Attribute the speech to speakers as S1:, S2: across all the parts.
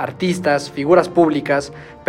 S1: artistas, figuras públicas,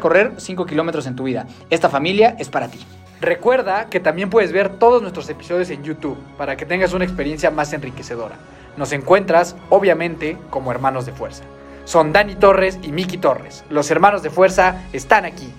S2: correr 5 kilómetros en tu vida. Esta familia es para ti.
S1: Recuerda que también puedes ver todos nuestros episodios en YouTube para que tengas una experiencia más enriquecedora. Nos encuentras, obviamente, como hermanos de fuerza. Son Dani Torres y Miki Torres. Los hermanos de fuerza están aquí.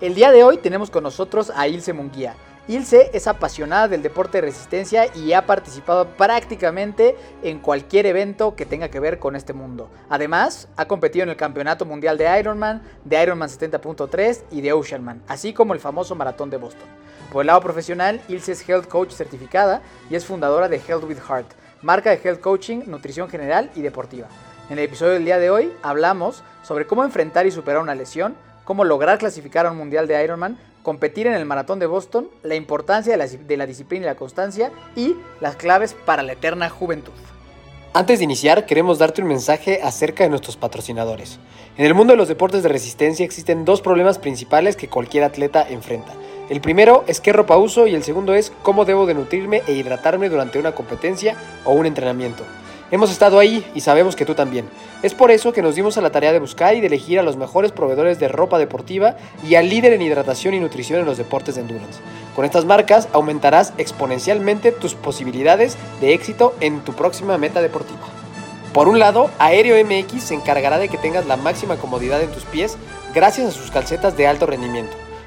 S2: El día de hoy tenemos con nosotros a Ilse Munguía. Ilse es apasionada del deporte de resistencia y ha participado prácticamente en cualquier evento que tenga que ver con este mundo. Además, ha competido en el Campeonato Mundial de Ironman, de Ironman 70.3 y de Oceanman, así como el famoso Maratón de Boston. Por el lado profesional, Ilse es Health Coach certificada y es fundadora de Health with Heart, marca de Health Coaching, nutrición general y deportiva. En el episodio del día de hoy hablamos sobre cómo enfrentar y superar una lesión, cómo lograr clasificar a un mundial de Ironman, competir en el maratón de Boston, la importancia de la, disciplina y la constancia y las claves para la eterna juventud.
S3: Antes de iniciar, queremos darte un mensaje acerca de nuestros patrocinadores. En el mundo de los deportes de resistencia existen dos problemas principales que cualquier atleta enfrenta. El primero es qué ropa uso y el segundo es cómo debo de nutrirme e hidratarme durante una competencia o un entrenamiento. Hemos estado ahí y sabemos que tú también. Es por eso que nos dimos a la tarea de buscar y de elegir a los mejores proveedores de ropa deportiva y al líder en hidratación y nutrición en los deportes de endurance. Con estas marcas aumentarás exponencialmente tus posibilidades de éxito en tu próxima meta deportiva. Por un lado, Aéreo MX se encargará de que tengas la máxima comodidad en tus pies gracias a sus calcetas de alto rendimiento.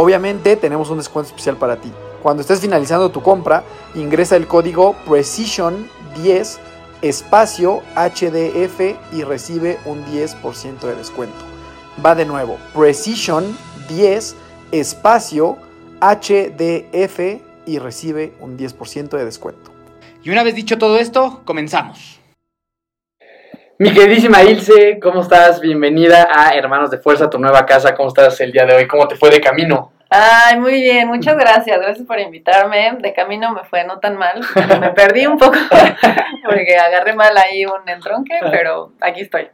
S1: Obviamente tenemos un descuento especial para ti. Cuando estés finalizando tu compra, ingresa el código Precision10 espacio HDF y recibe un 10% de descuento. Va de nuevo, Precision 10 espacio HDF y recibe un 10% de descuento.
S2: Y una vez dicho todo esto, comenzamos.
S1: Mi queridísima Ilse, ¿cómo estás? Bienvenida a Hermanos de Fuerza, tu nueva casa. ¿Cómo estás el día de hoy? ¿Cómo te fue de camino?
S4: Ay, muy bien, muchas gracias. Gracias por invitarme. De camino me fue no tan mal. Me perdí un poco porque agarré mal ahí un entronque, pero aquí estoy.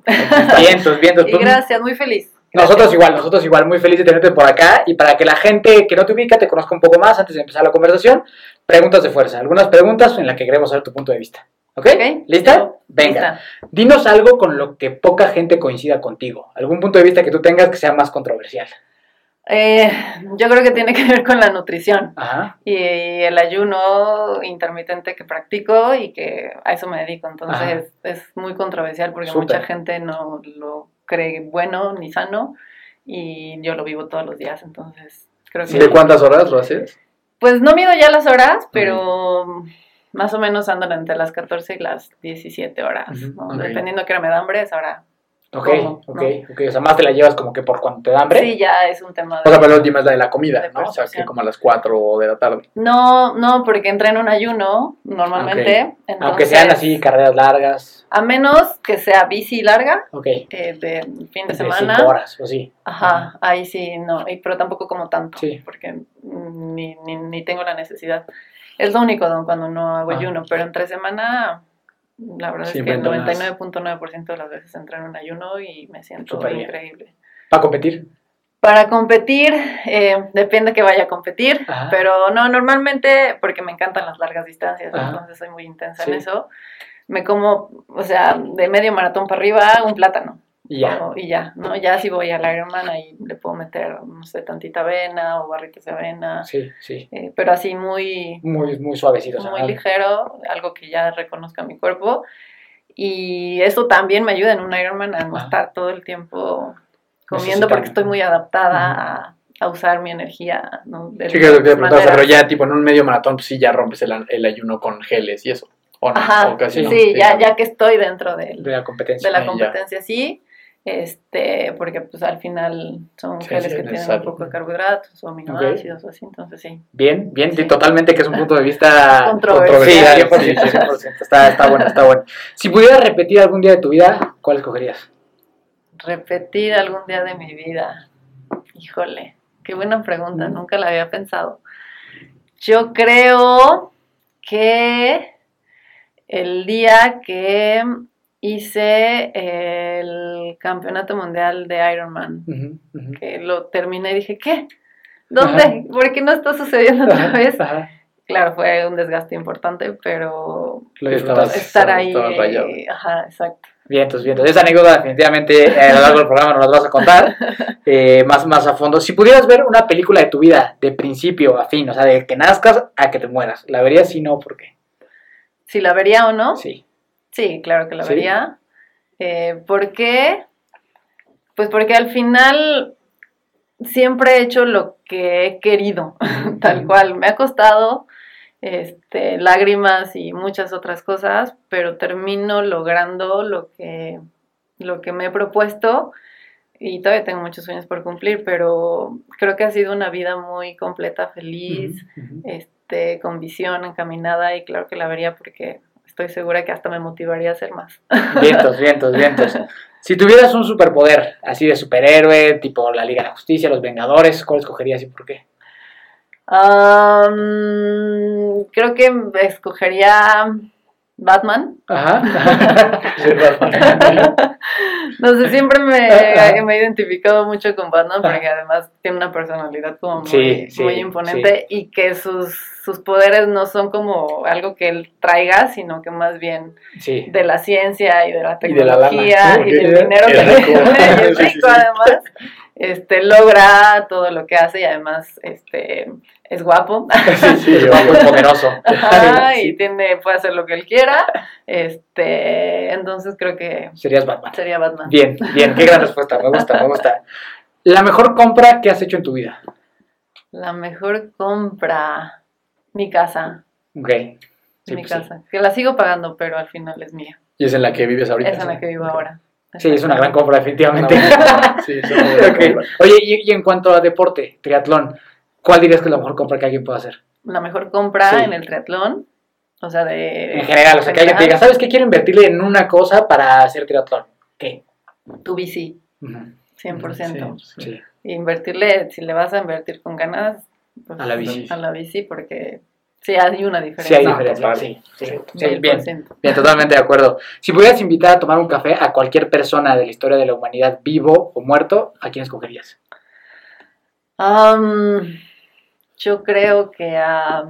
S2: Vientos, vientos.
S4: Y
S2: Pues,
S4: gracias, muy feliz.
S2: Nosotros igual, nosotros igual, muy felices de tenerte por acá y para que la gente que no te ubica te conozca un poco más antes de empezar la conversación, preguntas de fuerza, algunas preguntas en las que queremos saber tu punto de vista. ¿Ok?
S4: Ok.
S2: ¿Lista? Venga.
S4: Lista.
S2: Dinos algo con lo que poca gente coincida contigo, algún punto de vista que tú tengas que sea más controversial.
S4: Eh, yo creo que tiene que ver con la nutrición
S2: Ajá.
S4: y el ayuno intermitente que practico y que a eso me dedico. Entonces es muy controversial porque mucha gente no lo cree bueno ni sano y yo lo vivo todos los días. Entonces creo que...
S1: ¿De cuántas horas lo haces?
S4: Pues no mido ya las horas, pero más o menos andan entre las 14 y las 17 horas. Dependiendo de qué hora me da hambre, es ahora.
S2: Ok,
S4: ¿Cómo?
S2: ok, ok. O sea, más te la llevas como que por cuando te da hambre.
S4: Sí, ya es un tema
S1: O sea,
S4: de...
S1: pero la última es la de la comida,
S4: De
S1: ¿no? O sea, que como a las 4 de la tarde.
S4: No, no, porque entré en un ayuno normalmente. entonces-
S2: Aunque sean así carreras largas.
S4: A menos que sea bici larga,
S2: Ok.
S4: eh, de fin de
S2: De
S4: semana.
S2: cinco horas, o sí.
S4: Ajá, ahí sí, no, y- pero tampoco como tanto,
S2: Sí.
S4: porque ni, ni, ni tengo la necesidad. Es lo único don, cuando no hago
S2: Ah.
S4: ayuno, pero entre semana, la verdad
S1: Siempre
S4: es que el
S1: entrenas.
S4: 99.9% de las veces entro en un ayuno y me siento
S2: bien.
S4: increíble.
S2: Para competir.
S4: Para competir, eh, depende que vaya a competir,
S2: Ajá.
S4: pero no, normalmente, porque me encantan las largas distancias,
S2: Ajá.
S4: entonces soy muy intensa
S2: Sí.
S4: en eso, me como, o sea, de medio maratón para arriba, un plátano.
S2: Y ya.
S4: O- y ya, ¿no? Ya si voy al Ironman ahí le puedo meter, no sé, tantita avena o barritos de avena,
S2: Sí, sí.
S4: eh, pero así muy,
S2: Muy, muy suavecito.
S4: muy ligero, algo que ya reconozca mi cuerpo. Y eso también me ayuda en un Ironman a no estar todo el tiempo comiendo porque estoy muy adaptada a, a usar mi energía, ¿no? De
S1: Sí, que te preguntaba, o sea, pero ya tipo en un medio maratón, pues sí, ya rompes el, el ayuno con geles y eso. O no,
S4: Ajá,
S1: o casi
S4: sí,
S1: no.
S4: ya, ya que estoy dentro del,
S2: De la competencia.
S4: de la
S1: ya.
S4: competencia, sí. Este, porque pues al final son
S1: Sí,
S4: geles
S1: sí,
S4: que tienen un poco de carbohidratos o aminoácidos o así, entonces sí.
S2: Bien, bien, sí, totalmente que es un punto de vista
S4: Controversial.
S2: Sí, 100%, 100%. Está, está bueno, está bueno. Si pudieras repetir algún día de tu vida, ¿cuál escogerías?
S4: Repetir algún día de mi vida. Híjole, qué buena pregunta, nunca la había pensado. Yo creo que el día que hice el campeonato mundial de Ironman,
S2: ujú.
S4: que lo terminé y dije, ¿qué? ¿Dónde?
S2: Ajá.
S4: ¿Por qué no está sucediendo otra vez?
S2: ajá.
S4: Claro, fue un desgaste importante, pero
S1: Estabas-
S4: estar ahí, eh, ajá, exacto.
S2: Vientos, vientos. Esa anécdota definitivamente eh, a lo largo del programa nos la vas a contar eh, más, más a fondo. Si pudieras ver una película de tu vida, de principio a fin, o sea, de que nazcas a que te mueras, ¿la verías si no? ¿Por qué?
S4: Si la vería o no,
S2: Sí.
S4: Sí, claro que la
S2: ¿Sí?
S4: vería. Eh, ¿Por qué? Pues porque al final siempre he hecho lo que he querido, tal cual. Me ha costado este, lágrimas y muchas otras cosas, pero termino logrando lo que, lo que me he propuesto y todavía tengo muchos sueños por cumplir, pero creo que ha sido una vida muy completa, feliz, este, con visión, encaminada y claro que la vería porque estoy segura que hasta me motivaría a hacer más.
S2: Vientos, vientos, vientos. Si tuvieras un superpoder, así de superhéroe, tipo la Liga de la Justicia, los Vengadores, ¿cuál escogerías y por qué?
S4: Am, creo que escogería Batman.
S2: Ajá.
S4: No sé, siempre me, me he identificado mucho con Batman porque además tiene una personalidad como muy,
S2: Sí, sí,
S4: muy imponente y que sus, sus poderes no son como algo que él traiga, sino que más bien de la ciencia y de la
S1: Y de la lana.
S4: tecnología y,
S1: Ok.
S4: del dinero que tiene y es rico además, este, logra todo lo que hace y además este, es guapo.
S1: Sí, sí,
S2: Es guapo y poderoso.
S4: Ajá, y tiene, puede hacer lo que él quiera. Este, entonces creo que
S2: Serías Batman.
S4: sería Batman.
S2: Bien, bien, qué gran respuesta, me gusta, me gusta. La mejor compra que has hecho en tu vida.
S4: La mejor compra, mi casa,
S2: Ok. Sí,
S4: mi
S2: pues sí.
S4: casa, que la sigo pagando, pero al final es mía.
S1: Y es en la que vives ahorita.
S4: Es en la que vivo ahora.
S2: Sí, es una gran compra, definitivamente.
S1: Sí, es una compra.
S2: Oye, y, y en cuanto a deporte, triatlón, ¿cuál dirías que es la mejor compra que alguien puede hacer?
S4: La mejor compra
S2: Sí.
S4: en el triatlón, o sea, de...
S2: En general, o sea, que alguien te diga, ¿sabes qué? Quiero invertirle en una cosa para hacer triatlón. ¿Qué?
S4: Tu bici,
S2: Ujú.
S4: 100%.
S1: Sí, sí.
S2: Sí.
S4: invertirle, si le vas a invertir con ganas, pues,
S2: A la bici.
S4: A la bici, porque sí hay una
S2: Sí,
S4: diferencia.
S2: hay
S3: No,
S2: diferencia.
S3: total.
S2: Sí, sí,
S3: Sí,
S2: sí, bien. Bien, totalmente de acuerdo. Si pudieras invitar a tomar un café a cualquier persona de la historia de la humanidad, vivo o muerto, ¿a quién escogerías?
S4: Am, yo creo que a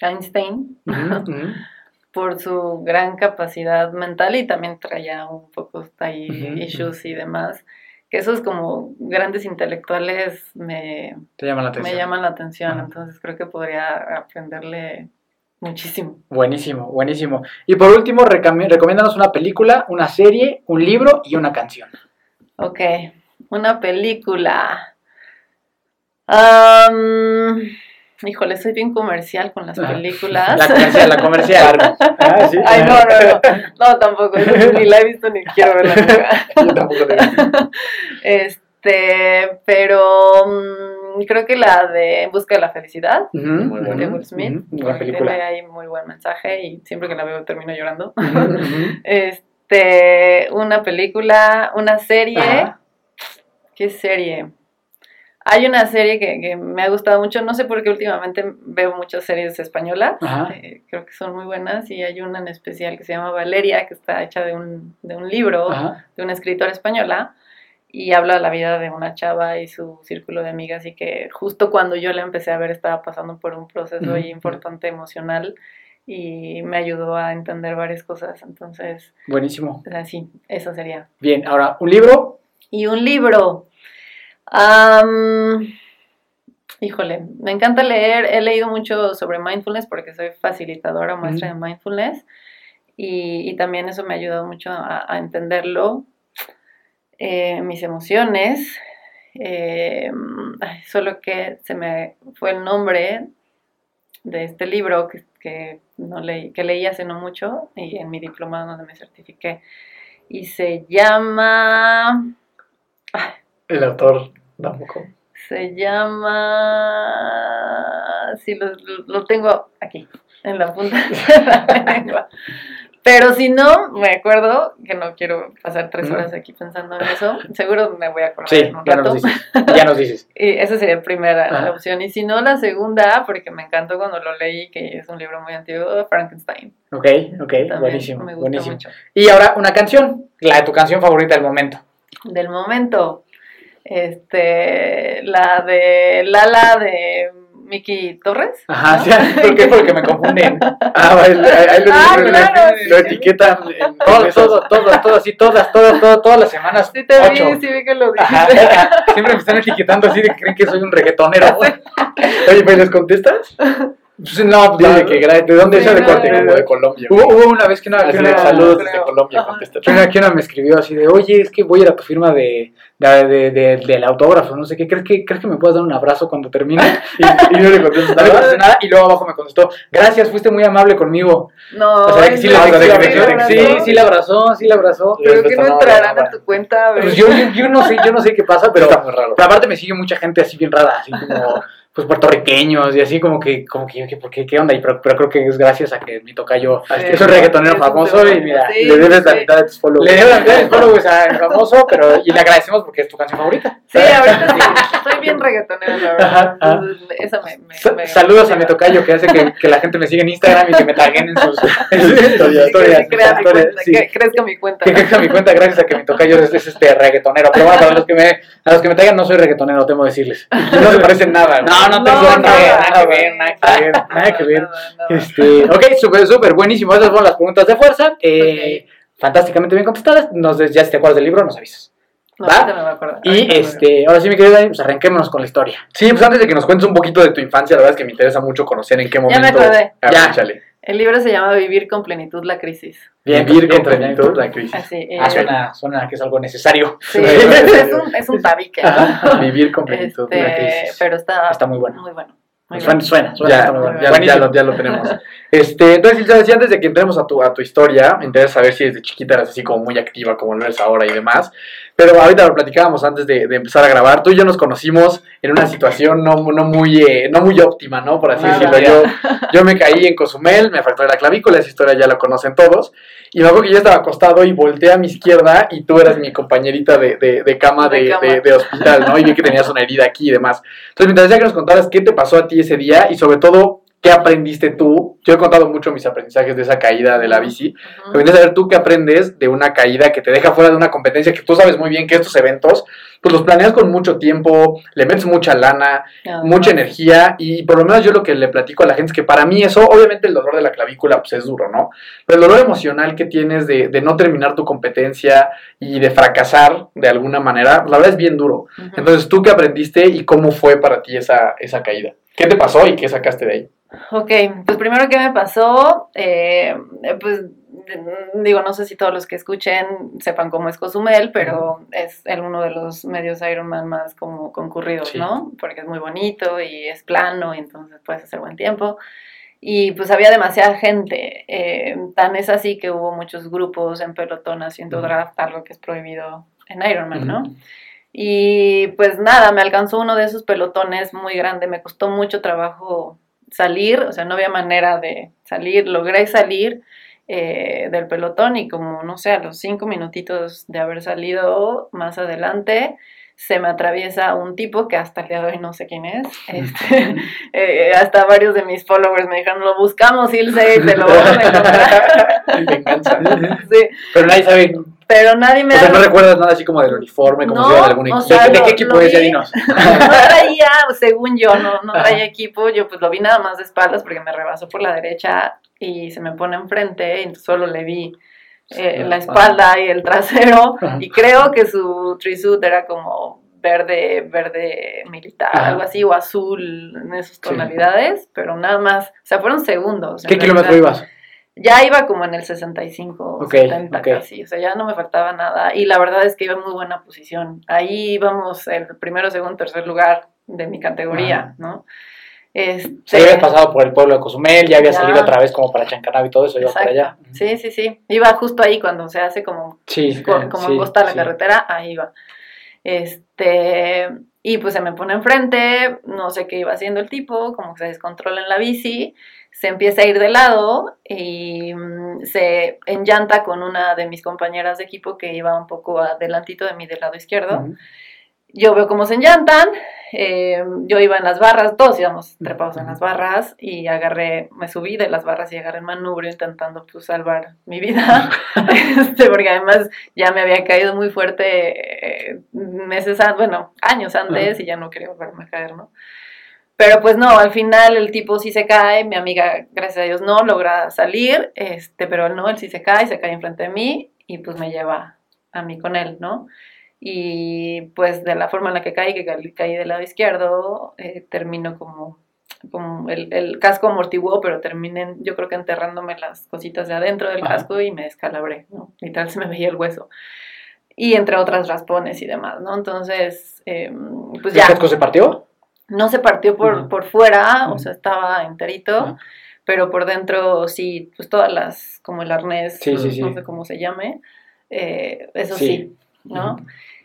S4: Einstein, por su gran capacidad mental y también traía un poco ahí issues y demás, que esos como grandes intelectuales me,
S2: Te llama la
S4: me
S2: atención.
S4: llaman la atención,
S2: Ajá.
S4: entonces creo que podría aprenderle muchísimo.
S2: Buenísimo, buenísimo. Y por último, recomiéndanos una película, una serie, un libro y una canción.
S4: Ok, una película. Am, híjole, soy bien comercial con las
S2: Ajá.
S4: películas.
S2: La comercial, la comercial. Ah, sí.
S4: Ay, no, no, no, no, tampoco, ni la he visto ni quiero verla nunca.
S3: Yo tampoco lo he visto.
S4: Este, pero mm, creo que la de En busca de la felicidad,
S2: Ujú,
S3: Muy
S4: de. Will Smith,
S2: buena
S4: porque
S2: película.
S4: tiene ahí muy buen mensaje y siempre que la veo termino llorando. Este, una película, una serie.
S2: Ajá.
S4: ¿Qué serie? Hay una serie que, que me ha gustado mucho, no sé por qué últimamente veo muchas series españolas, eh, creo que son muy buenas y hay una en especial que se llama Valeria, que está hecha de un, de un libro
S2: Ajá.
S4: de una escritora española y habla de la vida de una chava y su círculo de amigas y que justo cuando yo la empecé a ver estaba pasando por un proceso ahí importante emocional y me ayudó a entender varias cosas, entonces,
S2: Buenísimo.
S4: así, eso sería.
S2: Bien, ahora, un libro.
S4: Y un libro. Híjole, me encanta leer. He leído mucho sobre mindfulness porque soy facilitadora, maestra de mindfulness. Y, y también eso me ha ayudado mucho a, a entenderlo. Eh, mis emociones. Eh, ay, solo que se me fue el nombre de este libro que, que, no leí, que leí hace no mucho y en mi diplomado donde me certifiqué. Y se llama... ay,
S3: El autor tampoco.
S4: se llama. Sí, lo, lo- tengo aquí, en la punta de la lengua. Pero si no, me acuerdo que no quiero pasar tres horas aquí pensando en eso. Seguro me voy a acordar
S2: Sí,
S4: en un
S2: ya
S4: rato.
S2: nos dices. Ya nos dices.
S4: Y esa sería la primera
S2: Ajá.
S4: opción. Y si no, la segunda, porque me encantó cuando lo leí, que es un libro muy antiguo, Frankenstein.
S2: Ok, ok,
S4: También
S2: buenísimo,
S4: Me gusta
S2: buenísimo.
S4: mucho.
S2: Y ahora una canción, la de tu canción favorita del momento.
S4: Del momento, este, la de Lala de Miki Torres.
S2: Ajá,
S4: ¿no?
S2: sí, ¿por qué? Porque me confunden.
S3: Ah, ahí- ahí lo,
S4: Ah,
S3: lo-
S4: claro,
S3: lo
S4: sí.
S3: etiquetan en
S2: Todo, todo, todo, todo, así, todas, todas, todas, todas las semanas.
S4: Sí te
S2: ocho.
S4: vi, sí vi que lo
S2: Ajá, siempre me están etiquetando así de que creen que soy un reggaetonero.
S3: Oye, ¿me les contestas?
S2: Pues, no,
S3: que ¿de dónde es de de Colombia.
S2: Hubo, una vez que una, que
S3: de,
S2: una-
S3: saludos
S4: creo.
S3: desde Colombia, contesta.
S2: que una, que una me escribió así de, oye, es que voy a ir a tu firma de, de, de- de- del autógrafo, no sé qué, ¿crees que, ¿crees que me puedas dar un abrazo cuando termine?
S3: Y, y no le contestas
S2: No le contesté
S3: nada.
S2: y luego abajo me contestó, gracias, fuiste muy amable conmigo.
S4: No,
S2: O sea, que sí, sí,
S3: le-
S2: le-
S3: le-
S4: ¿Te
S2: sí,
S4: abrazó?
S2: sí la abrazó, sí la abrazó.
S4: Pero que no entrarán a tu cuenta.
S2: Pues yo, yo, yo no sé, yo no sé qué pasa, pero,
S3: Está muy raro.
S2: pero aparte me sigue mucha gente así bien rara, así como pues puertorriqueños y así como que, como que yo, ¿qué, por qué, ¿qué onda? Y pero, pero creo que es gracias a que mi tocayo
S4: Sí.
S2: es un reggaetonero famoso y mira,
S4: Sí,
S3: Le debes la mitad de tus followers.
S2: le debo la mitad de followers al famoso, pero y le agradecemos porque es tu canción favorita.
S4: Sí, ahorita sí. Soy bien reggaetonera, la verdad.
S2: Ajá, ajá.
S4: Entonces, Esa me, me,
S2: Sa-
S4: me-
S2: Saludos a
S4: me
S2: mi tocayo que hace que, que la gente me siga en Instagram y que me taguen en sus, en sus historias.
S4: Que- que
S2: historias,
S4: crezca mi cuenta.
S2: Que crezca mi cuenta gracias a que mi tocayo es, es este reggaetonero. Pero bueno, para los que me, a los que me traigan no soy reggaetonero, temo decirles.
S3: No se parecen nada. güey.
S2: No, no tengo
S4: No,
S2: nada, que ver,
S4: nada,
S2: nada que ver, nada que ver, nada que ver.
S4: Nada, nada.
S2: Este, ok, súper, súper, buenísimo. Esas fueron las preguntas de fuerza. Eh, Fantásticamente bien contestadas. Nos, ya si te acuerdas del libro, nos avisas.
S4: No,
S2: ¿Va?
S4: me.
S2: Y este, ahora sí, mi querido Dani, pues arranquémonos con la historia.
S3: Sí, pues antes de que nos cuentes un poquito de tu infancia, la verdad es que me interesa mucho conocer en qué
S4: Ya
S3: momento.
S4: me acordé.
S3: Ah,
S2: Ya.
S3: échale.
S4: El libro se llama Vivir con plenitud la crisis.
S2: Bien,
S3: Vivir
S2: bien,
S3: con plenitud
S2: bien.
S3: la crisis.
S4: Así.
S2: Ah,
S4: eh,
S2: suena, suena que es algo necesario.
S4: Sí, es un, es un tabique. ¿no?
S3: Vivir con plenitud la
S4: Este,
S3: crisis.
S4: pero está,
S2: Está muy bueno.
S4: Muy bueno.
S2: Suena, suena, suena,
S3: Ya,
S2: está muy bueno.
S3: ya, ya lo, ya lo tenemos.
S5: Este, entonces, decía antes de que entremos a tu, a tu historia, me interesa saber si desde chiquita eras así como muy activa, como lo eres ahora y demás. Pero ahorita lo platicábamos antes de, de empezar a grabar. Tú y yo nos conocimos en una situación no, no, muy, eh, no muy óptima, ¿no? Por así decirlo. Yo, yo me caí en Cozumel, me fracturé la clavícula, esa historia ya la conocen todos. Y me acuerdo que yo estaba acostado y volteé a mi izquierda y tú eras mi compañerita de, de, de cama, de, de, hospital, ¿no? Y vi que tenías una herida aquí y demás. Entonces me interesaría que nos contaras qué te pasó a ti ese día y sobre todo ¿Qué aprendiste tú? Yo he contado mucho mis aprendizajes de esa caída de la bici. Uh -huh. saber tú qué aprendes de una caída que te deja fuera de una competencia que tú sabes muy bien que estos eventos, pues los planeas con mucho tiempo, le metes mucha lana, uh -huh. mucha energía y por lo menos yo lo que le platico a la gente es que para mí eso, obviamente el dolor de la clavícula pues es duro, ¿no? Pero el dolor emocional que tienes de, de no terminar tu competencia y de fracasar de alguna manera, la verdad es bien duro. Uh -huh. Entonces, ¿tú qué aprendiste y cómo fue para ti esa, esa caída? ¿Qué te pasó y qué sacaste de ahí?
S4: Ok, pues primero que me pasó, eh, pues digo, no sé si todos los que escuchen sepan cómo es Cozumel, pero es el, uno de los medios Ironman más como concurridos, sí. ¿no? Porque es muy bonito y es plano y entonces puedes hacer buen tiempo. Y pues había demasiada gente, eh, tan es así que hubo muchos grupos en pelotón haciendo uh -huh. draft, algo que es prohibido en Ironman, uh -huh. ¿no? Y pues nada, me alcanzó uno de esos pelotones muy grande, me costó mucho trabajo salir, o sea, no había manera de salir, logré salir eh, del pelotón y como, no sé, a los cinco minutitos de haber salido más adelante, se me atraviesa un tipo que hasta el día de hoy no sé quién es. Este, eh, hasta varios de mis followers me dijeron, lo buscamos, Ilse, y te lo vamos a
S5: encontrar. sí. Pero nadie sabe
S4: pero nadie me...
S5: O sea, ¿no recuerdas nada así como del uniforme, como no, si era de algún equipo? O sea, ¿De, ¿De, qué equipo es? Ya dinos.
S4: No traía, según yo, no, no traía equipo, yo pues lo vi nada más de espaldas porque me rebasó por la derecha y se me pone enfrente y solo le vi eh, la espalda y el trasero y creo que su trisuit era como verde, verde militar, Ajá. algo así, o azul en esas tonalidades, sí. pero nada más, o sea, fueron segundos.
S5: ¿Qué kilómetro ibas?
S4: ya iba como en el 65, okay, 70 okay. casi, o sea, ya no me faltaba nada y la verdad es que iba en muy buena posición. Ahí íbamos el primero, segundo, tercer lugar de mi categoría, ¿no?
S2: Este, Se había pasado por el pueblo de Cozumel, ya había ya. salido otra vez como para Chancanab y todo eso, iba para allá.
S4: Sí, sí, sí, iba justo ahí cuando se hace como,
S2: sí,
S4: como, como sí, costa la sí. carretera, ahí iba. Este, y pues se me pone enfrente, no sé qué iba haciendo el tipo, como que se descontrola en la bici, se empieza a ir de lado y mm, se enllanta con una de mis compañeras de equipo que iba un poco adelantito de mí del lado izquierdo. Uh -huh. Yo veo cómo se enllantan, eh, yo iba en las barras, todos íbamos trepados en las barras y agarré, me subí de las barras y agarré el manubrio intentando pues salvar mi vida, este, porque además ya me había caído muy fuerte eh, meses, bueno, años antes y ya no quería volverme a caer, ¿no? Pero pues no, al final el tipo sí se cae, mi amiga, gracias a Dios, no logra salir, este, pero él no, él sí se cae, se cae enfrente de mí y pues me lleva a mí con él, ¿no? Y pues de la forma en la que caí, que caí del lado izquierdo, eh, termino como, como el, el, casco amortiguó, pero terminé yo creo que enterrándome las cositas de adentro del Ajá. casco y me descalabré, ¿no? Literal se me veía el hueso. Y entre otras raspones y demás, ¿no? Entonces, eh, pues ya.
S2: ¿El casco se partió?
S4: No se partió por, uh -huh. por fuera, uh -huh. o sea, estaba enterito. Uh -huh pero por dentro sí, pues todas las, como el arnés,
S2: sí, sí, sí.
S4: no sé cómo se llame, eh, eso sí, ¿no?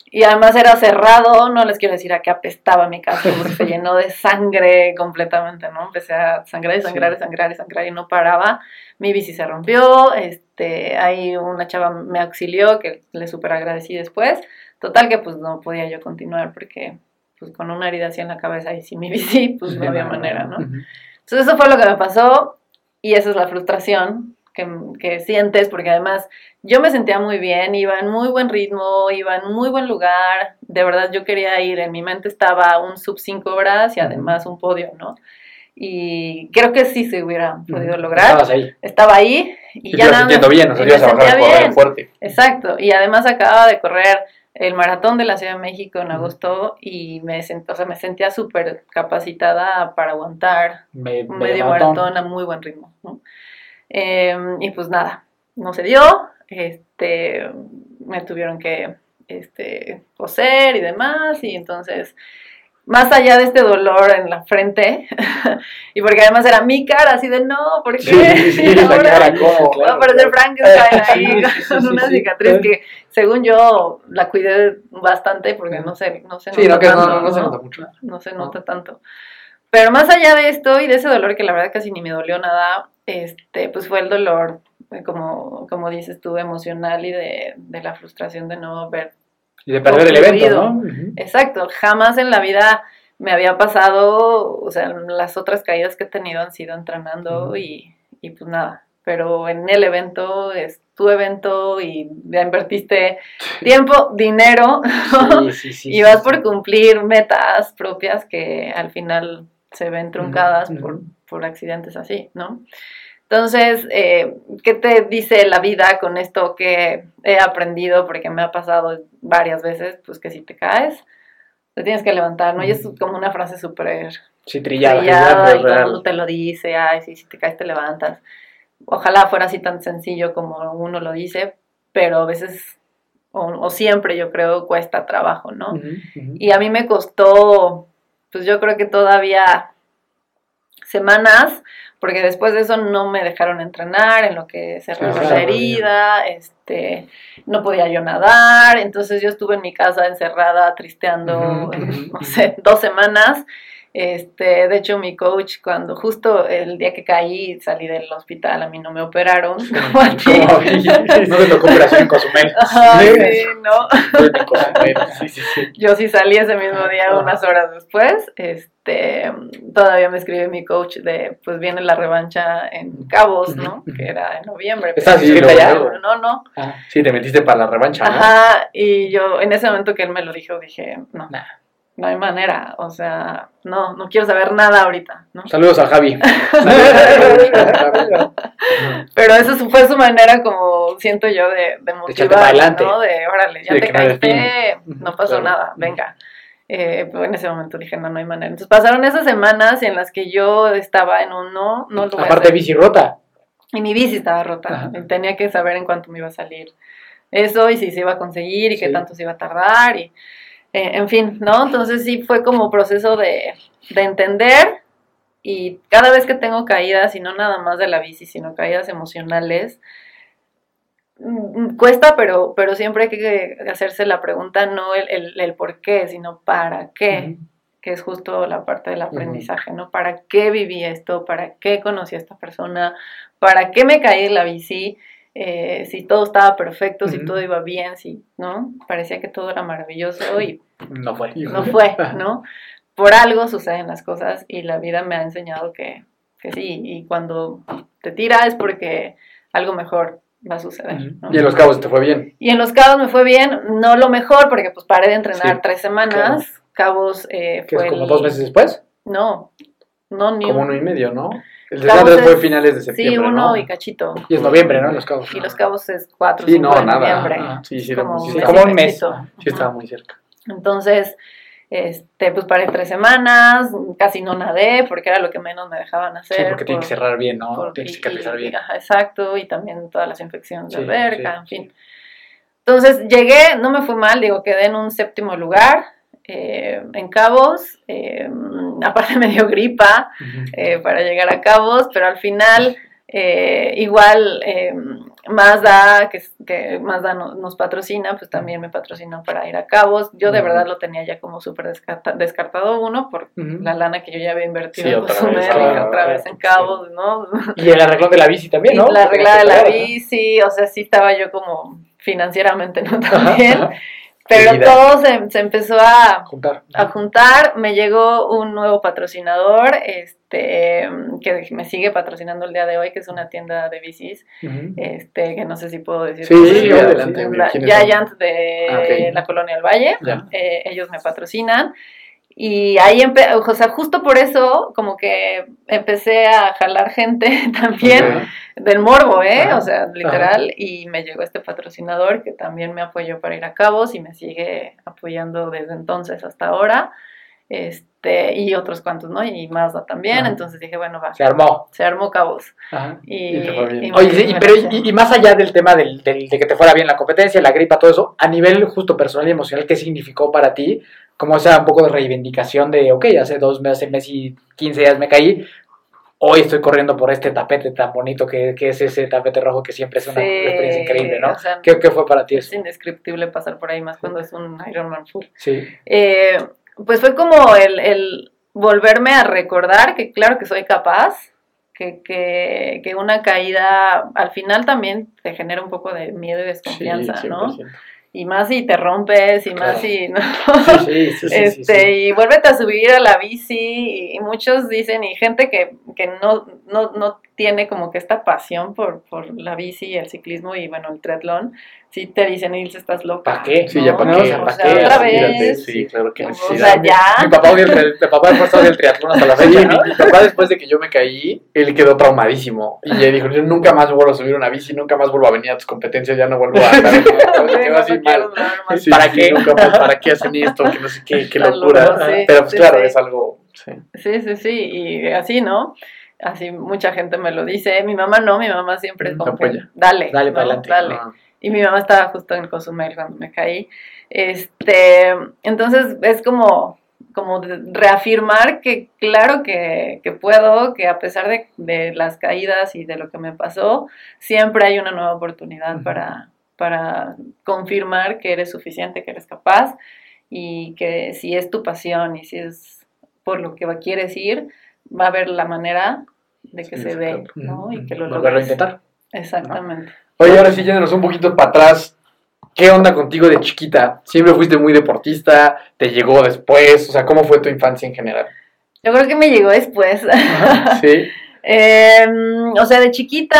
S4: Y además era cerrado, no les quiero decir a qué apestaba mi casa, porque se llenó de sangre completamente, ¿no? Empecé a sangrar y sangrar y sangrar y sangrar y no paraba. Mi bici se rompió, este, ahí una chava me auxilió, que le súper agradecí después. Total que pues no podía yo continuar porque pues con una herida así en la cabeza y sin mi bici, pues no había manera, ¿no? Entonces eso fue lo que me pasó y esa es la frustración que, que, sientes, porque además yo me sentía muy bien, iba en muy buen ritmo, iba en muy buen lugar, de verdad yo quería ir, en mi mente estaba un sub 5 horas y además un podio, ¿no? Y creo que sí se hubiera podido lograr.
S2: Estabas ahí.
S4: Estaba ahí y,
S2: y
S4: ya nada.
S2: Me, bien, o sea, ibas a bajar bien. fuerte.
S4: Exacto, y además acababa de correr el maratón de la Ciudad de México en agosto y me, sent, o sea, me sentía súper capacitada para aguantar me, medio, medio maratón. maratón. a muy buen ritmo. ¿no? Eh, y pues nada, no se dio, este, me tuvieron que este, coser y demás, y entonces más allá de este dolor en la frente, y porque además era mi cara así de no, ¿por qué?
S3: Sí,
S4: ahora
S3: cara como-
S4: va a parecer Frankenstein ahí con una cicatriz que según yo la cuidé bastante porque no sé, no se nota
S3: no,
S4: tanto,
S3: no, no se
S4: ¿no?
S3: nota mucho.
S4: no se nota tanto. Pero más allá de esto y de ese dolor que la verdad casi ni me dolió nada, este, pues fue el dolor, eh, como, como dices tú, emocional y de, de la frustración de no ver.
S3: Y de perder el evento. ¿no?
S4: Exacto, jamás en la vida me había pasado, o sea, las otras caídas que he tenido han sido entrenando y, y pues nada. Pero en el evento, es tu evento y ya invertiste tiempo, dinero,
S3: Sí, sí, sí.
S4: y vas por cumplir metas propias que al final se ven truncadas por. Por accidentes así, ¿no? Entonces, eh, ¿qué te dice la vida con esto que he aprendido? Porque me ha pasado varias veces, pues que si te caes, te tienes que levantar, ¿no? Y es como una frase súper
S3: Sí, trillada.
S4: trillada y todo el
S3: real.
S4: mundo te lo dice, ay, sí, si te caes te levantas. Ojalá fuera así tan sencillo como uno lo dice, pero a veces, o, o siempre yo creo, cuesta trabajo, ¿no?
S3: Ujú, ujú.
S4: Y a mí me costó, pues yo creo que todavía semanas, porque después de eso no me dejaron entrenar, en lo que cerraba
S3: claro,
S4: la herida, este, no podía yo nadar, entonces yo estuve en mi casa encerrada, tristeando, no sé, dos semanas. Este, de hecho, mi coach, cuando justo el día que caí, salí del hospital, a mí no me operaron, como a ti.
S3: No te tocó operación en Cozumel. Sí.
S4: sí, ¿no?
S3: Sí, sí, sí.
S4: Yo sí salí ese mismo día, unas horas después. Este, todavía me escribe mi coach de, pues viene la revancha en Cabos, ¿no? Que era en noviembre.
S3: ¿Estás
S4: pero-
S3: inscrita ya?
S4: No, no.
S3: Ah, sí, te metiste para la revancha, ¿no?
S4: Ajá, y yo en ese momento que él me lo dijo dije, no,
S3: Nah.
S4: No hay manera, o sea, no, no quiero saber nada ahorita, ¿no?
S3: Saludos a Javi.
S4: Pero esa fue su manera como siento yo de, de motivar,
S3: adelante.
S4: ¿no? De, órale, ya
S3: Sí,
S4: te caíste, no pasó
S3: Claro.
S4: nada, venga. Eh, pero en ese momento dije, no, no hay manera. Entonces pasaron esas semanas en las que yo estaba en un no, no lo
S3: Aparte, bici rota.
S4: Y mi bici estaba rota.
S3: Ajá.
S4: tenía que saber en cuánto me iba a salir eso y si se iba a conseguir y qué tanto se iba a tardar. Y, eh, en fin, ¿no? Entonces sí fue como proceso de, de entender y cada vez que tengo caídas, y no nada más de la bici, sino caídas emocionales, mm, cuesta, pero, pero siempre hay que hacerse la pregunta, no el, el, el por qué, sino para qué que es justo la parte del aprendizaje, ¿no? ¿Para qué viví esto? ¿Para qué conocí a esta persona? ¿Para qué me caí de la bici? Eh, si todo estaba perfecto, si todo iba bien, si, ¿no? Parecía que todo era maravilloso y
S3: No fue.
S4: no fue, ¿no? Por algo suceden las cosas y la vida me ha enseñado que, que sí, y cuando te tira es porque algo mejor va a suceder, ¿no?
S3: Y en los cabos te fue bien.
S4: Y en los cabos me fue bien, no lo mejor, porque pues paré de entrenar
S3: Sí,
S4: tres semanas. Cabos eh,
S3: Que
S4: fue
S3: es como
S4: el-
S3: dos meses después.
S4: No, no, ni
S3: Como
S4: un-
S3: uno y medio, ¿no? El de
S4: Cabos
S3: Sandra fue
S4: es-
S3: finales de septiembre,
S4: Sí, uno
S3: ¿no?
S4: y cachito.
S3: Y es noviembre, ¿no? Los cabos.
S4: Y los cabos es 4
S3: Sí, no,
S4: de
S3: nada.
S4: noviembre.
S3: Ah, sí, sí,
S4: como
S3: sí, como un mes.
S4: cachito.
S3: Sí, estaba muy cerca.
S4: Entonces, este, pues paré tres semanas, casi no nadé, porque era lo que menos me dejaban hacer.
S3: Sí, porque tiene que cerrar bien, ¿no? Tiene que cicatrizar bien.
S4: ajá, exacto, y también todas las infecciones
S3: Sí,
S4: de alberca,
S3: sí,
S4: en fin. Entonces llegué, no me fui mal, digo, quedé en un séptimo lugar eh, en Cabos, eh, aparte me dio gripa eh, para llegar a Cabos, pero al final eh, igual eh, Mazda, que, que Mazda no- nos patrocina, pues también me patrocinó para ir a Cabos. Yo de verdad lo tenía ya como súper descarta- descartado uno por la lana que yo ya había invertido
S3: Sí,
S4: en
S3: otra
S4: Cozumel
S3: vez,
S4: y
S3: claro,
S4: otra vez en Cabos, ¿no?
S3: Y el arreglón de la bici también,
S4: Y
S3: ¿no?
S4: la arreglada de la bici, o sea, sí estaba yo como financieramente no tan bien. Pero todo se, se empezó a,
S3: Juntar.
S4: a juntar, me llegó un nuevo patrocinador, este, que me sigue patrocinando el día de hoy, que es una tienda de bicis, este, que no sé si puedo decir.
S3: Sí, sí, adelante.
S4: Giant de
S3: Ah,
S4: la Colonia del Valle, eh, ellos me patrocinan. Y ahí, o sea, justo por eso, como que empecé a jalar gente también del morbo, ¿eh?
S3: Ajá.
S4: O sea, literal, y me llegó este patrocinador que también me apoyó para ir a Cabos y me sigue apoyando desde entonces hasta ahora. este, y otros cuantos, ¿no? Y Mazda también,
S2: Ajá.
S4: entonces dije, bueno, va,
S2: Se armó.
S4: se armó cabos.
S2: Ajá.
S4: Y,
S1: Y
S4: y
S2: Oye, pero, y más allá del tema del, del- de que te fuera bien la competencia, la gripa, todo eso, a nivel justo personal y emocional, ¿qué significó para ti? Como esa un poco de reivindicación de, ok, hace dos meses, mes y 15 días me caí, hoy estoy corriendo por este tapete tan bonito que, que es ese tapete rojo que siempre es una
S4: Sí,
S2: experiencia increíble, ¿no?
S4: o sea,
S2: ¿Qué, qué fue para ti
S4: es
S2: eso?
S4: indescriptible pasar por ahí, más cuando es un Ironman full.
S2: Sí.
S4: Eh, pues fue como el, el volverme a recordar que claro que soy capaz, que, que, que una caída al final también te genera un poco de miedo y desconfianza, ¿no? Y más si te rompes, y más si no.
S2: Sí, sí, sí,
S4: este, y vuélvete a subir a la bici, y, y muchos dicen, y gente que, que no, no, no tiene como que esta pasión por, por la bici, el ciclismo y bueno, el triatlón, sí te dicen, Ilse, estás loca.
S2: ¿Para qué?
S1: Sí, ya para
S2: No,
S1: qué.
S2: o sea,
S4: O
S2: ¿para qué?
S4: otra
S1: Mírate,
S4: vez.
S1: Sí, claro que
S4: O
S1: necesidad.
S4: sea, ya.
S2: Mi papá odia el, mi papá después triatlón hasta la fecha,
S1: mi,
S2: ¿no?
S1: mi papá después de que yo me caí, él quedó traumadísimo. Y él dijo, yo nunca más vuelvo a subir una bici, nunca más vuelvo a venir a tus competencias, ya no vuelvo a andar. Quedó así mal.
S2: ¿Para
S1: sí,
S2: qué?
S1: nunca más, ¿Para qué hacen esto? Que no sé qué, locura. Pero pues
S4: sí,
S1: claro,
S4: sí.
S1: es algo... Sí.
S4: Sí, sí, sí, y así, ¿no? Así mucha gente me lo dice. Mi mamá no, mi mamá siempre es
S1: Mm,
S4: como dale,
S2: Dale
S4: ¿no?
S2: para adelante.
S4: dale. Y mi mamá estaba justo en Cozumel cuando me caí. Este, entonces es como, como reafirmar que claro que, que puedo, que a pesar de, de las caídas y de lo que me pasó, siempre hay una nueva oportunidad para, para confirmar que eres suficiente, que eres capaz y que si es tu pasión y si es por lo que quieres ir, va a haber la manera de que
S1: Sí,
S4: se
S1: claro.
S4: ¿no? Y que lo
S2: Volverlo a
S4: logres.
S2: intentar.
S4: Exactamente.
S1: Oye, ahora sí, yéndonos un poquito para atrás. ¿Qué onda contigo de chiquita? ¿Siempre fuiste muy deportista? ¿Te llegó después? O sea, ¿cómo fue tu infancia en general?
S4: Yo creo que me llegó después.
S1: Sí.
S4: Em, o sea, de chiquita,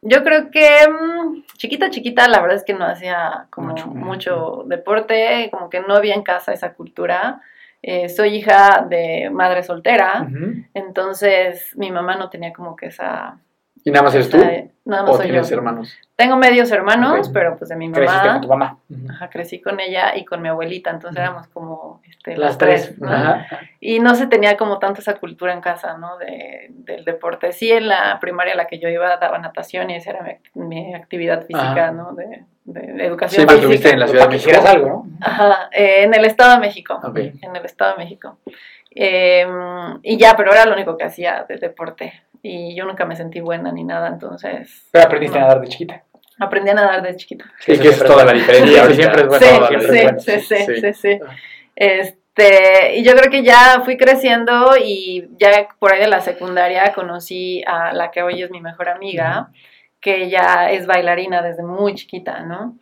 S4: yo creo que mm, chiquita, chiquita, la verdad es que no hacía como
S1: Mucho.
S4: mucho, deporte, como que no había en casa esa cultura. Eh, soy hija de madre soltera, entonces mi mamá no tenía como que esa...
S1: ¿Y nada más eres tú?
S4: esa- nada más
S1: ¿O
S4: soy yo.
S1: tienes hermanos?
S4: Tengo medios hermanos, pero pues de mi
S2: Creciste
S4: mamá.
S2: con tu mamá.
S4: Ajá, crecí con ella y con mi abuelita, entonces éramos como este,
S2: Las tres.
S4: ¿no?
S2: Ajá.
S4: Y no se tenía como tanto esa cultura en casa, ¿no? De, del deporte. Sí, en la primaria a la que yo iba daba natación y esa era mi, mi actividad física,
S2: Ajá.
S4: ¿no? De, de- de educación
S1: ¿Siempre
S4: física.
S1: estuviste en la Ciudad de México?
S2: algo, ¿no?
S4: Ajá, eh, en el Estado de México.
S1: Ok.
S4: En el Estado de México. Eh, y ya, pero era lo único que hacía de deporte. Y yo nunca me sentí buena ni nada, entonces
S2: Pero aprendiste
S4: No.
S2: a nadar de chiquita.
S4: aprendí a nadar de chiquita.
S1: Sí,
S2: Eso
S1: que es toda la diferencia.
S2: Sí, siempre es bueno.
S4: Sí, sí, sí, sí, sí, sí. Este, y yo creo que ya fui creciendo y ya por ahí de la secundaria conocí a la que hoy es mi mejor amiga, que ella es bailarina desde muy chiquita, ¿no?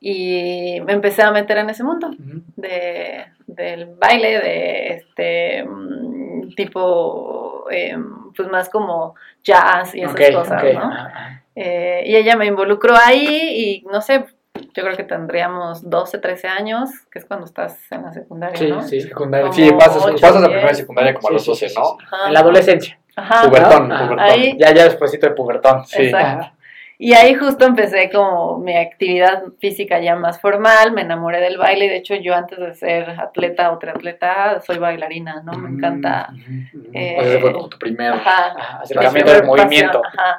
S4: Y me empecé a meter en ese mundo de, del baile, de este mm, tipo, em, pues más como jazz y esas cosas. ¿no? Eh, y ella me involucró ahí y no sé, yo creo que tendríamos 12, 13 años, que es cuando estás en la secundaria,
S2: Sí,
S4: ¿no?
S2: sí.
S1: Secundaria.
S4: Como
S1: Sí, pasas,
S4: ocho,
S1: pasas a
S4: diez.
S1: primera y secundaria como a los
S2: sí,
S1: 12,
S2: sí,
S1: ¿no?
S2: sí.
S4: Ajá.
S2: En la adolescencia.
S4: Ajá.
S1: Pubertón, pubertón.
S4: Ahí-
S2: Ya, ya despuésito de pubertón.
S1: Sí.
S4: Exacto. Y ahí justo empecé como mi actividad física ya más formal, me enamoré del baile, de hecho yo antes de ser atleta o triatleta soy bailarina, ¿no? Me encanta. eh,
S1: O sea, ese fue como tu primer...
S4: Ajá.
S2: Ajá,
S4: mi
S2: Acercamiento movimiento.
S4: ajá.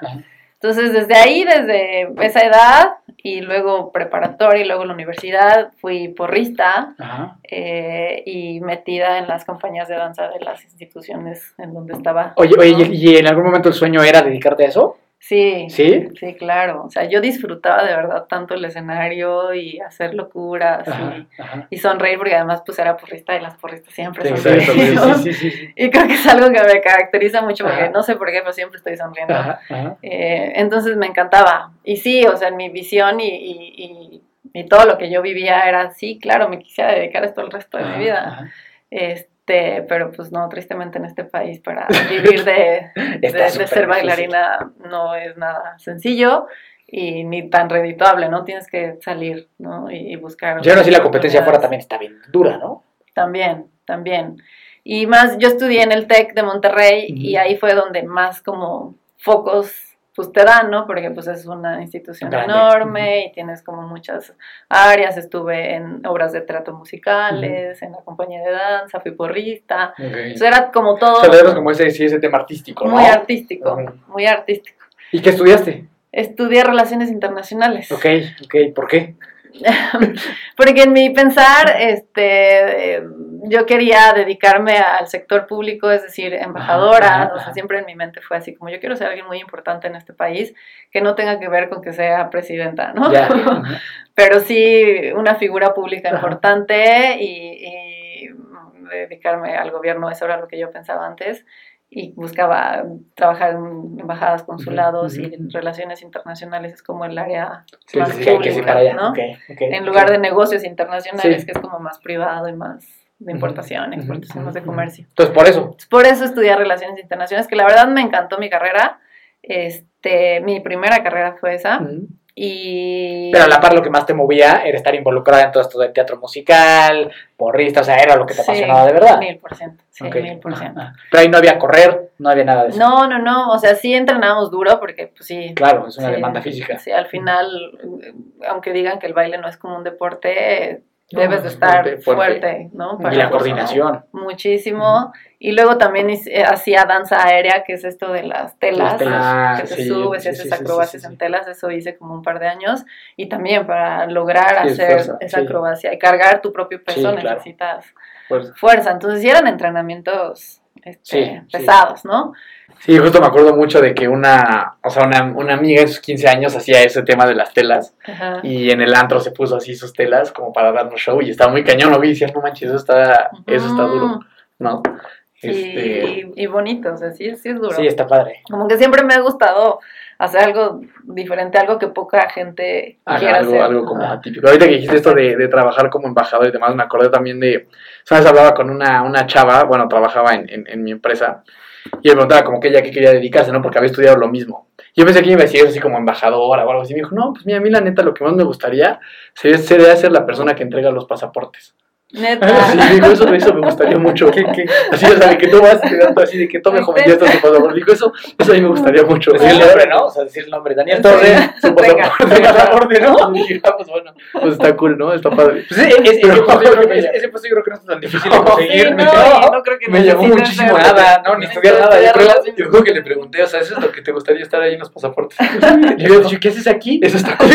S4: Entonces, desde ahí, desde esa edad, y luego preparatoria y luego la universidad, fui porrista eh, y metida en las compañías de danza de las instituciones en donde estaba.
S2: Oye, oye,
S4: ¿no?
S2: ¿y y en algún momento el sueño era dedicarte a eso?
S4: Sí,
S2: ¿Sí?
S4: sí, claro. O sea, yo disfrutaba de verdad tanto el escenario y hacer locuras
S2: Ajá,
S4: y,
S2: ajá.
S4: y sonreír, porque además pues era porrista y las porristas siempre
S1: Sí.
S4: Y creo que es algo que me caracteriza mucho porque
S2: Ajá.
S4: no sé por qué, pero siempre estoy sonriendo. Eh, entonces me encantaba. Y sí, o sea, en mi visión y, y- y- y todo lo que yo vivía era, sí, claro, me quisiera dedicar esto el resto de mi vida.
S2: ajá.
S4: Este, pero pues no, tristemente en este país para vivir de, ser
S2: difícil.
S4: bailarina no es nada sencillo y ni tan redituable, ¿no? Tienes que salir, ¿no? Y, y buscar.
S2: Yo no sé si la competencia afuera
S4: oportunidades.
S2: también está bien dura, ¿no?
S4: También, también. Y más, yo estudié en el TEC de Monterrey y ahí fue donde más como focos pues te dan, ¿no? Porque pues es una institución
S5: Grande.
S4: enorme y tienes como muchas áreas. Estuve en obras de teatro musicales, en la compañía de danza, fui porrista.
S5: Ok.
S4: Entonces era como todo
S5: O sea, como ese, ese tema artístico, ¿no?
S4: muy artístico, muy artístico.
S5: ¿Y qué estudiaste?
S4: Estudié relaciones internacionales.
S5: Ok, ok, ¿por qué?
S4: Porque en mi pensar, este, eh, yo quería dedicarme al sector público, es decir, embajadora, o sea, siempre en mi mente fue así, como yo quiero ser alguien muy importante en este país, que no tenga que ver con que sea presidenta, ¿no?
S5: Ya.
S4: Pero sí una figura pública
S5: Ajá.
S4: importante y, y dedicarme al gobierno, eso era lo que yo pensaba antes. Y buscaba trabajar en embajadas, consulados y relaciones internacionales, es como el área
S5: Sí,
S4: más
S5: sí, que
S4: pública,
S5: para allá.
S4: ¿no? En lugar de negocios internacionales, que es como más privado y más de importación, exportación, más de comercio.
S5: Entonces, por eso.
S4: Por eso estudié relaciones internacionales, que la verdad me encantó mi carrera. Este, mi primera carrera fue esa. Y
S5: Pero a la par lo que más te movía era estar involucrada en todo esto del teatro musical, porrista, o sea, era lo que te
S4: Sí,
S5: apasionaba de verdad.
S4: Mil por ciento, sí,
S5: Ok.
S4: mil por ciento.
S5: Pero ahí no había correr, no había nada de eso.
S4: No, no, no, o sea, sí entrenábamos duro porque, pues sí.
S5: Claro, es una
S4: sí,
S5: demanda física.
S4: Sí, al final, aunque digan que el baile no es como un deporte, debes de
S5: es
S4: estar
S5: fuerte,
S4: fuerte,
S5: fuerte.
S4: ¿no?
S5: Y
S4: Para
S5: la
S4: eso,
S5: coordinación.
S4: Muchísimo. Y luego también eh, hacía danza aérea, que es esto de las telas,
S5: Las telas.
S4: que
S5: Ah,
S4: te
S5: sí,
S4: subes
S5: sí,
S4: y haces
S5: sí,
S4: acrobacias en telas, eso hice como un par de años. Y también para lograr hacer
S5: fuerza,
S4: esa acrobacia y cargar tu propio peso
S5: Sí, claro.
S4: necesitas
S5: Pues,
S4: fuerza. Entonces sí eran entrenamientos este,
S5: Sí, sí.
S4: pesados, ¿no?
S5: Sí, justo me acuerdo mucho de que una, o sea, una, una amiga en sus 15 años hacía ese tema de las telas
S4: Ajá.
S5: y en el antro se puso así sus telas como para darnos show y estaba muy cañón, lo vi y decías, no manches, eso está, eso está duro. ¿no?
S4: Sí,
S5: Este,
S4: y, y bonito, o sea, sí, sí es duro.
S5: sí, está padre.
S4: Como que siempre me ha gustado hacer algo diferente, algo que poca gente
S5: Haga
S4: quiera
S5: algo,
S4: hacer.
S5: algo como atípico. Ahorita que dijiste esto de, de trabajar como embajador y demás, me acordé también de, ¿sabes? Hablaba con una, una chava, bueno, trabajaba en, en, en mi empresa, y me preguntaba como que ella qué quería dedicarse, ¿no? Porque había estudiado lo mismo. Yo pensé que iba a decir así como embajadora o algo así. Me dijo, no, pues mira, a mí la neta lo que más me gustaría sería, sería ser la persona que entrega los pasaportes.
S4: Neta.
S5: Sí, digo, eso, eso me gustaría mucho. Así, o sea, que tú vas quedando así de que tome joven, ya está su pasaporte. Digo, eso, eso a mí me gustaría mucho.
S2: Decir el nombre, ¿no? O sea, decir el nombre. Daniel
S4: Sí.
S2: Torre, su pasaporte, su pasaporte, ¿no?
S5: Y dije, ah, pues bueno, pues está cool, ¿no? Está padre.
S2: Pues ese, ese,
S5: Pero-
S2: ese puesto yo creo que, yo no es tan difícil de conseguir.
S4: Sí, no, no creo que
S5: me llamó muchísimo
S2: nada, no, ni estudiar nada. Yo creo.
S5: Yo que le pregunté, o sea, ¿eso es lo que te gustaría estar ahí en los pasaportes?
S2: Y le digo, ¿qué haces aquí?
S5: Eso está cool.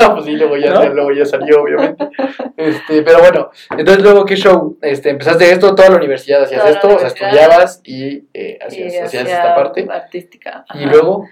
S5: No, pues sí, luego ya,
S2: ¿No?
S5: luego ya salió, obviamente. Este, pero bueno, entonces luego, ¿qué show? Este, empezaste esto, toda la universidad hacías
S4: Toda
S5: esto, o sea, estudiabas y eh,
S4: Y
S5: hacías, hacías
S4: hacía
S5: esta parte.
S4: artística.
S5: Y luego,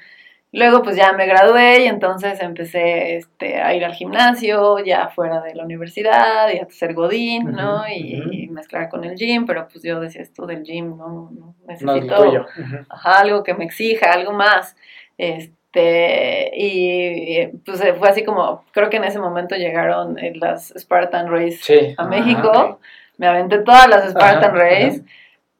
S4: Luego pues ya me gradué y entonces empecé este, a ir al gimnasio, ya fuera de la universidad, y a ser godín, ¿no? Y, mezclar con el gym, pero pues yo decía esto del gym, no, no
S5: no es
S4: necesito ajá, algo que me exija, algo más. Este, y eh, pues eh, fue así como, creo que en ese momento llegaron eh, las Spartan Race
S5: Sí.
S4: a
S5: Ajá,
S4: México. Me aventé todas las Spartan
S5: Ajá,
S4: Race,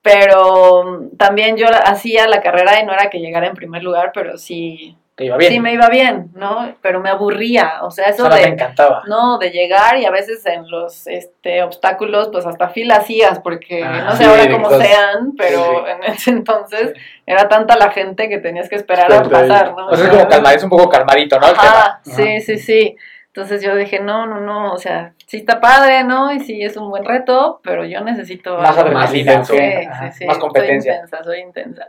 S4: pero mm, también yo hacía la carrera y no era que llegara en primer lugar, pero sí,
S5: Te iba bien.
S4: sí me iba bien, ¿no? Pero me aburría, o sea, eso
S5: o sea, me
S4: de,
S5: encantaba.
S4: no, de llegar y a veces en los este, obstáculos, pues hasta fila hacías, porque
S5: Ah,
S4: no sé
S5: sí,
S4: ahora
S5: de
S4: cómo sean, pero
S5: sí, sí.
S4: en ese entonces era tanta la gente que tenías que esperar a pasar, ¿no?
S2: O sea, es como calma, es un poco calmadito, ¿no? El tema.
S4: Ajá, sí, sí, sí. Entonces yo dije, no, no, no, o sea, sí está padre, ¿no? Y sí es un buen reto, pero yo necesito...
S2: Más adrenalina.
S4: Sí, sí, sí.
S2: Más competencia.
S4: Soy intensa, soy intensa.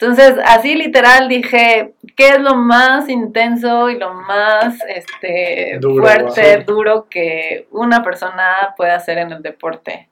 S4: Entonces, así literal dije, ¿qué es lo más intenso y lo más este,
S5: Duro,
S4: fuerte, duro que una persona puede hacer en el deporte?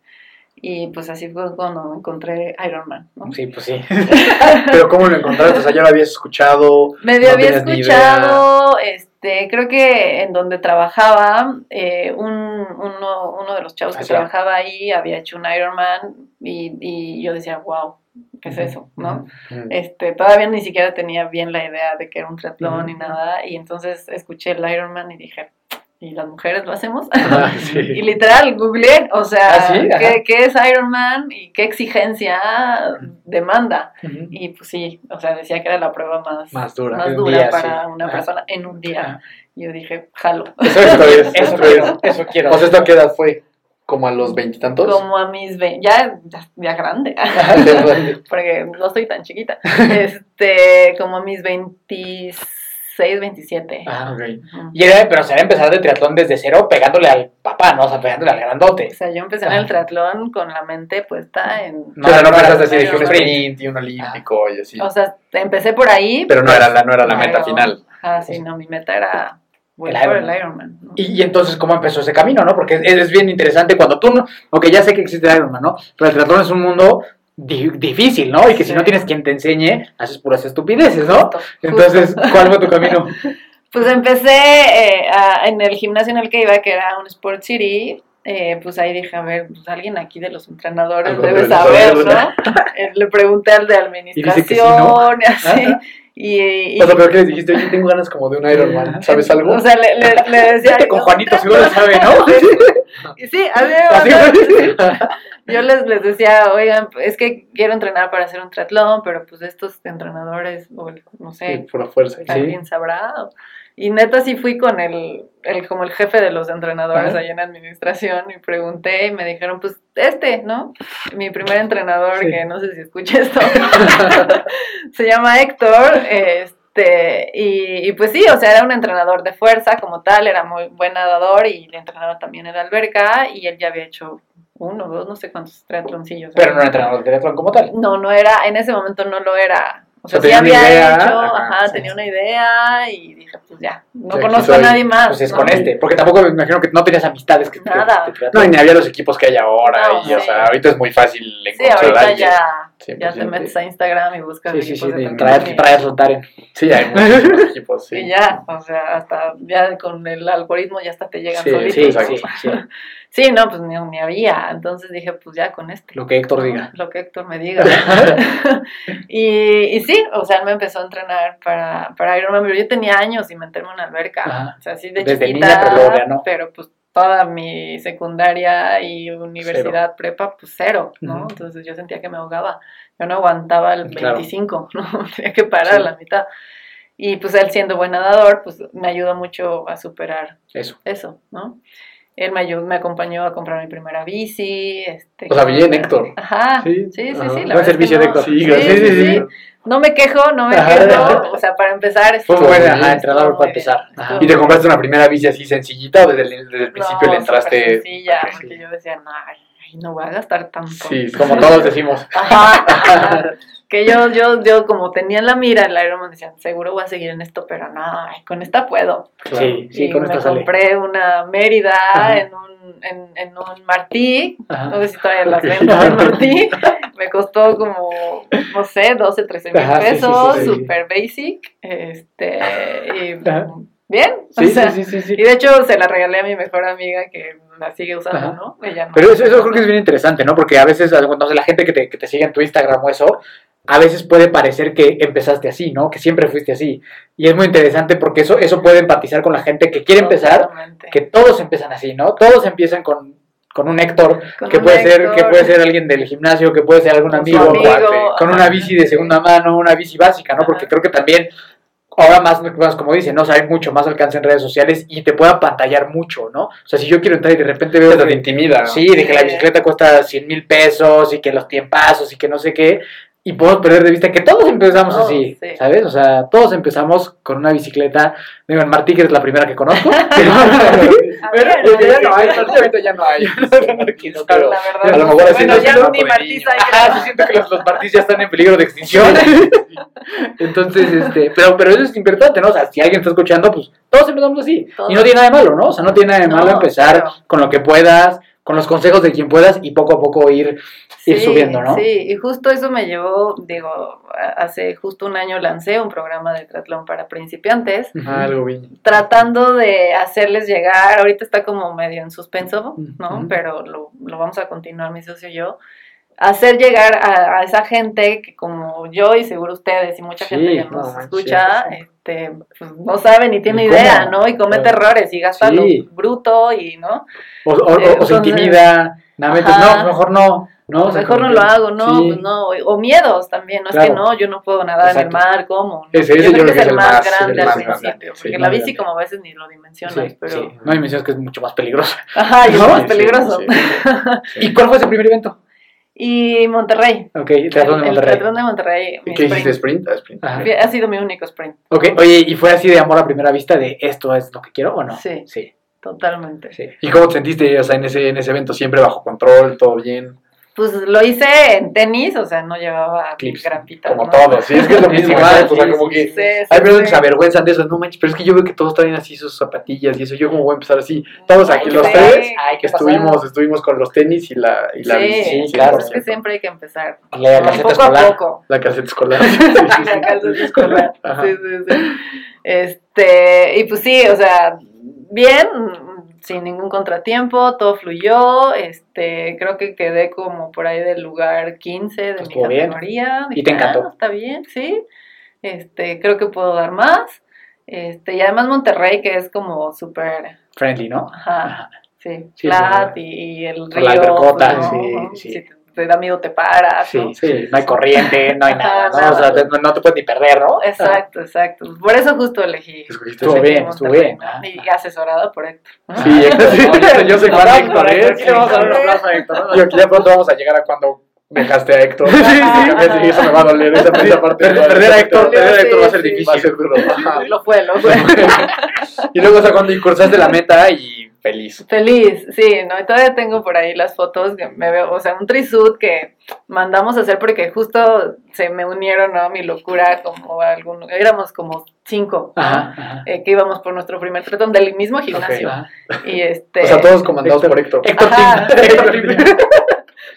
S4: Y pues así fue cuando encontré Iron Man, ¿no?
S2: Sí, pues sí.
S5: Pero ¿cómo lo encontraste? O sea, ya lo habías escuchado.
S4: Medio
S5: no
S4: había escuchado, este, creo que en donde trabajaba, eh, un, uno, uno de los chavos que
S5: sí.
S4: trabajaba ahí había hecho un Ironman y, y yo decía, wow, ¿qué es eso? ¿no? Este, todavía ni siquiera tenía bien la idea de que era un triatlón ni nada, y entonces escuché el Ironman y dije, ¿y las mujeres lo hacemos?
S5: Ah, sí.
S4: y literal, googleé, o sea,
S2: ¿Ah, sí?
S4: ¿qué, qué es Ironman y qué exigencia demanda? Y pues sí, o sea, decía que era la prueba más,
S5: Más dura.
S4: más
S2: un
S4: dura
S2: día,
S4: para
S2: sí.
S4: una
S2: Ajá.
S4: persona en un día. Yo dije, jalo.
S5: Eso, es,
S2: Eso
S5: es.
S2: eso quiero.
S5: Sea, ¿esto qué edad fue?
S1: Como a los veintitantos.
S4: Como a mis ve ya, ya, ya grande, porque no soy tan chiquita. Este, como a mis 26, 27.
S2: Ah, ok. Y era, pero o sea, era empezar de triatlón desde cero pegándole al papá, ¿no? O sea, pegándole al grandote.
S4: O sea, yo empecé en el triatlón con la mente puesta en...
S2: No,
S1: Pero no
S2: no,
S1: pensaste
S2: no,
S1: así
S2: no,
S1: un sprint y un olímpico y así.
S4: O sea, empecé por ahí.
S1: Pero no era la, no era la
S4: pero-
S1: meta final.
S4: Ah, sí, no, mi meta era... Voy
S2: El.
S4: ¿no?
S2: Y, y entonces, ¿cómo empezó ese camino, no? Porque es, es bien interesante cuando tú, no, ok, ya sé que existe el Ironman, ¿no? Pero el triatlón es un mundo di- difícil, ¿no? Y que si no tienes quien te enseñe, haces puras estupideces, ¿no?
S4: Justo,
S2: Entonces. ¿cuál fue tu camino?
S4: Pues empecé eh, a- en el gimnasio en el que iba, que era un Sport City. eh, pues ahí dije, a ver, pues alguien aquí de los entrenadores debe saber, ¿no? Eh, Le pregunté al de administración y así. Y, y-
S1: O sea, pero que les dijiste, oye, tengo ganas como de un Ironman. ¿Sabes algo?
S4: O sea, le, le, le decía.
S2: Con
S4: "Yo,
S2: Juanito, seguro lo sabe, ¿no?
S4: Sí,
S2: fue.
S4: yo les, les decía, oigan, es que quiero entrenar para hacer un triatlón, pero pues estos entrenadores, o no sé,
S1: Sí, por la fuerza.
S4: alguien sabrá. Y neta sí fui con el, el como el jefe de los entrenadores ahí en administración y pregunté y me dijeron, pues este, ¿no? Mi primer entrenador,
S2: Sí.
S4: que no sé si escucha esto, se llama Héctor, este, y, y pues sí, o sea, era un entrenador de fuerza como tal, era muy buen nadador y le entrenaba también en la alberca y él ya había hecho uno, dos, no sé cuántos triatloncillos.
S2: Pero no era entrenador de triatlón como tal.
S4: No, no era, en ese momento no lo era. O sea,
S2: O sea,
S4: sí
S2: tenía una
S4: había
S2: idea,
S4: hecho,
S2: ajá,
S4: ajá,
S2: sí,
S4: tenía
S2: sí.
S4: una idea y dije, pues ya, no
S1: Sí,
S4: conozco a
S1: soy.
S4: nadie más.
S2: Pues es
S4: ¿no?
S2: con este. Porque tampoco me imagino que no tenías amistades que
S4: Nada.
S2: que- que triatlón.
S1: No, y ni había los equipos que hay ahora.
S4: No,
S1: y, o
S4: sí.
S1: sea, ahorita es muy fácil
S4: Sí,
S1: encontrar a
S4: ahorita
S1: alguien.
S4: ya, ya
S1: 100%.
S4: te metes a Instagram y buscas
S2: Sí, sí, sí.
S4: equipos de
S2: de
S4: triatlón
S2: Traer,
S4: y-
S2: traer Taren.
S1: Sí, hay muchos equipos, sí.
S4: Y ya, o sea, hasta ya con el algoritmo ya hasta te llegan
S1: Sí,
S4: solitos.
S2: Sí, sí, sí.
S4: Sí, no, pues ni, ni había. Entonces dije, pues ya con este.
S2: Lo que Héctor diga.
S4: Lo que Héctor me diga. y, y sí, o sea, él me empezó a entrenar para, para Ironman, pero yo tenía años sin meterme en una alberca.
S2: Ajá.
S4: O sea, sí de
S2: Desde
S4: chiquita,
S2: niña, pero luego ya no.
S4: pero pues toda mi secundaria y universidad prepa, pues cero, ¿no?
S2: Ujú.
S4: Entonces yo sentía que me ahogaba. Yo no aguantaba el
S2: Claro.
S4: 25, ¿no? Tenía que parar a
S2: Sí.
S4: la mitad. Y pues él siendo buen nadador, pues me ayudó mucho a superar
S2: Eso.
S4: eso, ¿no? Él me, ayudó, me acompañó a comprar mi primera bici. Este,
S1: O sea, bien, Héctor.
S4: Ajá,
S1: Sí,
S4: sí, sí, sí. la
S2: Buen
S4: verdad es que
S2: servicio
S4: no-
S2: de Héctor.
S1: Sí,
S4: sí, sí, sí. No me quejo, no me
S2: Ajá.
S4: quejo. O sea, para empezar,
S2: Fue ajá, entrenador para empezar.
S1: ¿Y te compraste una primera bici así sencillita o desde el, desde el principio
S4: No,
S1: le entraste?
S4: sencilla, porque yo decía, no, ay, no voy a gastar tanto.
S1: Sí,
S2: Como todos decimos.
S4: Ajá, que yo, yo, yo como tenía en la mira el Ironman, decía, seguro voy a seguir en esto, pero no, ay, con esta puedo.
S2: Sí, sí,
S4: y
S2: con
S4: me
S2: sale.
S4: compré una Mérida
S2: Ajá.
S4: en un, en, en un Martí,
S2: Ajá.
S4: no sé si todavía las venden en Martí, me costó como, no sé, 12, 13 mil
S2: Ajá, sí, sí,
S4: pesos,
S2: sí, sí.
S4: super basic, este, y Bien, o
S2: Sí,
S4: sea,
S2: sí, sí,
S4: y de hecho se la regalé a mi mejor amiga que la sigue usando,
S2: Ajá.
S4: ¿no? Ella no.
S2: Pero eso, eso creo que es bien interesante, ¿no? Porque a veces, no sé, la gente que te, que te sigue en tu Instagram o eso, a veces puede parecer que empezaste así, ¿no? Que siempre fuiste así. Y es muy interesante porque eso, eso puede empatizar con la gente que quiere empezar, que todos empiezan así, ¿no? Todos empiezan con, con un Héctor,
S4: Con
S2: que
S4: un
S2: puede ser, que puede ser alguien del gimnasio, que puede ser algún
S4: Con
S2: amigo, con una bici de segunda mano, una bici básica, ¿no? Porque creo que también ahora más, más como dicen, ¿no? O sea, hay mucho más alcance en redes sociales y te puede apantallar mucho, ¿no? O sea, si yo quiero entrar y de repente veo
S1: Te
S2: que-
S1: intimida.
S2: Sí, de que la bicicleta cuesta 100 mil pesos y que los tiempazos y que no sé qué. Y podemos perder de vista que todos empezamos
S4: Todos,
S2: así,
S4: sí.
S2: ¿sabes? O sea, todos empezamos con una bicicleta. Digo, en Martí, que es la primera que conozco. Pero ya no hay,
S1: ahorita ya no hay.
S2: A lo mejor así
S4: bueno,
S2: no
S4: ya no ni Martí
S2: Ajá, siento que los, Martís ya están en peligro de extinción. Entonces, este, pero, pero eso es importante, ¿no? O sea, si alguien está escuchando, pues todos empezamos así. Y no tiene nada de malo, ¿no? O sea, no tiene nada de malo empezar con lo que puedas, con los consejos de quien puedas y poco a poco ir, ir subiendo, ¿no?
S4: Sí, y justo eso me llevó, digo, a- hace justo un año lancé un programa de triatlón para principiantes.
S1: Ah, algo bien.
S4: tratando de hacerles llegar, ahorita está como medio en suspenso, ¿no? Pero lo, lo vamos a continuar mi socio y yo, hacer llegar a, a esa gente que como yo y seguro ustedes y mucha
S2: Sí,
S4: gente que
S2: no
S4: nos escucha,
S2: sí, sí.
S4: Este, pues, no sabe ni tiene idea,
S2: cómo.
S4: ¿no? Y comete
S2: Claro.
S4: errores y gasta
S2: Sí.
S4: lo bruto y, ¿no?
S2: O, o- o- o se intimida, nada
S4: Ajá.
S2: no, mejor no. no
S4: Mejor no lo hago, no,
S2: sí.
S4: pues no. O miedos también, no es que no, yo no puedo nadar en
S2: Exacto.
S4: el mar, ¿cómo? No.
S2: Ese- ese
S4: yo
S2: yo
S4: creo que es el más
S2: más-
S4: grande
S2: el más grande,
S4: principio, porque la bici
S2: grande.
S4: como a veces ni lo dimensionas,
S2: Sí,
S4: pero...
S2: sí. No dimensiones que es mucho más peligroso.
S4: Ajá, y es más peligroso.
S2: ¿Y cuál fue ese primer evento?
S4: Y Monterrey.
S2: Ok, Teatrón de Monterrey.
S4: El de Monterrey. mi
S5: ¿Y qué hiciste?
S4: sprint.
S5: ¿Sprint? Ah, sprint.
S4: Ha sido mi único sprint.
S2: Ok, oye, ¿y fue así de amor a primera vista de esto es lo que quiero o no?
S4: Sí.
S2: Sí,
S4: Totalmente.
S2: sí.
S5: ¿Y cómo te sentiste o sea, en, ese, en ese evento? ¿Siempre bajo control? ¿Todo bien?
S4: Pues lo hice en tenis, o sea, no llevaba
S2: Clips,
S4: grapitas.
S5: Como
S4: ¿no?
S5: todos. Sí, es que es lo mismo.
S2: Sí,
S5: o sea, como que...
S4: Sí, sí,
S5: Hay personas
S4: sí.
S5: que se avergüenzan de eso, no manches, pero es que yo veo que todos traen así sus zapatillas y eso. Yo como voy a empezar así. Todos aquí,
S4: Ay,
S5: los
S4: sí.
S5: tres,
S2: Ay, ¿qué
S5: estuvimos, estuvimos con los tenis y la, y la
S4: sí,
S5: bici.
S2: sí, claro.
S4: Es que siempre hay que empezar.
S2: La
S4: poco
S2: escolar.
S4: a poco.
S5: La caseta escolar.
S4: La calceta escolar. Sí, sí, sí. Este, y pues sí, o sea, bien, sin ningún contratiempo, todo fluyó. Este, creo que quedé como por ahí del lugar 15 de mi
S2: Estuvo bien.
S4: categoría.
S2: ¿Y te encantó?
S4: "Ah, está bien, sí. Este, creo que puedo dar más. Este, y además Monterrey, que es como súper,
S2: Friendly, ¿no?
S4: ajá, sí,
S2: Sí,
S4: flat y, y el río.
S2: La albercota,
S4: pues,
S2: sí, sí.
S4: Si te, te da miedo te paras,
S2: Sí,
S4: ¿no?
S2: sí, no hay corriente, no hay nada, ¿no? O sea, te- no te puedes ni perder, ¿no?
S4: Exacto, exacto. Por eso justo elegí.
S2: Estuvo bien, estuvo bien. Ah,
S4: Y asesorado por Héctor.
S5: Sí, Héctor, sí, yo, yo soy de Héctor, ¿eh?
S2: Aquí le vamos a dar un aplauso a Héctor, ¿no?
S5: Yo ya pronto vamos a llegar a cuando dejaste a Héctor. Sí,
S4: sí.
S5: eso me va a doler. Esa, esa parte
S2: Perder, a Héctor, perder a Héctor va a ser difícil.
S5: Va a ser duro.
S4: Lo fue, lo fue.
S5: Y luego, o sea, cuando cruzaste la meta y feliz.
S4: Feliz, sí, ¿no? Y todavía tengo por ahí las fotos que me veo, o sea, un trisud que mandamos a hacer porque justo se me unieron, ¿no? Mi locura, como algún, éramos como cinco, ¿no?
S2: Ajá, ajá.
S4: Eh, que íbamos por nuestro primer tretón del mismo gimnasio. Y este.
S5: O sea, todos comandados por Héctor.
S2: Héctor.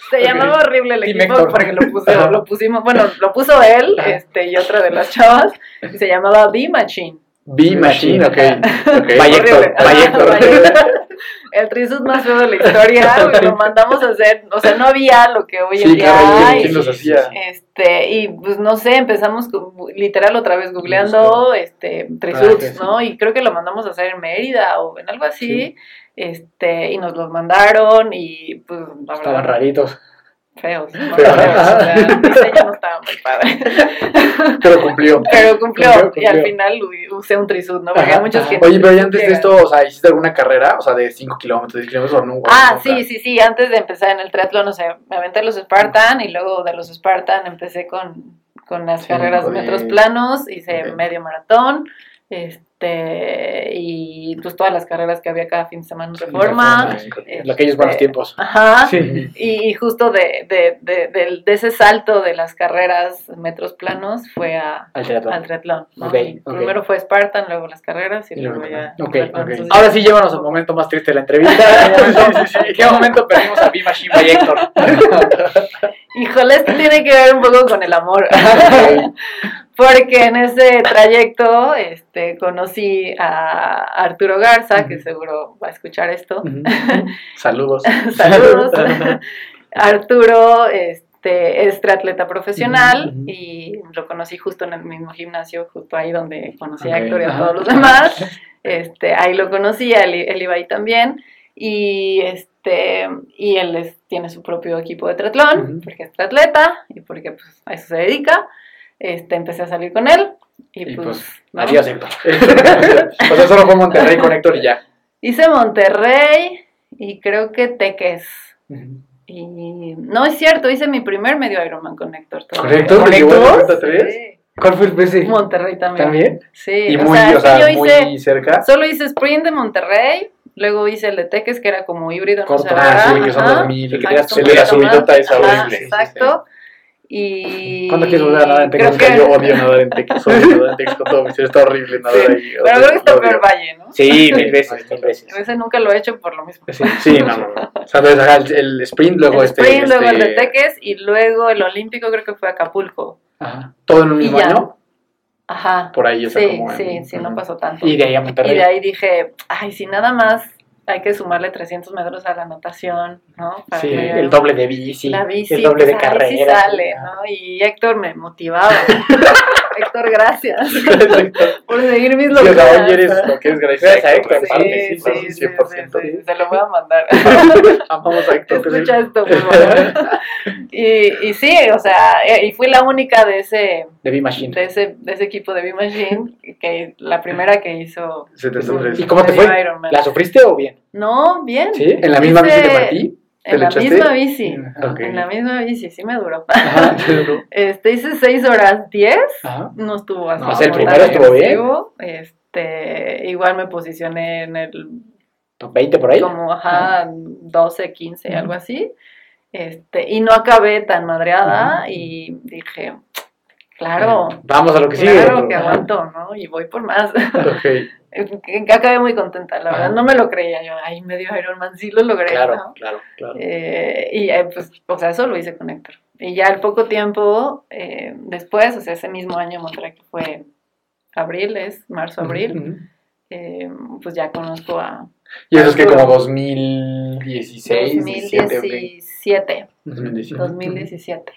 S4: Se llamaba horrible el equipo porque lo, puse-
S2: Ajá.
S4: lo pusimos, bueno, lo puso él este, y otra de las chavas, y se llamaba B-Machine.
S5: B Machine, ok. okay.
S4: El trisut más feo de la historia, lo mandamos a hacer, o sea, no había lo que hoy en
S5: Sí,
S4: día
S5: claro, ¿y
S4: hay.
S5: hacía?
S4: Este, y pues no sé, empezamos con- literal otra vez googleando este trisuts,
S2: Ah, sí.
S4: ¿no? Y creo que lo mandamos a hacer en Mérida o en algo así. Este, y nos los mandaron y pues la
S2: Estaban
S4: verdad,
S2: raritos.
S4: Feos, ¿no?
S5: Feos.
S4: Feos, o sea, el diseño no estaba muy padre.
S5: Pero cumplió.
S4: Pero cumplió,
S2: Cumplió,
S4: y al final usé un trisut, ¿no? Porque hay muchos
S2: ajá.
S4: que
S5: Oye, pero ya antes de esto, o sea, ¿hiciste alguna carrera? O sea, de 5 kilómetros, 10 kilómetros o no?
S4: Ah,
S5: nunca?
S4: sí, sí, sí, antes de empezar en el triatlón, o sea, me aventé los Spartan y luego de los Spartan empecé con, con las carreras de metros planos, hice medio maratón, este, y pues todas las carreras que había cada fin de semana en
S2: Sí,
S4: Reforma. Este,
S2: En aquellos buenos tiempos.
S4: Ajá.
S2: Sí.
S4: Y justo de, de, de, de ese salto de las carreras metros planos fue a,
S2: Al triatlón.
S4: al triatlón. ¿no?
S2: Ok,
S4: Y
S2: ok.
S4: Primero fue Spartan, luego las carreras y,
S5: Y
S4: luego ya.
S2: Ahora sí, llévanos al momento más triste de la entrevista. ¿En qué momento, ¿en qué momento perdimos a B Machine by Héctor?
S4: Híjole, esto tiene que ver un poco con el amor. Porque en ese trayecto este, conocí a Arturo Garza, que seguro va a escuchar esto.
S5: Saludos.
S4: Saludos. Arturo este, es triatleta profesional
S2: ujú.
S4: y lo conocí justo en el mismo gimnasio, justo ahí donde conocí a Héctor y a todos los demás. Este, ahí lo conocí, él, él iba ahí también. Y este y él es- tiene su propio equipo de triatlón,
S2: Ujú.
S4: porque es triatleta y porque pues, a eso se dedica. Este, empecé a salir con él y,
S5: Y,
S4: pues,
S5: pues,
S4: ¿no?
S2: Adiós, Héctor.
S5: o sea, solo fue Monterrey con Héctor y ya.
S4: Hice Monterrey y creo que Teques. Y no es cierto, hice mi primer medio Ironman con Héctor.
S5: ¿Con
S4: todavía.
S5: Héctor?
S2: ¿Con
S5: ¿Te llevó
S2: Héctor?
S5: a 93?
S4: Sí.
S2: ¿Cuál fue el ese?
S4: Monterrey también.
S2: ¿También?
S4: Sí,
S5: Y
S4: o
S5: muy,
S4: sea,
S5: o sea,
S4: yo hice,
S5: muy cerca.
S4: solo hice sprint de Monterrey, luego hice el de Teques, que era como híbrido,
S2: Corto.
S4: no sé,
S5: Ah, que son
S4: Ajá.
S5: 2000.
S2: Y que
S4: poquito
S5: subidota
S4: más.
S5: esa
S4: Ajá,
S5: horrible, sí, sí,
S4: Exacto. Y...
S2: ¿Cuándo quieres volver a nadar en Teques?
S4: que-
S5: Yo odio nadar en Tex. Odio nadar en Tex con todo mi ser. Está horrible nadar
S4: Sí,
S5: ahí.
S4: Pero creo que está peor Valle, ¿no?
S2: Sí, mil veces, mil veces.
S4: Ese nunca lo he hecho por lo mismo.
S2: Sí.
S5: Sí, no, no, no. O sea, entonces, el, el sprint, luego
S4: el
S5: este.
S4: sprint, luego el de
S5: este,
S4: Teques y luego el olímpico creo que fue Acapulco.
S2: Ajá.
S5: Todo en un mismo
S4: ya.
S5: Año.
S4: Por
S5: ahí, o sea,
S4: sí,
S5: como en-
S4: sí, sí, no pasó tanto.
S2: Y de ahí a Monterrey.
S4: Y de ahí dije, ay, si nada más hay que sumarle 300 metros a la natación, ¿no? Para
S2: Sí,
S4: que-
S2: el doble de bici,
S4: la bici,
S2: el doble de
S4: pues, ahí
S2: carrera.
S4: sí sale, ¿no? Y Héctor me motivaba. Héctor, gracias por seguir mis locuras.
S6: hoy eres lo que es gracias
S2: Gracias a Héctor,
S4: Sí, sí,
S6: sí,
S4: sí, sí,
S6: 100%.
S4: sí, se lo voy a mandar.
S6: Amamos a Héctor.
S4: Escucha esto, por favor. Y, y sí, o sea, eh, y fui la única de ese,
S2: De B-Machine.
S4: de ese, de ese equipo de B-Machine, que la primera que hizo
S6: 73.
S2: ¿Y cómo te fue? ¿La sufriste o bien?
S4: No, bien.
S2: ¿Sí?
S6: ¿En la misma
S4: Hice-
S6: que Martí? ¿Te
S4: En la misma bici.
S6: Ok.
S4: En la misma bici, sí me duró.
S6: Ajá.
S4: Este, hice 6 horas 10,
S2: Ajá.
S4: no estuvo así.
S6: No,
S2: o sea, el primero estuvo bien.
S4: Este, igual me posicioné en el
S2: ¿Top 20 por ahí?
S4: como ajá, 12, 15, algo así. Este, y no acabé tan madreada y dije, claro,
S2: Vamos a lo que sigue.
S4: claro que aguanto, ¿no? Y voy por más.
S6: Ok.
S4: Acabé muy contenta, la verdad,
S2: Ajá.
S4: no me lo creía yo, ay, medio Ironman, sí lo logré,
S2: Claro,
S4: ¿no?
S2: claro, claro.
S4: Eh, y eh, pues, o sea, eso lo hice con Héctor. Y ya al poco tiempo eh, después, o sea, ese mismo año, Monterrey, que fue abril, es marzo-abril,
S2: Ujú.
S4: eh, pues ya conozco a
S6: Y eso es que como 2016, 17, ok.
S4: 2017.
S2: Ujú.
S6: 2017.
S4: 2017.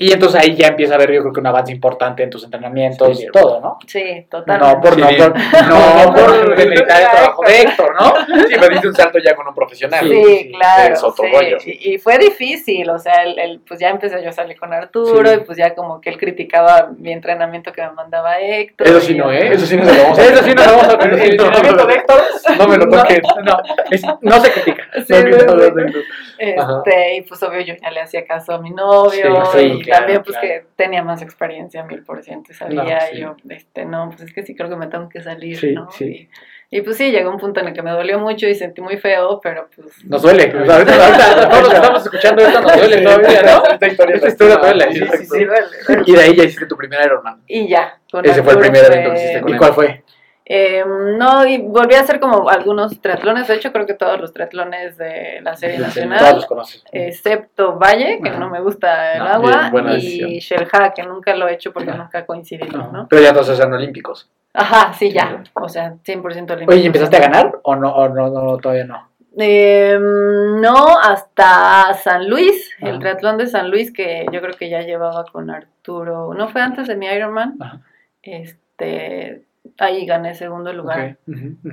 S2: Y entonces ahí ya empieza a haber, yo creo que un avance importante en tus entrenamientos
S6: Sí,
S2: y todo, ¿no?
S4: Sí, totalmente.
S2: No por,
S6: Sí,
S2: no por, no por demeritar el trabajo de Héctor, ¿no?
S6: Sí, me diste un salto ya con un profesional.
S4: Sí,
S2: sí,
S4: claro.
S6: es otro
S4: sí.
S6: rollo.
S4: Y, y fue difícil, o sea, el, el- pues ya empecé yo a salir con Arturo
S6: Sí.
S4: y pues ya como que él criticaba mi entrenamiento que me mandaba Héctor.
S6: Eso sí no, ¿eh? Eso sí no se lo vamos a
S2: Eso sí nos vamos a ver. El entrenamiento de Héctor
S6: No me lo toques.
S2: No, es- no se critica.
S4: Sí,
S6: No, no, no, no, no.
S4: Este, y pues obvio yo ya le hacía caso a mi novio
S2: Sí, sí,
S4: y
S2: claro,
S4: también pues
S2: claro.
S4: que tenía más experiencia mil por ciento sabía
S6: No, sí.
S4: y yo, este, no, pues es que sí creo que me tengo que salir,
S2: Sí,
S4: ¿no?
S2: sí.
S4: Y, y, pues sí, llegó un punto en el que me dolió mucho y sentí muy feo, pero pues...
S2: Nos duele. O sea, ahorita, ahorita todos los que estamos escuchando esto nos duele todavía, ¿no?
S6: Esta historia,
S2: Esta historia duele.
S4: Sí,
S2: Sí,
S4: duele, duele.
S6: Y de ahí ya hiciste tu primer Ironman.
S4: Y ya. con
S6: Ese fue el
S4: Arturo
S6: primer evento que hiciste con
S2: ¿Y cuál fue?
S4: Eh, no, y volví a hacer como algunos triatlones, de hecho creo que todos los triatlones de la serie
S6: serie,
S2: Todos
S4: nacional,
S2: los conoces.
S4: excepto Valle, que
S2: Ajá.
S4: no me gusta el
S6: No,
S4: agua,
S6: bien,
S4: y. Sherja, que nunca lo he hecho porque nunca coincidimos, ¿no?
S6: Pero ya todos eran olímpicos.
S4: Ajá, sí, ya, o sea, 100% olímpico.
S2: Oye, ¿y empezaste a ganar o no, o no, no todavía no?
S4: Eh, no, hasta San Luis, el
S2: Ajá.
S4: triatlón de San Luis, que yo creo que ya llevaba con Arturo, ¿no fue antes de mi Ironman?
S2: Ajá.
S4: Este, ahí gané segundo lugar.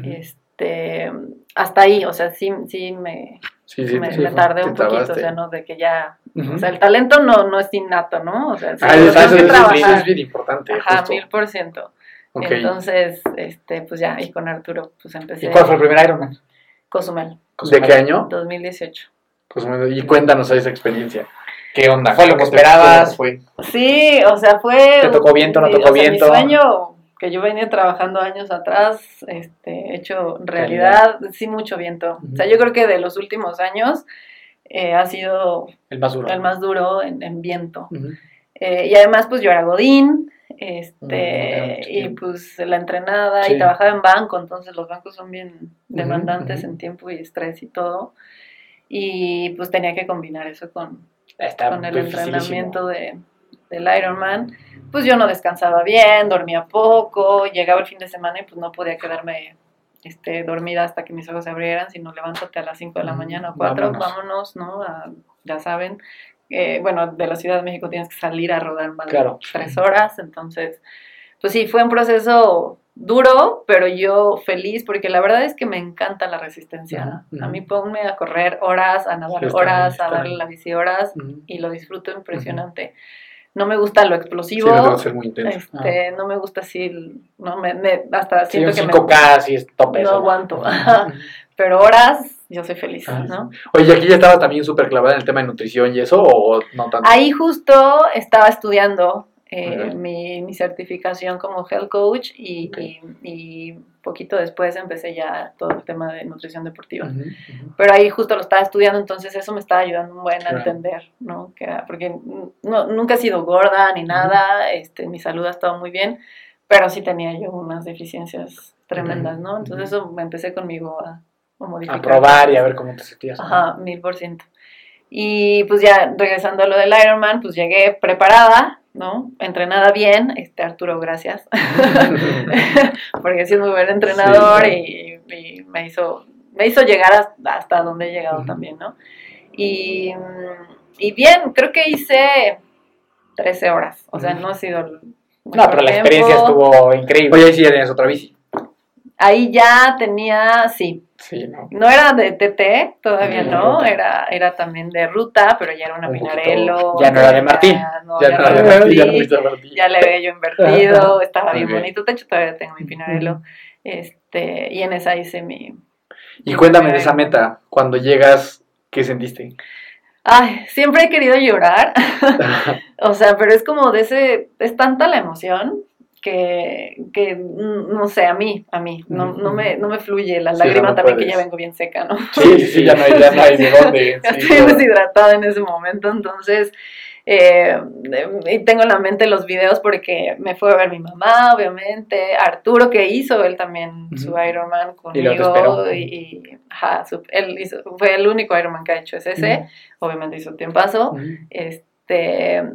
S4: Este, hasta ahí, o sea, sí, sí me,
S6: Sí, sí.
S4: me,
S6: sí,
S4: me
S6: fue-
S4: tardé un poquito, o sea, no de que ya, o sea, el talento no, no es innato, ¿no? O sea, sí,
S6: Ah, es, eso es bien importante.
S4: Ajá,
S6: justo.
S4: mil por ciento.
S6: Ok.
S4: Entonces, este, pues ya, y con Arturo, pues empecé
S2: ¿Y cuál fue el primer Ironman?
S4: Cozumel,
S6: ¿De qué año?
S4: 2018.
S6: Pues, bueno, y cuéntanos esa experiencia. ¿Qué onda?
S2: ¿Fue lo que
S6: ¿Cómo te-
S2: esperabas?
S6: fue?
S4: Sí, o sea, fue...
S2: ¿Te tocó viento, no tocó
S4: o sea,
S2: viento?
S4: Mi sueño que yo venía trabajando años atrás, este, hecho realidad, sí mucho viento. O sea, yo creo que de los últimos años eh, ha sido
S2: El más duro.
S4: el más duro en, en viento. Eh, y además, pues yo era Godín, este, y pues la entrenada
S2: Sí.
S4: y trabajaba en banco, entonces los bancos son bien demandantes en tiempo y estrés y todo. Y pues tenía que combinar eso con,
S2: Está
S4: con el
S2: dificilísimo.
S4: entrenamiento de, del Ironman. Pues yo no descansaba bien, dormía poco, llegaba el fin de semana y pues no podía quedarme este, dormida hasta que mis ojos se abrieran, sino levántate a las 5 de la
S2: Mm,
S4: mañana o 4,
S2: vámonos.
S4: vámonos, ¿no? A- ya saben, eh, bueno, de la Ciudad de México tienes que salir a rodar más
S2: Claro.
S4: de tres horas, entonces, pues sí, fue un proceso duro, pero yo feliz, porque la verdad es que me encanta la resistencia.
S2: Ujú,
S4: A
S2: ujú.
S4: mí ponme a correr horas, a nadar
S6: Sí,
S4: horas,
S6: bien,
S4: a darle
S6: bien.
S4: la bici horas,
S2: Ujú.
S4: y lo disfruto impresionante. No me gusta lo
S6: Sí,
S4: explosivo,
S6: no debe ser muy intenso.
S4: este, no me gusta así, no me, me- hasta
S2: Sí,
S4: siento
S2: un
S4: que me,
S2: 5K sí es tope.
S4: no
S2: eso,
S4: aguanto, pero horas yo soy feliz,
S6: Ah,
S4: ¿no?
S6: Oye, ¿aquí ya estaba también súper clavada en el tema de nutrición y eso o no tanto?
S4: Ahí justo estaba estudiando eh, mi, mi certificación como health coach y,
S6: Ok.
S4: y, y poquito después empecé ya todo el tema de nutrición deportiva.
S2: Ujú, ujú.
S4: Pero ahí justo lo estaba estudiando, entonces eso me estaba ayudando un buen a
S6: Claro.
S4: entender, ¿no? Que, porque no, nunca he sido gorda ni nada, este, mi salud ha estado muy bien, pero sí tenía yo unas deficiencias tremendas, ¿no? Entonces eso me empecé conmigo a, a modificar.
S2: A probar y a ver cómo te sentías.
S4: Ajá, mil por ciento. Y pues ya regresando a lo del Ironman, pues llegué preparada, ¿no? Entrenada bien, este Arturo, gracias, porque sí es muy buen entrenador
S6: Sí,
S4: y, y me hizo me hizo llegar hasta, hasta donde he llegado también, ¿no? Y, y bien, creo que hice 13 horas, o sea, no ha sido... el
S2: No, pero la experiencia estuvo increíble.
S6: Oye, ahí sí ya tienes otra bici.
S4: Ahí ya tenía, sí,
S6: Sí, ¿no?
S4: no era de TT, todavía no, era, era también de ruta, pero ya era una
S6: Un
S4: Pinarello.
S2: ya no era de Martín.
S4: no,
S6: Ya
S4: ya
S6: no era de Martín, ya
S4: Martín. ya le había yo invertido, estaba bien bonito. De hecho, todavía tengo mi Pinarello. Este, y en esa hice mi.
S6: Y cuéntame de esa meta. Cuando llegas, ¿qué sentiste?
S4: Ay, siempre he querido llorar. o sea, pero es como de ese. Es tanta la emoción que, que mm, no sé, a mí, a mí, no, no, me, no me fluye la
S6: Sí,
S4: lágrima
S6: no
S4: también que ya vengo bien seca, ¿no?
S6: Sí, sí, sí, ya no hay, ya no hay de dónde.
S4: Ya
S6: Sí,
S4: estoy
S6: claro.
S4: deshidratada en ese momento, entonces eh, y tengo en la mente los videos porque me fue a ver mi mamá, obviamente, Arturo que hizo él también su
S6: Ujú.
S4: Ironman
S2: Y luego te
S4: conmigo y, y, ajá, su- él hizo, fue el único Ironman que ha hecho es ese, obviamente hizo tiempazo,
S6: Ujú.
S4: este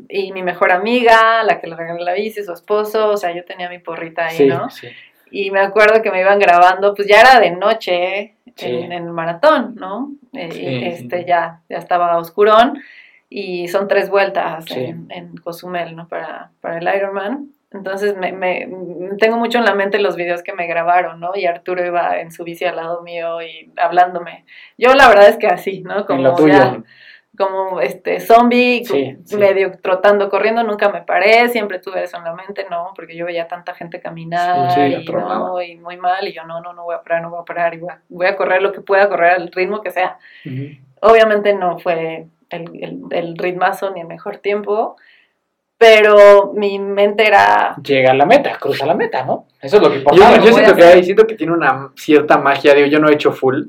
S4: y mi mejor amiga, la que le regalé la bici, su esposo, o sea, yo tenía mi porrita ahí,
S2: Sí,
S4: ¿no?
S6: Sí.
S4: Y me acuerdo que me iban grabando, pues ya era de noche
S2: Sí.
S4: en, el maratón, ¿no? Eh, este ya, ya estaba oscurón y son tres vueltas en, en Cozumel, ¿no? Para, para el Ironman. Entonces me, me- tengo mucho en la mente los videos que me grabaron, ¿no? Y Arturo iba en su bici al lado mío y hablándome. Yo la verdad es que así, ¿no?
S2: en lo
S4: Como
S2: tuyo.
S4: ya- como este zombie,
S2: Sí, sí.
S4: medio trotando, corriendo, nunca me paré, siempre tuve eso en la mente, no, porque yo veía tanta gente caminar
S6: Sí, sí,
S4: y, no, y muy mal, y yo no, no, no voy a parar, no voy a parar, y voy a, voy a correr lo que pueda correr al ritmo que sea. Obviamente no fue el, el, el ritmazo ni el mejor tiempo, pero mi mente era...
S2: Llega a la meta, cruza la meta, ¿no? Eso es lo que
S6: Yo,
S2: importa.
S6: yo
S4: voy
S6: siento que hay, siento que tiene una cierta magia, digo, yo no he hecho full,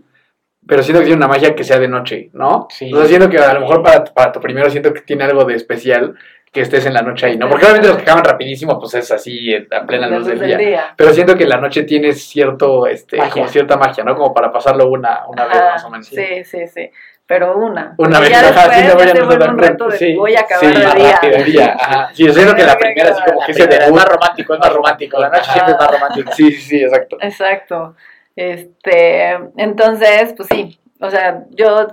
S6: pero siento que tiene una magia que sea de noche, ¿no?
S2: Sí.
S6: O sea, siento que a lo mejor para, para tu primero siento que tiene algo de especial que estés en la noche ahí, ¿no? Porque obviamente los que acaban rapidísimo, pues es así, a plena luz del día.
S4: día.
S6: Pero siento que la noche tiene cierto, este,
S2: Magia.
S6: como cierta magia, ¿no? Como para pasarlo una, una vez más o menos.
S4: Sí, sí, sí. Pero una.
S6: Una
S4: Y
S6: vez,
S4: ya
S6: ajá,
S4: después
S6: sí, no a
S4: se
S6: tan
S4: un reto de
S2: sí,
S4: voy a acabar
S6: Sí,
S4: día.
S6: rápido el día. Ajá. Sí, yo siento que la primera así como
S2: La
S6: que
S2: primera es más romántico, es más romántico. La noche
S6: Ajá.
S2: siempre es más romántica.
S6: Sí, sí, sí, exacto.
S4: Exacto. Este, entonces, pues sí, o sea, yo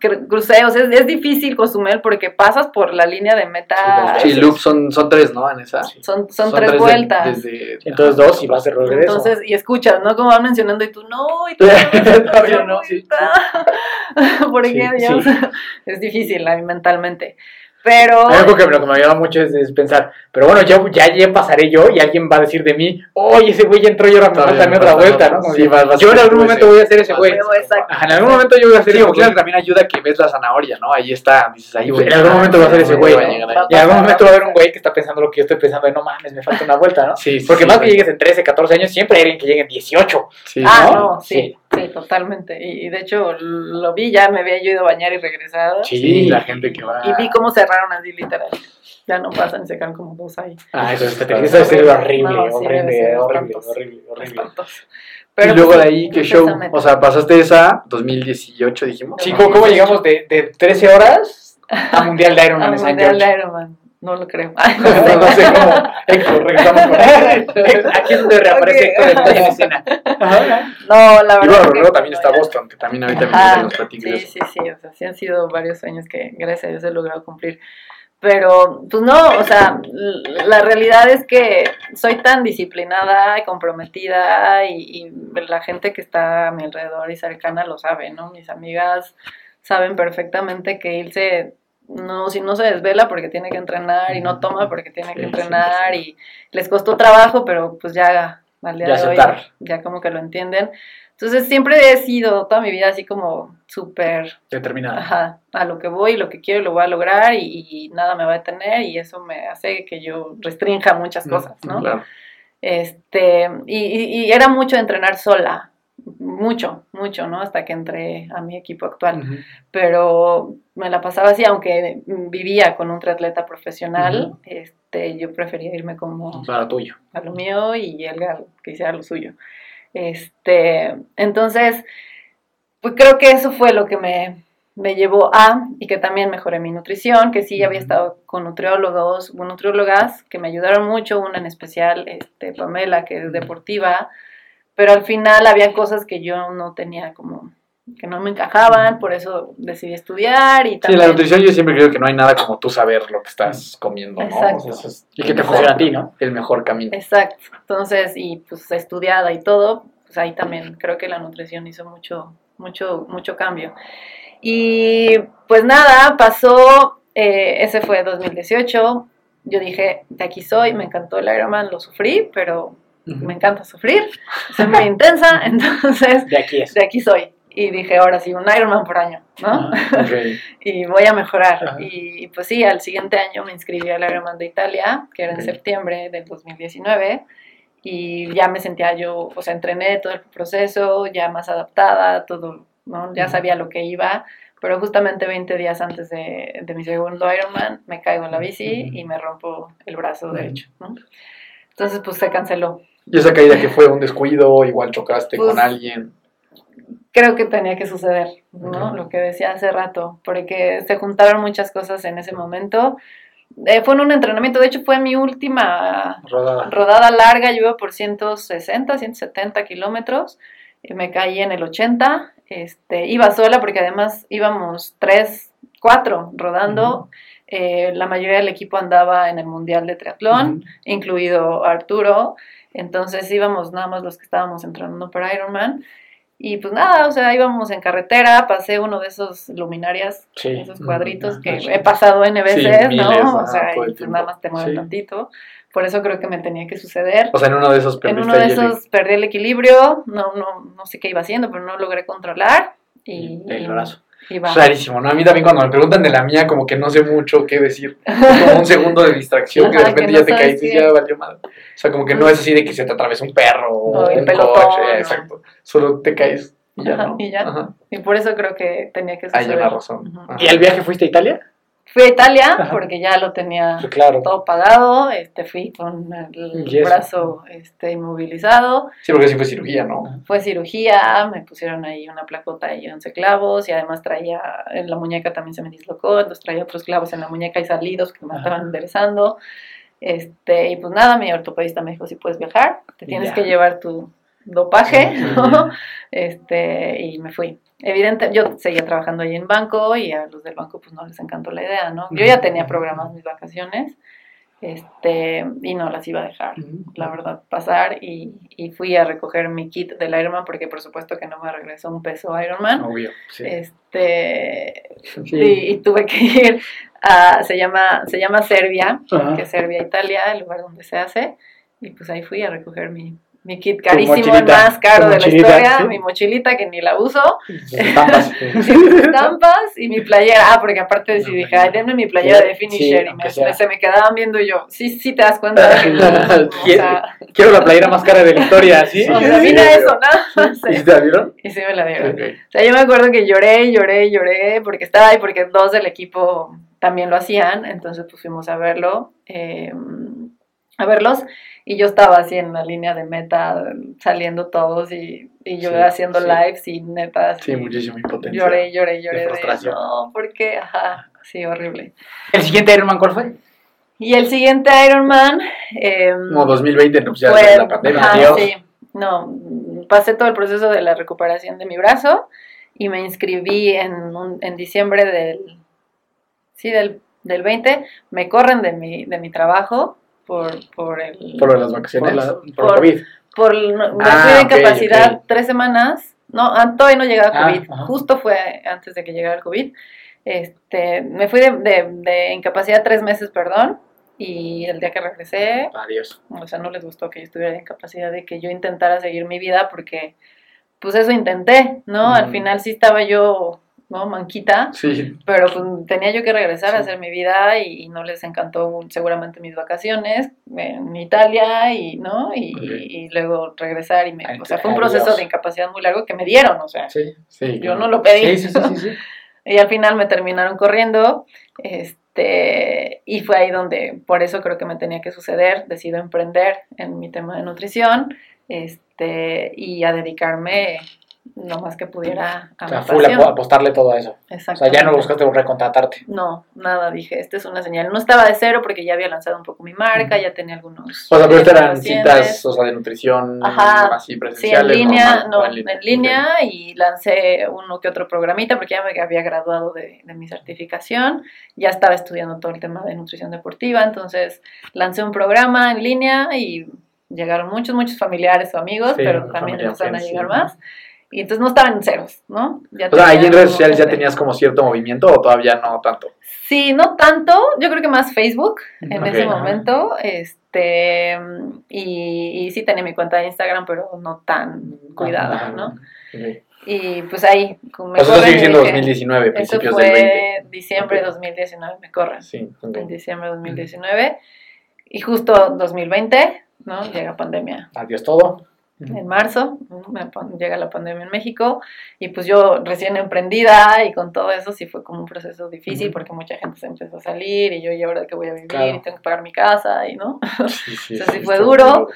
S4: cr- crucé, o sea, es, es difícil Cozumel porque pasas por la línea de meta.
S6: Sí, Loop son, son tres, ¿no? En esa.
S4: Son, son, tres, vueltas.
S6: desde-
S2: Entonces dos y vas de regreso.
S4: Entonces, y escuchas, ¿no? Como van mencionando y tú, no, y tú, no, no,
S6: no, sí,
S4: ¿Por
S2: Sí,
S4: qué,
S2: sí.
S4: Dios? Es difícil a mí mentalmente. Pero,
S2: Algo que lo que me ayuda mucho es, es pensar, pero bueno, ya, ya, ya pasaré yo y alguien va a decir de mí, oye, ese güey ya entró y ahora me falta otra vuelta. ¿no? Como
S6: Sí,
S2: que
S6: vas- vas
S2: yo en algún momento voy a ser ese güey. en algún momento yo voy a ser
S6: Sí,
S2: ese güey.
S6: claro, también ayuda que ves la zanahoria, ¿no? Ahí está, dices, ahí voy.
S2: En algún momento va a ser ese güey, en algún momento va a haber un güey que está pensando lo que yo estoy pensando de no mames, me falta una vuelta, ¿no?
S6: Sí, sí,
S2: Porque
S6: sí,
S2: más
S6: sí.
S2: que llegues en 13, 14 años, siempre hay alguien que llegue en 18.
S6: Sí,
S4: ah,
S2: ¿no?
S4: no, sí, sí, totalmente. Y, y de hecho, lo vi, ya me había yo ido a bañar y regresado.
S6: Sí, la gente que va.
S4: Y vi cómo cerraron así, literal. Ya no pasan, se quedan como dos ahí.
S2: Ah, eso,
S6: Está
S2: eso debe ser horrible,
S4: No, sí, debe
S2: horrible,
S4: ser
S2: horrible, horrible, horrible.
S4: Espantoso.
S6: y luego
S4: pues,
S6: de ahí, ¿qué show? O sea, pasaste esa 2018, dijimos.
S2: Sí, ¿cómo, llegamos de, de 13 horas a Mundial de Ironman en San
S4: Mundial de Ironman. No lo creo. Ay, no
S2: No,
S4: sé.
S2: no sé cómo. Héctor, regresamos con él. Aquí es donde reaparece
S4: Ok.
S2: Héctor Estrella en escena.
S4: No, la
S6: Y
S4: verdad. que
S6: luego también está. Boston, que también ahorita que nos de
S4: Sí, sí, sí, o sea, sí han sido varios sueños que gracias a Dios he logrado cumplir. Pero, pues no, o sea, la realidad es que soy tan disciplinada y comprometida y, y la gente que está a mi alrededor y cercana lo sabe, ¿no? Mis amigas saben perfectamente que Ilse, no, si no se desvela porque tiene que entrenar y no toma porque tiene que
S6: Sí,
S4: entrenar
S6: 100%.
S4: y les costó trabajo, pero pues ya al día
S2: Ya
S4: de hoy ya como que lo entienden. Entonces siempre he sido toda mi vida así como súper
S6: Determinada.
S4: ajá, a lo que voy, lo que quiero lo voy a lograr y, y nada me va a detener y eso me hace que yo restrinja muchas cosas, ¿no?
S6: Claro.
S4: Este, y, y- y era mucho entrenar sola, mucho, mucho, ¿no? Hasta que entré a mi equipo actual. Pero me la pasaba así, aunque vivía con un triatleta profesional, este, yo prefería irme como
S6: Para tuyo.
S4: a lo mío y él a- que hiciera lo suyo. Este, entonces, pues creo que eso fue lo que me, me llevó a, y que también mejoré mi nutrición, que sí había
S6: Ujú.
S4: estado con nutriólogos, nutriólogas que me ayudaron mucho, una en especial, este, Pamela, que es deportiva, pero al final había cosas que yo no tenía como que no me encajaban, por eso decidí estudiar y
S6: Sí,
S4: también
S6: la nutrición yo siempre creo que no hay nada como tú saber lo que estás comiendo, ¿no?
S4: Exacto.
S6: O sea, es
S2: Y que te funciona a ti, ¿no?
S6: el mejor camino.
S4: Exacto. Entonces, y pues estudiada y todo, pues ahí también creo que la nutrición hizo mucho, mucho, mucho cambio. Y pues nada, pasó, eh, ese fue 2018. Yo dije, de aquí soy, me encantó el Ironman, lo sufrí, pero me encanta sufrir, soy muy intensa, entonces
S2: De aquí es.
S4: de aquí soy. Y dije, ahora sí, un Ironman por año, ¿no?
S6: Ok.
S4: y voy a mejorar.
S2: Ajá.
S4: Y pues sí, al siguiente año me inscribí al Ironman de Italia, que era en
S6: Ok.
S4: septiembre del 2019, y ya me sentía yo, o sea, entrené todo el proceso, ya más adaptada, todo, ¿no? Ya sabía lo que iba, pero justamente 20 días antes de, de mi segundo Ironman me caigo en la bici y me rompo el brazo derecho, ¿no? Entonces, pues se canceló.
S6: Y esa caída que fue un descuido, igual chocaste
S4: Pues,
S6: con alguien.
S4: Creo que tenía que suceder, ¿no? Lo que decía hace rato, porque se juntaron muchas cosas en ese momento. Eh, fue en un entrenamiento, de hecho fue mi última
S2: Rodada.
S4: rodada larga, yo iba por 160, 170 kilómetros, y me caí en el 80, este, iba sola porque además íbamos tres, cuatro rodando, Eh, la mayoría del equipo andaba en el Mundial de Triatlón, incluido Arturo, entonces íbamos nada más los que estábamos entrenando para Ironman. Y pues nada, o sea, íbamos en carretera, pasé uno de esos luminarias,
S2: Sí.
S4: esos cuadritos que
S2: Sí.
S4: he pasado N
S6: Sí,
S4: veces,
S6: miles,
S4: ¿no? O
S6: ajá,
S4: sea, y pues nada más te mueven
S6: Sí.
S4: tantito. Por eso creo que me tenía que suceder.
S6: O sea, en uno de esos
S4: En uno de
S6: ahí el-
S4: esos perdí el equilibrio, no, no, no sé qué iba haciendo, pero no logré controlar. Y,
S2: El
S4: y-
S2: brazo.
S6: Rarísimo, ¿no? A mí también cuando me preguntan de la mía, como que no sé mucho qué decir. Como un segundo de distracción que de repente
S4: que no
S6: ya te caíste y ya valió madre. O sea, como que no es así de que se te atraviesa un perro o
S4: O el
S6: un
S4: pelotón,
S6: coche.
S4: ¿no?
S6: Exacto. Solo te caes y ya,
S4: Ajá,
S6: ¿no?
S4: y ya.
S6: Ajá.
S4: Y por eso creo que tenía que
S6: Hay
S4: suceder.
S6: una razón.
S2: ¿Y al viaje fuiste a Italia?
S4: Fui a Italia porque ya lo tenía
S2: claro.
S4: todo pagado, este, fui con el brazo este, inmovilizado,
S6: Sí, porque sí fue cirugía, ¿no?
S4: fue cirugía, me pusieron ahí una placota y 11 clavos y además traía, en la muñeca también se me dislocó, entonces traía otros clavos en la muñeca y salidos que me
S2: Ajá.
S4: estaban enderezando. Este, y pues nada, mi ortopedista me dijo, si puedes viajar, te tienes
S2: Ya.
S4: que llevar tu dopaje. Este, y me fui. Evidente, yo seguía trabajando ahí en banco y a los del banco pues no les encantó la idea, ¿no? Yo ya tenía programadas mis vacaciones, este, y no las iba a dejar la verdad, pasar y, y fui a recoger mi kit del Ironman porque por supuesto que no me regresó un peso Ironman.
S6: Obvio. Sí.
S4: Este,
S2: Sí.
S4: y, y tuve que ir a, se llama, se llama Serbia, que es Serbia, Italia, el lugar donde se hace, y pues ahí fui a recoger mi, mi kit carísimo, el más caro de la historia,
S2: sí.
S4: mi mochilita que ni la uso,
S2: estampas.
S4: estampas y mi playera. Ah, porque aparte decidí, dije, ay, denme mi playera de
S2: Sí,
S4: finisher. y me, se me quedaban viendo yo, sí, sí te das cuenta. de que no, o sea,
S2: Quiero la playera más cara de la historia, ¿sí?
S4: o sea, eso, ¿no?
S6: ¿Y te la dieron?
S4: Y sí me la dieron. O sea, yo me acuerdo que lloré, lloré, lloré, porque estaba ahí, porque dos del equipo también lo hacían, entonces pues fuimos a verlo, eh, a verlos, y yo estaba así en la línea de meta, saliendo todos, y, y yo
S6: Sí,
S4: haciendo
S6: sí.
S4: lives y neta,
S6: Sí,
S4: así,
S6: muchísima impotencia.
S4: lloré, lloré, lloré, de,
S6: frustración.
S4: no, ¿por qué? Ajá, sí, horrible.
S2: ¿El siguiente Ironman cuál fue?
S4: Y el siguiente Ironman, eh,
S6: Como 2020, no, pues ya
S4: fue-
S6: de la pandemia.
S4: ajá,
S6: Adiós.
S4: sí. No, pasé todo el proceso de la recuperación de mi brazo y me inscribí en, un- en diciembre del, sí, del, del 20. Me corren de mi, de mi trabajo por, por el...
S6: Por las vacaciones.
S2: Por, la, por el
S4: Por-
S2: COVID.
S4: por no- me
S6: Ah,
S4: fui de
S6: ok,
S4: incapacidad
S6: ok.
S4: tres semanas. No, ah, todavía no llegaba
S2: Ah,
S4: COVID.
S2: ajá.
S4: Justo fue antes de que llegara el COVID. Este, me fui de, de- de incapacidad tres meses, perdón. Y el día que regresé,
S6: Adiós.
S4: o sea, no les gustó que yo estuviera de incapacidad, de que yo intentara seguir mi vida, porque pues eso intenté, ¿no? Al final sí estaba yo, ¿no? Manquita,
S6: Sí.
S4: pero pues tenía yo que regresar a hacer mi vida y, y no les encantó seguramente mis vacaciones en Italia y, ¿no? Y, luego regresar y me,
S2: Ay,
S4: o sea, fue un proceso de incapacidad muy largo que me dieron, o sea,
S6: Sí. Sí.
S4: yo no lo pedí.
S2: Sí, sí, sí, sí, sí.
S4: Y al final me terminaron corriendo. Este, y fue ahí donde, por eso creo que me tenía que suceder, decido emprender en mi tema de nutrición este, y a dedicarme lo más que pudiera a
S2: O
S4: mi
S2: sea, full
S4: pasión.
S2: apo- apostarle todo a eso. O sea, ya no buscaste recontratarte.
S4: No, nada, dije, esta es una señal. No estaba de cero porque ya había lanzado un poco mi marca, ya tenía algunos...
S6: O sea, pero estas eran citas, o sea, de nutrición
S4: Ajá.
S6: así
S4: Sí, en
S6: presenciales.
S4: línea,
S6: normal,
S4: no, en línea, y lancé uno que otro programita porque ya me había graduado de, de mi certificación, ya estaba estudiando todo el tema de nutrición deportiva, entonces lancé un programa en línea y llegaron muchos, muchos familiares o amigos,
S6: Sí,
S4: pero también empezaron a llegar
S6: sí.
S4: más. Y entonces no estaban en ceros, ¿no? Ya
S6: O sea, ahí en redes sociales ya tenías como cierto movimiento o todavía no tanto.
S4: Sí, no tanto, yo creo que más Facebook en ese
S6: ajá.
S4: momento, este, y, y sí tenía mi cuenta de Instagram, pero no tan cuidada,
S6: Ajá.
S4: ¿no? Y pues ahí, como me
S6: eso sigue siendo
S4: dije,
S6: 2019,
S4: Eso
S6: principios
S4: fue
S6: del 20.
S4: diciembre de
S6: Ok.
S4: 2019, me corren.
S6: Sí.
S4: En diciembre de 2019. Y justo 2020, ¿no? Llega pandemia.
S2: Adiós todo.
S4: En marzo, me llega la pandemia en México. Y pues yo recién emprendida y con todo eso sí fue como un proceso difícil
S6: Ujú.
S4: porque mucha gente se empezó a salir y yo, ¿y ahora qué voy a vivir?
S2: Claro.
S4: Y tengo que pagar mi casa y no.
S6: Sí, sí,
S4: Eso sí fue
S6: estuvo
S4: duro.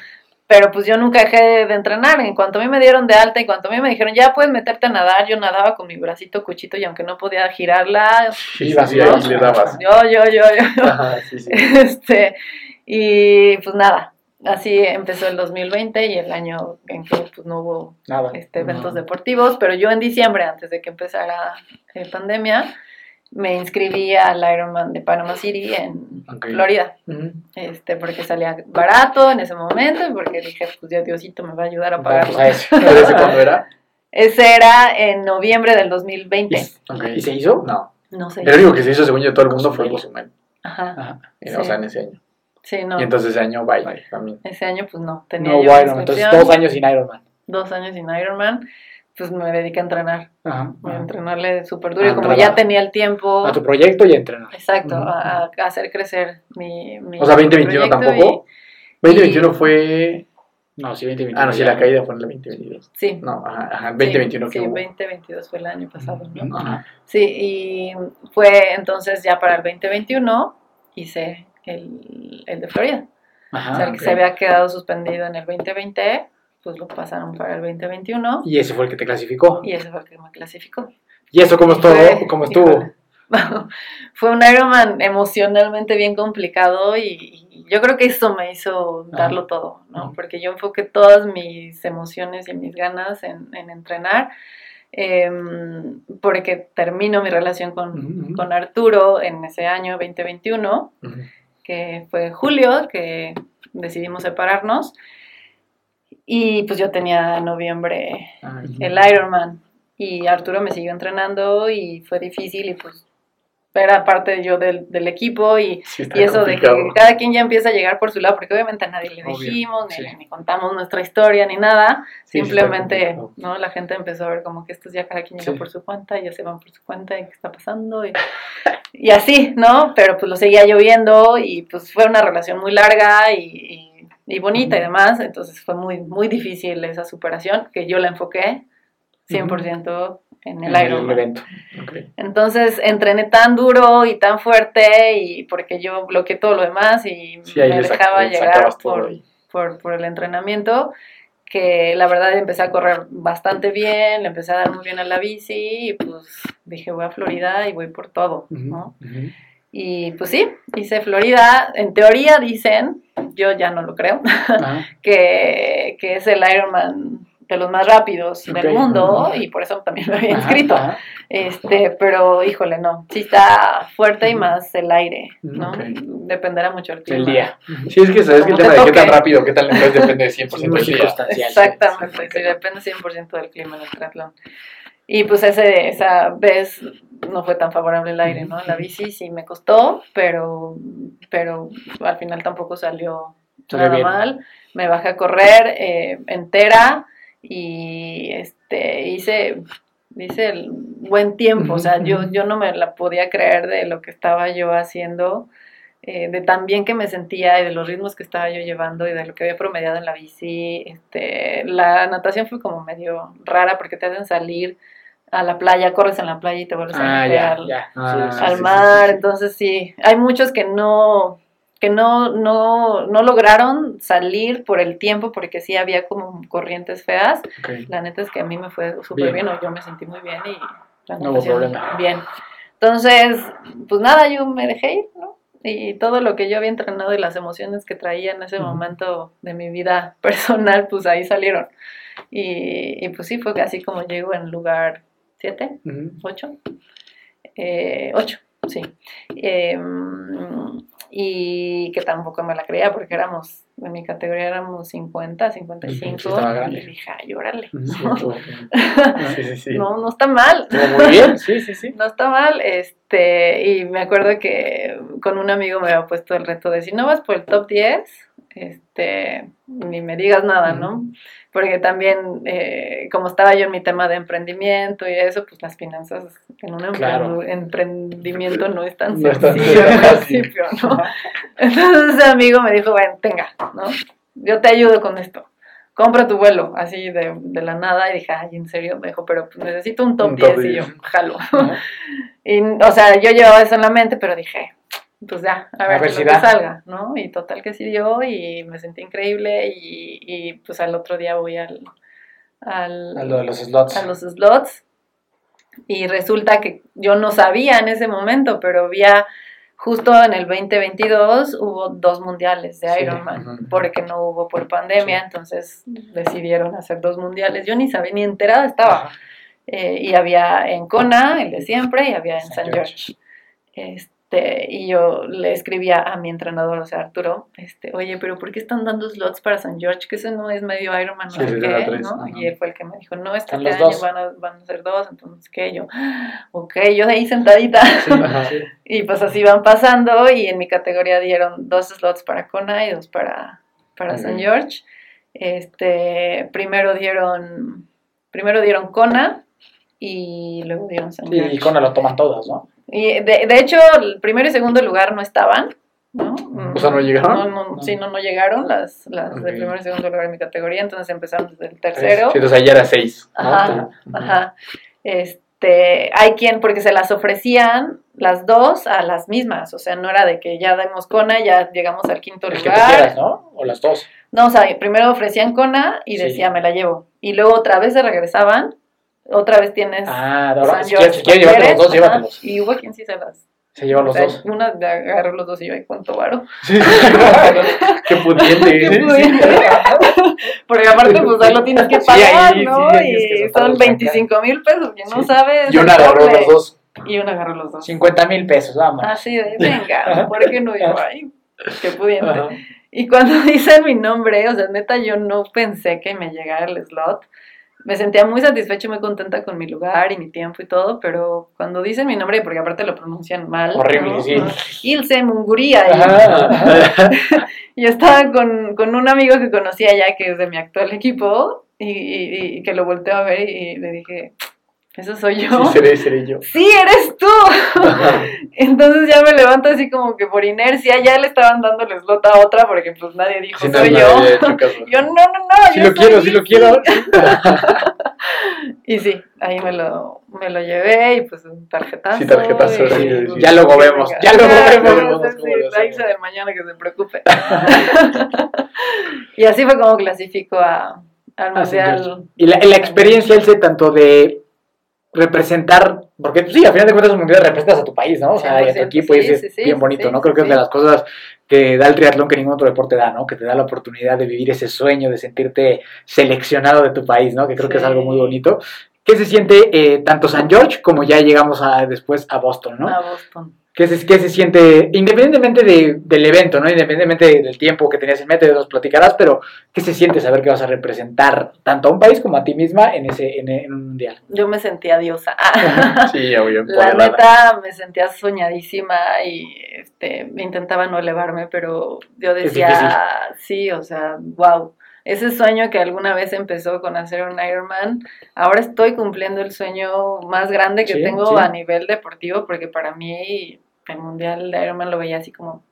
S4: Pero pues yo nunca dejé de entrenar. En cuanto a mí me dieron de alta y cuanto a mí me dijeron, ya puedes meterte a nadar, yo nadaba con mi bracito cuchito y aunque no podía girarla,
S6: Sí, sí, le dabas.
S4: yo, yo, yo, yo.
S6: Ajá, sí, sí.
S4: Este, y pues nada, así empezó el 2020 y el año en que pues, no hubo
S2: Nada.
S4: este, eventos
S2: No.
S4: deportivos, pero yo en diciembre, antes de que empezara la pandemia, me inscribí al Ironman de Panama City en. Florida, este, porque salía barato en ese momento y porque dije, pues ya Diosito me va a ayudar a pagarlo.
S6: ¿Pero ese cuándo era?
S4: Ese era en noviembre del 2020.
S6: Ok.
S2: ¿Y se hizo?
S6: No.
S4: No sé.
S6: El único que se hizo, según yo, todo el mundo fue.
S2: Cozumel.
S4: Ajá.
S2: Ajá.
S6: Y,
S4: Sí.
S6: O sea, en ese año.
S4: Sí, no.
S6: Y entonces ese año, bye, también.
S4: Ese año pues no. Tenía
S2: No,
S4: yo
S2: entonces dos años sin Ironman.
S4: dos años sin Ironman, pues me dediqué a entrenar.
S2: Ajá.
S4: a
S2: ajá.
S4: entrenarle súper duro.
S2: A
S4: y como ya tenía el tiempo.
S2: A tu proyecto y a entrenar.
S4: Exacto, a, a hacer crecer mi. mi
S6: O sea, 2021
S4: proyecto
S6: tampoco.
S4: y-
S6: 2021 fue.
S2: No, sí, 2021.
S6: Ah, no, sí, la caída fue en el 2022.
S4: sí.
S6: No, ajá, ajá. 2021
S4: sí,
S6: que
S4: sí,
S6: hubo.
S4: 2022 fue el año pasado, ¿no?
S2: Ajá.
S4: Sí, y fue entonces ya para el 2021 hice el, el de Florida.
S2: Ajá.
S4: o sea, el que se había quedado suspendido en el 2020, pues lo pasaron para el 2021
S2: Y ese fue el que te clasificó.
S4: y ese fue el que me clasificó.
S2: ¿Y eso cómo estuvo?
S4: Fue-
S2: ¿Cómo estuvo?
S4: Fue un Ironman emocionalmente bien complicado y, y yo creo que eso me hizo darlo todo, ¿no? Porque yo enfoqué todas mis emociones y mis ganas en, en entrenar, em, porque termino mi relación con, con Arturo en ese año 2021,
S6: Ujú.
S4: Que fue julio, que decidimos separarnos. Y pues yo tenía en noviembre
S6: Ah,
S4: el Ironman. Y Arturo me siguió entrenando y fue difícil y pues era parte yo del, del equipo y,
S6: sí
S4: y eso de
S6: complicado.
S4: que cada quien ya empieza a llegar por su lado, porque obviamente a nadie le
S2: Obvio,
S4: dijimos, ni,
S2: sí.
S4: ni contamos nuestra historia, ni nada.
S6: Sí,
S4: Simplemente. ¿no? La gente empezó a ver como que estos ya cada quien llega por su cuenta, ya se van por su cuenta y qué está pasando. Y, y así, ¿no? Pero pues lo seguía lloviendo y pues fue una relación muy larga y, y- y bonita y demás. Entonces fue muy, muy difícil esa superación, que yo la enfoqué 100% en el
S2: En
S4: Ironman.
S2: evento.
S6: Ok.
S4: Entonces entrené tan duro y tan fuerte y porque yo bloqueé todo lo demás y
S6: Sí,
S4: me dejaba
S6: le
S4: llegar por, por, por el entrenamiento que la verdad empecé a correr bastante bien, le empecé a dar muy bien a la bici y pues dije voy a Florida y voy por todo, ¿no? Y pues sí, hice Florida, en teoría dicen, yo ya no lo creo,
S2: Ajá.
S4: que, que es el Ironman de los más rápidos
S2: Ok.
S4: del mundo y por eso también me había inscrito.
S2: ajá.
S4: Este, pero híjole, no. Sí está fuerte y más el aire, ¿no?
S6: Ok.
S4: Dependerá mucho del clima.
S2: El día.
S6: Sí, es que sabes que el tema
S4: te
S6: de qué tan rápido, qué tan lento es, depende de 100%
S2: Es muy
S6: del
S2: circunstancial.
S4: Exactamente, sí, depende 100% del clima en el triatlón. Y pues ese, esa vez no fue tan favorable el aire, ¿no? La bici sí me costó, pero, pero al final tampoco salió nada mal. Me bajé a correr eh, entera y este hice, hice el buen tiempo. O sea, yo, yo no me la podía creer de lo que estaba yo haciendo, eh, de tan bien que me sentía y de los ritmos que estaba yo llevando y de lo que había promediado en la bici. Este, la natación fue como medio rara porque te hacen salir a la playa, corres en la playa y te vuelves a
S2: Ah,
S4: meter
S2: ya,
S4: al,
S2: ya.
S6: Ah,
S2: Sí,
S6: sí,
S4: al
S6: sí,
S4: mar.
S6: sí.
S4: Entonces sí, hay muchos que no que no, no, no lograron salir por el tiempo porque sí había como corrientes feas. La neta es que a mí me fue súper
S2: Bien.
S4: bien, o yo me sentí muy bien y la
S2: No hubo
S4: bien. Entonces, pues nada, yo me dejé ir, ¿no? Y todo lo que yo había entrenado y las emociones que traía en ese momento de mi vida personal, pues ahí salieron. Y, y pues sí, fue así como llego en lugar 7,
S2: Ujú.
S4: 8, 8, sí. Em, y que tampoco me la creía porque éramos, en mi categoría éramos 50, 55.
S2: Sí,
S4: y dije, ay, órale.
S2: Sí,
S4: ¿no?
S2: sí.
S4: No, no está mal.
S2: Muy bien, sí, sí, sí.
S4: No está mal, este, y me acuerdo que con un amigo me había puesto el reto de si no vas por el top 10, este, ni me digas nada, ¿no? Porque también, eh, como estaba yo en mi tema de emprendimiento y eso, pues las finanzas en un
S2: Claro.
S4: emprendimiento no es tan
S2: No
S4: sencillo al principio, ¿no? Entonces ese amigo me dijo, bueno, tenga, ¿no? Yo te ayudo con esto. Compra tu vuelo, así de, de la nada. Y dije, ay, ¿en serio? Me dijo, pero pues, necesito un top
S2: Un top
S4: 10. Y yo,
S2: 10.
S4: jalo. Y, o sea, yo llevaba eso en la mente, pero dije, pues ya, a ver,
S2: ver
S4: que
S2: si
S4: lo que
S2: da.
S4: salga, ¿no? Y total que sí dio y me sentí increíble y, y, pues al otro día voy al, al,
S2: A lo de los slots.
S4: a los slots y resulta que yo no sabía en ese momento, pero había justo en el 2022 hubo dos mundiales de
S2: Sí,
S4: Ironman
S2: ujú.
S4: porque no hubo por pandemia,
S2: Sí.
S4: entonces decidieron hacer dos mundiales. Yo ni sabía, ni enterada estaba. Eh, y había en Kona, el de siempre, y había en
S2: San
S4: San
S2: George.
S4: George. Este, y yo le escribía a mi entrenador, o sea, Arturo, este, oye, pero ¿por qué están dando slots para San George? Que ese no es medio Ironman,
S2: Sí, tres,
S4: ¿no? Y él fue el que me dijo, no, este, este año
S2: dos.
S4: van a, van a ser dos, entonces, ¿qué? Yo, "Ah, ok, yo de ahí sentadita.
S2: Sí, ajá.
S4: Y pues así van pasando y en mi categoría dieron dos slots para Kona y dos para, para. San George. Este, primero dieron, primero dieron Kona y luego dieron San George.
S2: Y con lo toman todos, ¿no?
S4: Y de, de hecho, el primero y segundo lugar no estaban, ¿no?
S2: O sea, ¿no llegaron?
S4: No, no,
S2: No.
S4: sí, no, no llegaron las, las
S2: Ok.
S4: de primero y segundo lugar en mi categoría, entonces empezaron desde el tercero.
S2: Sí, entonces ahí ya era seis.
S4: Ajá, ajá. Este, hay quien, porque se las ofrecían las dos a las mismas, o sea, no era de que ya demos Kona, ya llegamos al quinto
S2: El que
S4: lugar.
S2: tú quieras, ¿no? O las dos.
S4: No, o sea, primero ofrecían Kona y
S2: Sí.
S4: decía, me la llevo. Y luego otra vez se regresaban, otra vez tienes
S2: Ah, ahora, si quieres, si quieres llevarte los dos, llévatelos.
S4: Y hubo quien sí se las...
S2: Se llevan
S4: o
S2: los
S4: sea,
S2: dos.
S4: Una agarró los dos y yo, ¿y cuánto varo?
S2: Sí. Qué pudiente.
S4: Qué
S2: Sí.
S4: pudiente. Porque aparte, pues ahí lo tienes que
S2: Sí,
S4: pagar,
S2: ahí sí,
S4: ¿no?
S2: ahí tienes que
S4: y
S2: soltarlos
S4: son 25 mil pesos, que no
S2: Sí.
S4: sabes.
S2: Y una agarró los dos.
S4: Y una agarró los dos.
S2: 50 mil pesos, vamos.
S4: Así de, venga, ¿por qué no yo? Ay, qué pudiente.
S2: Ajá.
S4: Y cuando dicen mi nombre, o sea, neta, yo no pensé que me llegara el slot. Me sentía muy satisfecha y muy contenta con mi lugar y mi tiempo y todo, pero cuando dicen mi nombre, porque aparte lo pronuncian mal.
S2: Horrible,
S4: ¿no?
S2: sí.
S4: ¿no? Ilse Munguría. y- yo estaba con, con un amigo que conocía ya, que es de mi actual equipo, y, y- y que lo volteó a ver y le dije, ¿eso soy yo?
S2: Sí, seré, seré yo.
S4: ¡Sí, eres tú! Entonces ya me levanto así como que por inercia, ya le estaban dando el slot a otra porque pues nadie dijo,
S2: no,
S4: soy
S2: no
S4: yo. Yo, no, no, no.
S2: Sí
S4: yo
S2: lo
S4: soy
S2: quiero, sí lo
S4: Izzy".
S2: quiero.
S4: Y sí, ahí me lo, me lo llevé y pues un tarjetazo.
S2: Sí, tarjetazo,
S4: y,
S2: sí,
S4: pues,
S2: ya luego vemos, ya luego vemos,
S4: sí, sí, la hice de mañana que se preocupe. y así fue como clasifico a, al
S2: Ah, sí,
S4: mundial.
S2: Y la, la experiencia, Elce, tanto de representar, porque pues, sí, al final de cuentas, un mundial representas a tu país, ¿no? O sea, y a tu
S4: 100%,
S2: equipo, y es
S4: sí, sí,
S2: bien bonito, ¿no? Creo que es de las cosas que da el triatlón que ningún otro deporte da, ¿no? Que te da la oportunidad de vivir ese sueño, de sentirte seleccionado de tu país, ¿no? Que creo que es algo muy bonito. ¿Qué se siente eh, tanto San George como ya llegamos a, después a Boston, ¿no?
S4: A Boston.
S2: ¿Qué se, qué se siente, independientemente de- del evento, ¿no? Independientemente del tiempo que tenías en mente, nos platicarás, pero ¿qué se siente saber que vas a representar tanto a un país como a ti misma en, ese, en, en un mundial?
S4: Yo me sentía diosa.
S2: Sí, obvio,
S4: La neta me sentía soñadísima y este, intentaba no elevarme, pero yo decía, sí, o sea, wow. Ese sueño que alguna vez empezó con hacer un Ironman, ahora estoy cumpliendo el sueño más grande que
S2: Sí,
S4: tengo
S2: sí.
S4: a nivel deportivo, porque para mí el mundial de Ironman lo veía así como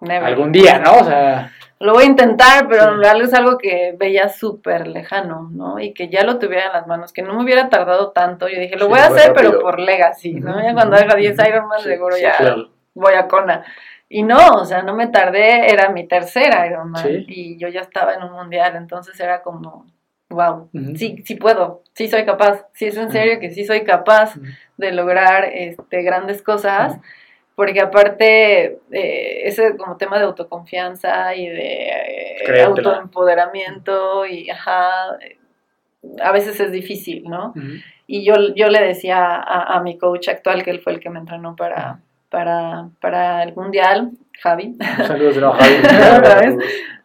S4: never.
S2: Algún día, ¿no? O sea,
S4: Lo voy a intentar, pero
S2: Sí.
S4: realidad es algo que veía súper lejano, ¿no? Y que ya lo tuviera en las manos, que no me hubiera tardado tanto. Yo dije, lo
S2: Sí,
S4: voy a hacer,
S2: rápido.
S4: pero por legacy, ¿no? Ya cuando haga 10
S2: ujú.
S4: Ironman,
S2: Sí,
S4: seguro ya
S2: claro.
S4: voy a Kona. Y no, o sea, no me tardé, era mi tercera Ironman y yo ya estaba en un mundial, entonces era como, wow,
S6: Ujú.
S4: sí, sí puedo, sí soy capaz, sí es en serio que sí soy capaz de lograr este, grandes cosas. Porque aparte eh, ese como tema de autoconfianza y de eh, autoempoderamiento y ajá, a veces es difícil, ¿no? Y yo, yo le decía a, a mi coach actual, que él fue el que me entrenó para, para, para el mundial, Javi,
S6: Saludos Javi.
S4: Otra vez.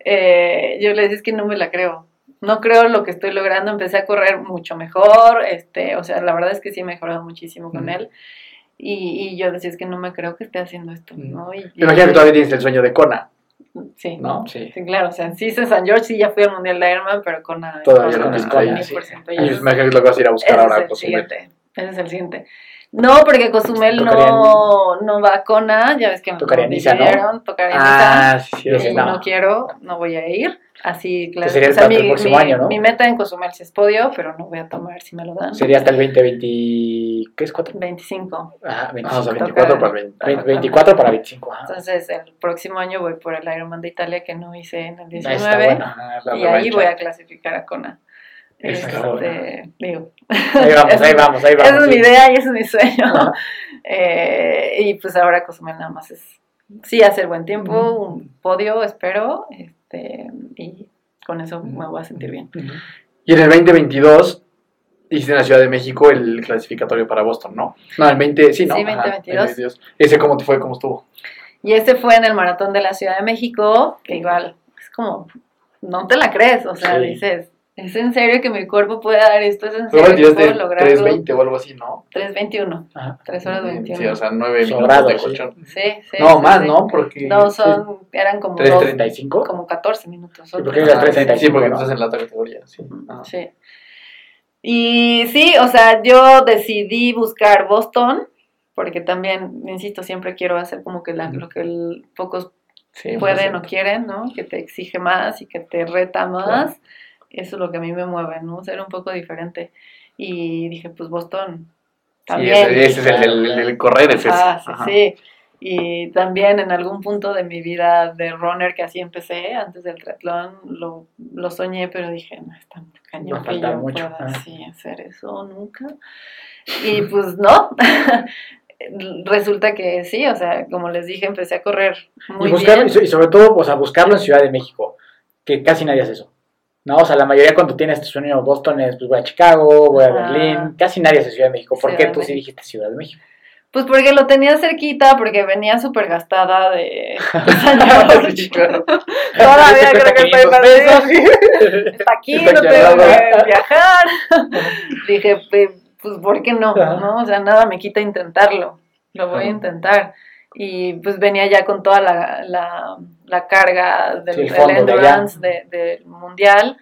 S4: eh, yo le decía, es que no me la creo. No creo lo que estoy logrando. Empecé a correr mucho mejor. Este, o sea, la verdad es que sí he mejorado muchísimo con él. Y, y yo decía, es que no me creo que esté haciendo esto,
S6: Ujú.
S4: ¿no? Y,
S6: Me imagino que todavía tienes el sueño de Kona,
S4: Sí,
S6: ¿no? Sí.
S4: sí, claro. O sea, sí hice San George, sí ya fui al Mundial de Ironman, pero.
S6: Todavía Kona,
S4: mil
S6: sí.
S4: por ciento.
S6: Y
S4: Y
S6: me
S4: eso-
S6: imagino que es lo que vas a ir a buscar
S4: ese
S6: ahora
S4: es
S6: a
S4: el
S6: Cozumel.
S4: siguiente. Ese es el siguiente. No, porque Cozumel no, no va a Kona, ya ves que me
S6: Tocaría
S4: lo
S6: Niza, ¿no?
S4: tocaría Niza.
S6: Ah, sí, sí,
S4: y
S6: sí,
S4: no.
S6: no.
S4: quiero, no voy a ir. Así, claro.
S6: sería el
S4: o sea, mi,
S6: próximo
S4: mi-
S6: año, ¿no?
S4: mi meta en Cozumel sí es podio, pero no voy a tomar si me lo dan.
S6: Sería hasta el 2020. ¿Qué es? ¿4?
S4: 25.
S6: Ajá, 25.
S5: Ah, o sea,
S4: Toca-
S5: 24 para 20.
S6: Ve- 24 para 25. Ajá.
S4: Entonces, el próximo año voy por el Ironman de Italia que no hice en el
S6: Ahí
S4: 19.
S6: está bueno. Ajá, la
S4: y ahí voy a clasificar a Kona. Este, digo,
S6: Ahí vamos, ahí vamos, ahí vamos.
S4: esa es mi idea y ese es mi sueño. Eh, y pues ahora Cozumel nada más es, sí, hacer buen tiempo, un podio, espero, este, y con eso me voy a sentir bien.
S5: Y en el 2022 hiciste en la Ciudad de México el clasificatorio para Boston, ¿no? No, el 20, sí, ¿no?
S4: Sí,
S5: Ajá,
S4: 2022.
S5: 2022. Ese cómo te fue, cómo estuvo.
S4: Y este fue en el Maratón de la Ciudad de México, que igual es como, no te la crees, o sea,
S5: Sí.
S4: dices, ¿es en serio que mi cuerpo puede dar esto? ¿Es en serio que puedo lograrlo?
S5: 320 o algo así, ¿no?
S4: 3.21,
S6: Ajá.
S4: 3 horas 21.
S5: Sí, o sea, 9 minutos
S6: Sobrado,
S5: de
S6: sí.
S5: colchón.
S4: Sí, sí.
S5: No,
S4: sí,
S5: más,
S4: sí.
S5: ¿no? Porque...
S4: No, son, eran como, dos,
S6: 335.
S4: como 14 minutos. son
S6: porque
S4: tres
S6: las
S4: horas.
S6: 3:35,
S5: Sí, porque
S6: ¿no?
S5: estás en la otra categoría, sí. Ajá.
S4: Sí. Y sí, o sea, yo decidí buscar Boston, porque también, insisto, siempre quiero hacer como que la- lo que el- pocos
S5: Sí,
S4: pueden o quieren, ¿no? Que te exige más y que te reta más. Eso es lo que a mí me mueve, ¿no? Ser un poco diferente. Y dije, pues Boston
S5: Sí,
S4: también.
S5: ese, ese es el, el, el- el correr, es ese.
S4: Ah, sí,
S5: Ajá.
S4: sí. Y también en algún punto de mi vida de runner, que así empecé, antes del triatlón, lo, lo soñé, pero dije, no, está cañón que yo
S6: mucho,
S4: pueda así hacer eso nunca. Y pues no. Resulta que sí, o sea, como les dije, empecé a correr muy
S6: y, buscarlo,
S4: bien.
S6: y sobre todo, o sea, buscarlo en Ciudad de México, que casi nadie hace eso. ¿No? O sea, la mayoría cuando tiene este sueño Boston es, pues voy a Chicago, voy a. Berlín, casi nadie hace Ciudad de México. ¿Por
S4: Ciudad
S6: qué tú sí dijiste Ciudad de México?
S4: Pues porque lo tenía cerquita, porque venía súper gastada de.
S5: Sí, claro.
S4: Todavía creo que estoy Está aquí,
S6: Está
S4: no tengo que viajar. Dije, "Pe- pues, ¿por qué no? ¿no? O sea, nada me quita intentarlo. Lo voy a intentar. Y pues venía ya con toda la, la, la carga del,
S6: Sí, el
S4: del
S6: fondo de allá.
S4: endurance de- del mundial.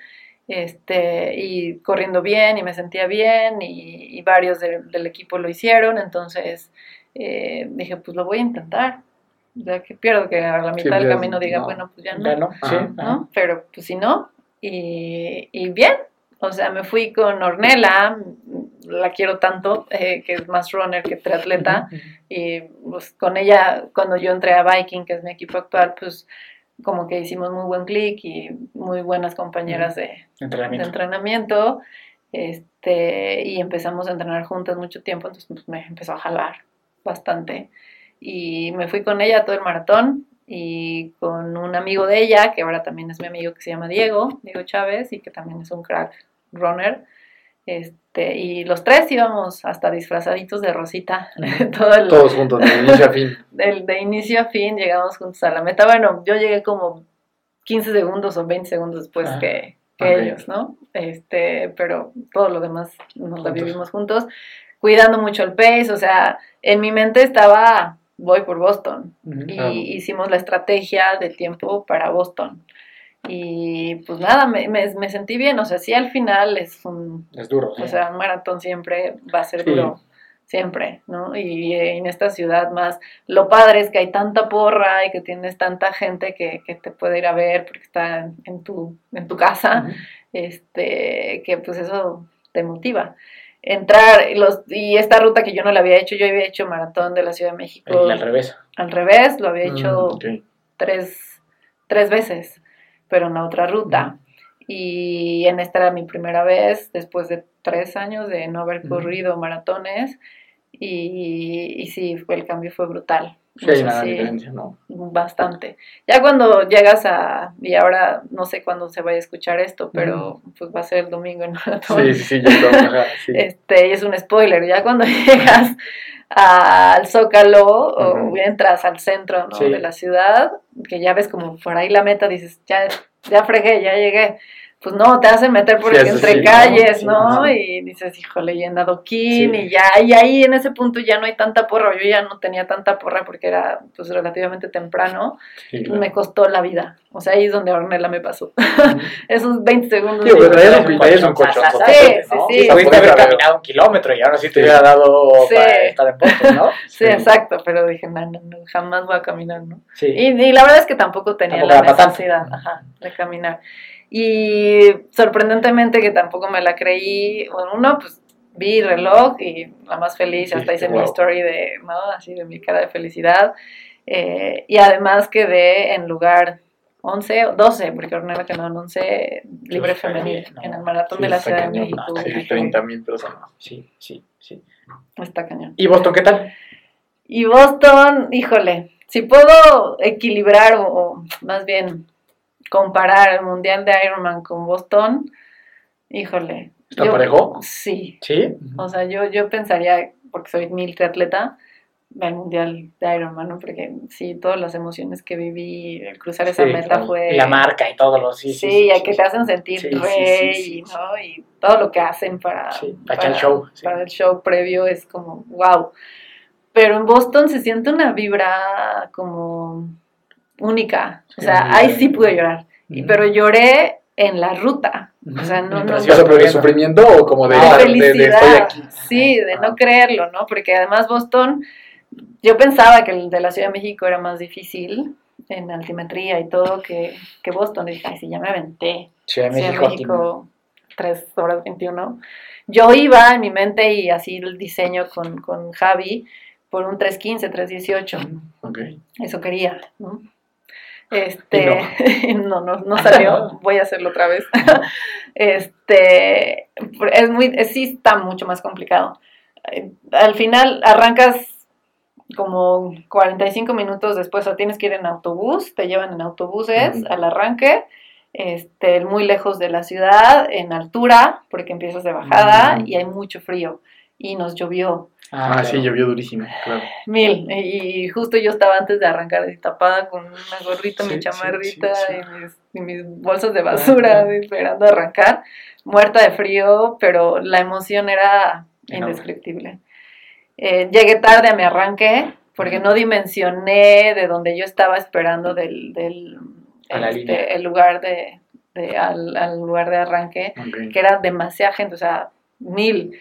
S4: Este, y corriendo bien y me sentía bien y, y varios del- del equipo lo hicieron, entonces eh, dije, pues lo voy a intentar. Ya que pierdo que a la mitad del
S5: pues,
S4: camino diga,
S5: no.
S4: bueno, pues ya no.
S6: Ya, ¿no? Sí.
S5: Ajá.
S6: ajá.
S4: ¿no? Pero pues si no, y, y bien, o sea, me fui con Ornella, la quiero tanto, eh, que es más runner que triatleta, y pues con ella, cuando yo entré a Viking, que es mi equipo actual, pues como que hicimos muy buen clic y muy buenas compañeras de,
S6: entrenamiento,
S4: este, y empezamos a entrenar juntas mucho tiempo, entonces pues, me empezó a jalar bastante. Y me fui con ella todo el maratón y con un amigo de ella, que ahora también es mi amigo, que se llama Diego, Diego Chávez, y que también es un crack runner. Este, y los tres íbamos hasta disfrazaditos de Rosita, todo el,
S5: Todos juntos, de inicio a fin.
S4: del- de inicio a fin llegamos juntos a la meta. Bueno, yo llegué como 15 segundos o 20 segundos después
S6: Ah,
S4: que, ellos, ¿no? Este, pero todo lo demás nos la
S6: Juntos.
S4: vivimos juntos, cuidando mucho el pace, o sea, en mi mente estaba, voy por Boston, y hicimos la estrategia de tiempo para Boston. Y pues nada, me, me, me sentí bien, o sea, sí al final es un,
S6: Es duro. sí.
S4: o sea, un maratón siempre va a ser
S6: Sí.
S4: duro, siempre, ¿no? Y en esta ciudad más, lo padre es que hay tanta porra y que tienes tanta gente que, que te puede ir a ver porque está en, tu, en tu casa, este, que pues eso te motiva. entrar y los y esta ruta que yo no la había hecho, yo había hecho maratón de la Ciudad de México
S6: Y al revés.
S4: al revés, lo había hecho
S5: Mm, ok.
S4: tres, tres veces, pero en la otra ruta. Y en esta era mi primera vez, después de tres años de no haber corrido maratones. Y, y sí, fue, el cambio fue brutal.
S5: Sí, hay
S4: O sea,
S5: una
S4: sí,
S5: diferencia, ¿no?
S4: bastante. Ya cuando llegas a, y ahora no sé cuándo se vaya a escuchar esto, pero pues va a ser el domingo en maratón.
S5: Sí, sí, sí, yo creo. sí.
S4: Este, y es un spoiler, ya cuando llegas al Zócalo o
S5: Ujú.
S4: entras al centro ¿no?
S6: Sí.
S4: de la ciudad, que ya ves como por ahí la meta, dices, ya, ya fregué, ya llegué. Pues no, te hacen meter por
S5: Sí,
S4: entre calles, ¿no?
S5: sí.
S4: Y dices, híjole, y en adoquín,
S6: Sí.
S4: y ya, y ahí en ese punto ya no hay tanta porra, yo ya no tenía tanta porra porque era pues relativamente temprano,
S5: Sí, claro.
S4: me costó la vida. O sea, ahí es donde Ornella me pasó. Esos 20 segundos.
S5: Sí, pues,
S4: de-
S5: traías un-.
S4: Sí,
S6: ¿no?
S4: sí, sí.
S6: Pudiste haber caminado un kilómetro y ahora sí te hubiera dado
S4: Sí.
S6: para estar en Boston, ¿no?
S4: Sí, exacto, pero dije, no, no, no, jamás voy a caminar, ¿no?
S6: Sí.
S4: Y, y la verdad es que tampoco tenía
S6: Tampoco
S4: la necesidad ajá, de caminar. Y sorprendentemente que tampoco me la creí, bueno, uno, pues vi reloj y la más feliz, hasta hice mi
S5: wow.
S4: story de, ¿no? Así de mi cara de felicidad. Eh, y además quedé en lugar 11 o 12, porque Ornella quedó en 11 libre femenil
S6: ¿no?
S4: en el maratón
S5: Sí,
S4: de la Ciudad de
S5: cañón,
S4: México.
S6: no,
S5: Sí,
S4: Dije,
S5: 30 mil personas.
S6: Sí, sí, sí.
S4: Está cañón.
S6: ¿Y Boston qué tal?
S4: Y Boston, híjole, si puedo equilibrar o, o más bien comparar el Mundial de Ironman con Boston, híjole.
S5: ¿Está
S4: yo-
S5: parejo?
S4: Sí,
S6: Sí.
S4: o sea, yo, yo pensaría, porque soy mil triatleta, el Mundial de Ironman, ¿no? Porque sí, todas las emociones que viví, el cruzar esa
S6: Sí,
S4: meta
S6: claro.
S4: fue...
S6: Y la marca y todo lo sí,
S4: Sí,
S6: sí.
S4: y a que te hacen sentir
S6: Sí, sí,
S4: rey,
S6: sí, sí,
S4: ¿no? Y todo lo que hacen para,
S6: Sí, para echar el show, sí.
S4: para el show previo es como, wow. Pero en Boston se siente una vibra como única. O sea, ahí sí pude llorar. Y-. Pero lloré en la ruta. O sea, no, no,
S6: Mientras
S5: O
S6: ibas
S5: sea, pero de
S6: corriendo.
S5: sufrimiento o como de,
S4: de
S5: de- estoy aquí.
S4: Sí, de no creerlo, ¿no? Porque además Boston, yo pensaba que el de la Ciudad de México era más difícil en altimetría y todo que, que Boston. Y dije, ay, sí, ya me aventé.
S6: Ciudad de México.
S4: México, 3 horas 21. Yo iba en mi mente y así el diseño con, con Javi por un 315, 318.
S5: Ok.
S4: Eso quería, ¿no? Este, no, no, no salió, voy a hacerlo otra vez. Este, es muy, es- sí está mucho más complicado. Eh, Al final arrancas como 45 minutos después, o tienes que ir en autobús, te llevan en autobuses al arranque, este, muy lejos de la ciudad, en altura, porque empiezas de bajada y hay mucho frío. Y nos llovió
S5: Ah, sí, llovió durísimo, claro.
S4: mil. Y, justo yo estaba antes de arrancar así tapada con una gorrita,
S5: Sí,
S4: mi chamarrita
S5: sí, sí.
S4: Y, mis, y mis bolsas de basura
S6: Ajá.
S4: esperando arrancar, muerta de frío, pero la emoción era
S5: Enorme.
S4: indescriptible. Eh, llegué tarde a mi arranque porque no dimensioné de donde yo estaba esperando del, del este, el lugar de, de- al, al lugar de arranque
S5: Ok.
S4: que era demasiada gente, o sea, mil.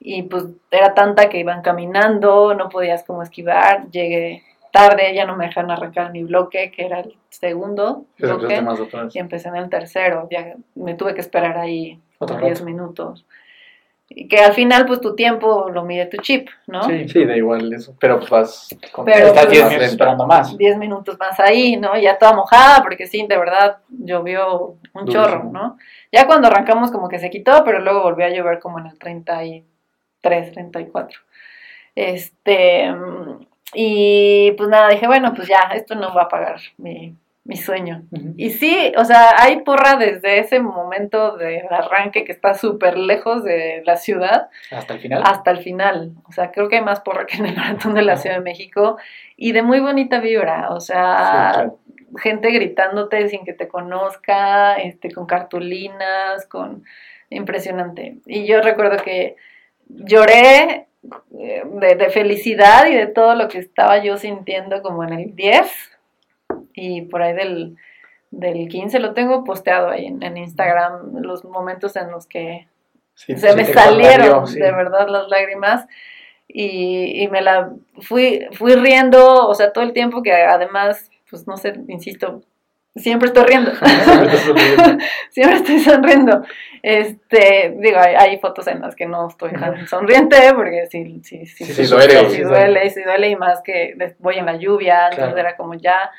S4: Y pues era tanta que iban caminando, no podías como esquivar, llegué tarde, ya no me dejaron arrancar mi bloque, que era el segundo bloque, y empecé en el tercero, ya me tuve que esperar ahí
S6: Otro
S4: como 10
S6: rato.
S4: minutos. Y que al final pues tu tiempo lo mide tu chip, ¿no?
S5: Sí, sí, da igual eso. Pero pues vas con
S4: Pero,
S6: Estás
S4: pues,
S6: 10
S5: más
S6: minutos esperando más.
S4: 10 minutos más ahí, ¿no? Ya toda mojada, porque sí, de verdad llovió un
S5: Durísimo.
S4: chorro, ¿no? Ya cuando arrancamos como que se quitó, pero luego volvió a llover como en el 33, 34. Este, y pues nada, dije, bueno, pues ya, esto no va a pagar mi, mi sueño. Y sí, o sea, hay porra desde ese momento del arranque que está súper lejos de la ciudad
S6: Hasta el final.
S4: hasta el final. O sea, creo que hay más porra que en el maratón de la Ciudad de México y de muy bonita vibra. O sea,
S6: Sí, claro.
S4: gente gritándote sin que te conozca, este, con cartulinas, con impresionante. Y yo recuerdo que lloré eh, de, de felicidad y de todo lo que estaba yo sintiendo como en el 10 y por ahí del, del 15 lo tengo posteado ahí en, en Instagram, los momentos en los que
S5: Sí,
S4: se
S5: sí,
S4: me salieron
S5: sí.
S4: de verdad las lágrimas y, y me la fui, fui riendo, o sea, todo el tiempo que además, pues no sé, insisto, siempre estoy riendo.
S5: Siempre
S4: estoy sonriendo. Este, digo, hay, hay fotos en las que no estoy tan sonriente porque sí, sí, sí,
S5: Sí, sí duele,
S4: sí duele, sí duele y más que voy en la lluvia, entonces
S6: Claro.
S4: era como ya,